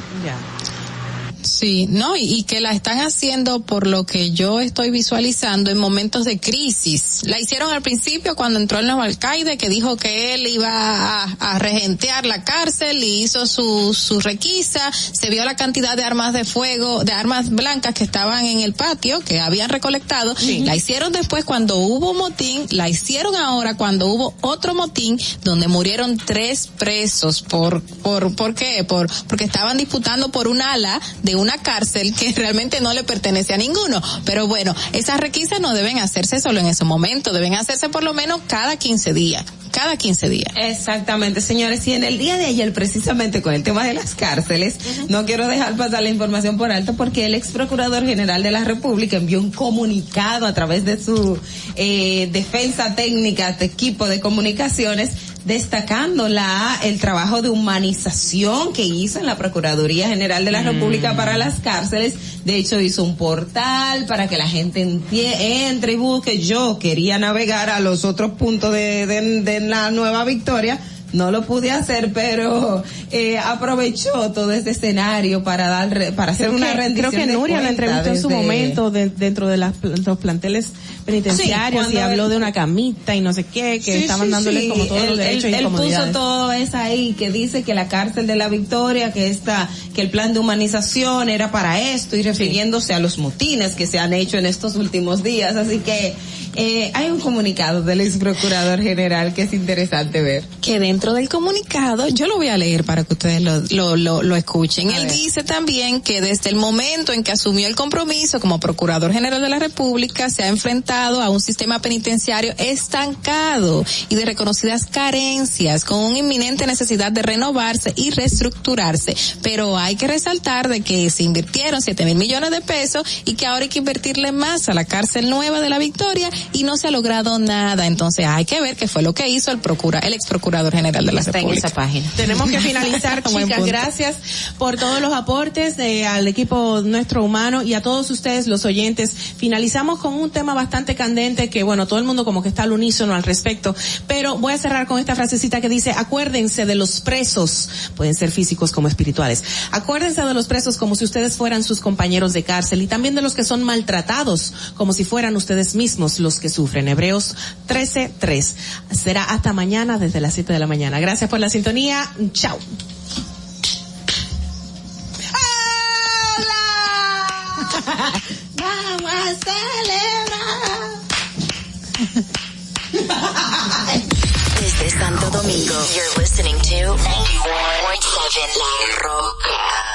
Sí, no, y, y que la están haciendo por lo que yo estoy visualizando en momentos de crisis. La hicieron al principio cuando entró el nuevo alcaide que dijo que él iba a, a regentear la cárcel y hizo su, su requisa. Se vio la cantidad de armas de fuego, de armas blancas que estaban en el patio, que habían recolectado. La hicieron después cuando hubo motín, la hicieron ahora cuando hubo otro motín donde murieron tres presos por, por, ¿por qué? Por, porque estaban disputando por un ala de una cárcel que realmente no le pertenece a ninguno. Pero bueno, esas requisas no deben hacerse solo en ese momento, deben hacerse por lo menos cada 15 días. Cada 15 días. Exactamente, señores. Y en el día de ayer, precisamente con el tema de las cárceles, no quiero dejar pasar la información por alto porque el ex procurador general de la República envió un comunicado a través de su eh, defensa técnica de equipo de comunicaciones destacando la el trabajo de humanización que hizo en la Procuraduría General de la República para las cárceles. De hecho, hizo un portal para que la gente entre y busque. Yo quería navegar a los otros puntos de, de, de la Nueva Victoria. No lo pude hacer, pero eh, aprovechó todo este escenario para dar para hacer Creo una que- rendición Creo que Nuria la entrevistó en su momento de- dentro de las, los planteles penitenciarios Sí, y habló de una camita y no sé qué, que Sí, estaban sí, dándoles sí. como todos los derechos él, y él puso todo eso ahí que dice que la cárcel de la Victoria, que está, que el plan de humanización era para esto y refiriéndose a los motines que se han hecho en estos últimos días. Así que eh, hay un comunicado del ex procurador general que es interesante ver. que dentro del comunicado, yo lo voy a leer para que ustedes lo, lo, lo, lo escuchen. Él dice también que desde el momento en que asumió el compromiso como Procurador General de la República, se ha enfrentado a un sistema penitenciario estancado y de reconocidas carencias, con una inminente necesidad de renovarse y reestructurarse. Pero hay que resaltar de que se invirtieron siete mil millones de pesos y que ahora hay que invertirle más a la cárcel nueva de la Victoria y no se ha logrado nada. Entonces hay que ver qué fue lo que hizo el procura, el ex procurador general de la Está en República. esa página. Tenemos que finalizar, chicas. Gracias por todos los aportes eh, al equipo nuestro humano y a todos ustedes, los oyentes. Finalizamos con un tema bastante candente que, bueno, todo el mundo como que está al unísono al respecto. Pero voy a cerrar con esta frasecita que dice, acuérdense de los presos, pueden ser físicos como espirituales. Acuérdense de los presos como si ustedes fueran sus compañeros de cárcel y también de los que son maltratados como si fueran ustedes mismos los que sufren. Hebreos 13.3. Será hasta mañana desde las 7 de la mañana. Gracias por la sintonía. Chao. Vamos a celebrar. Desde Santo Domingo, you're listening to 91.7 La Roca.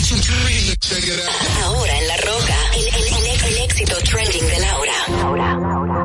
Ahora en La Roca, el, el- éxito trending de Laura.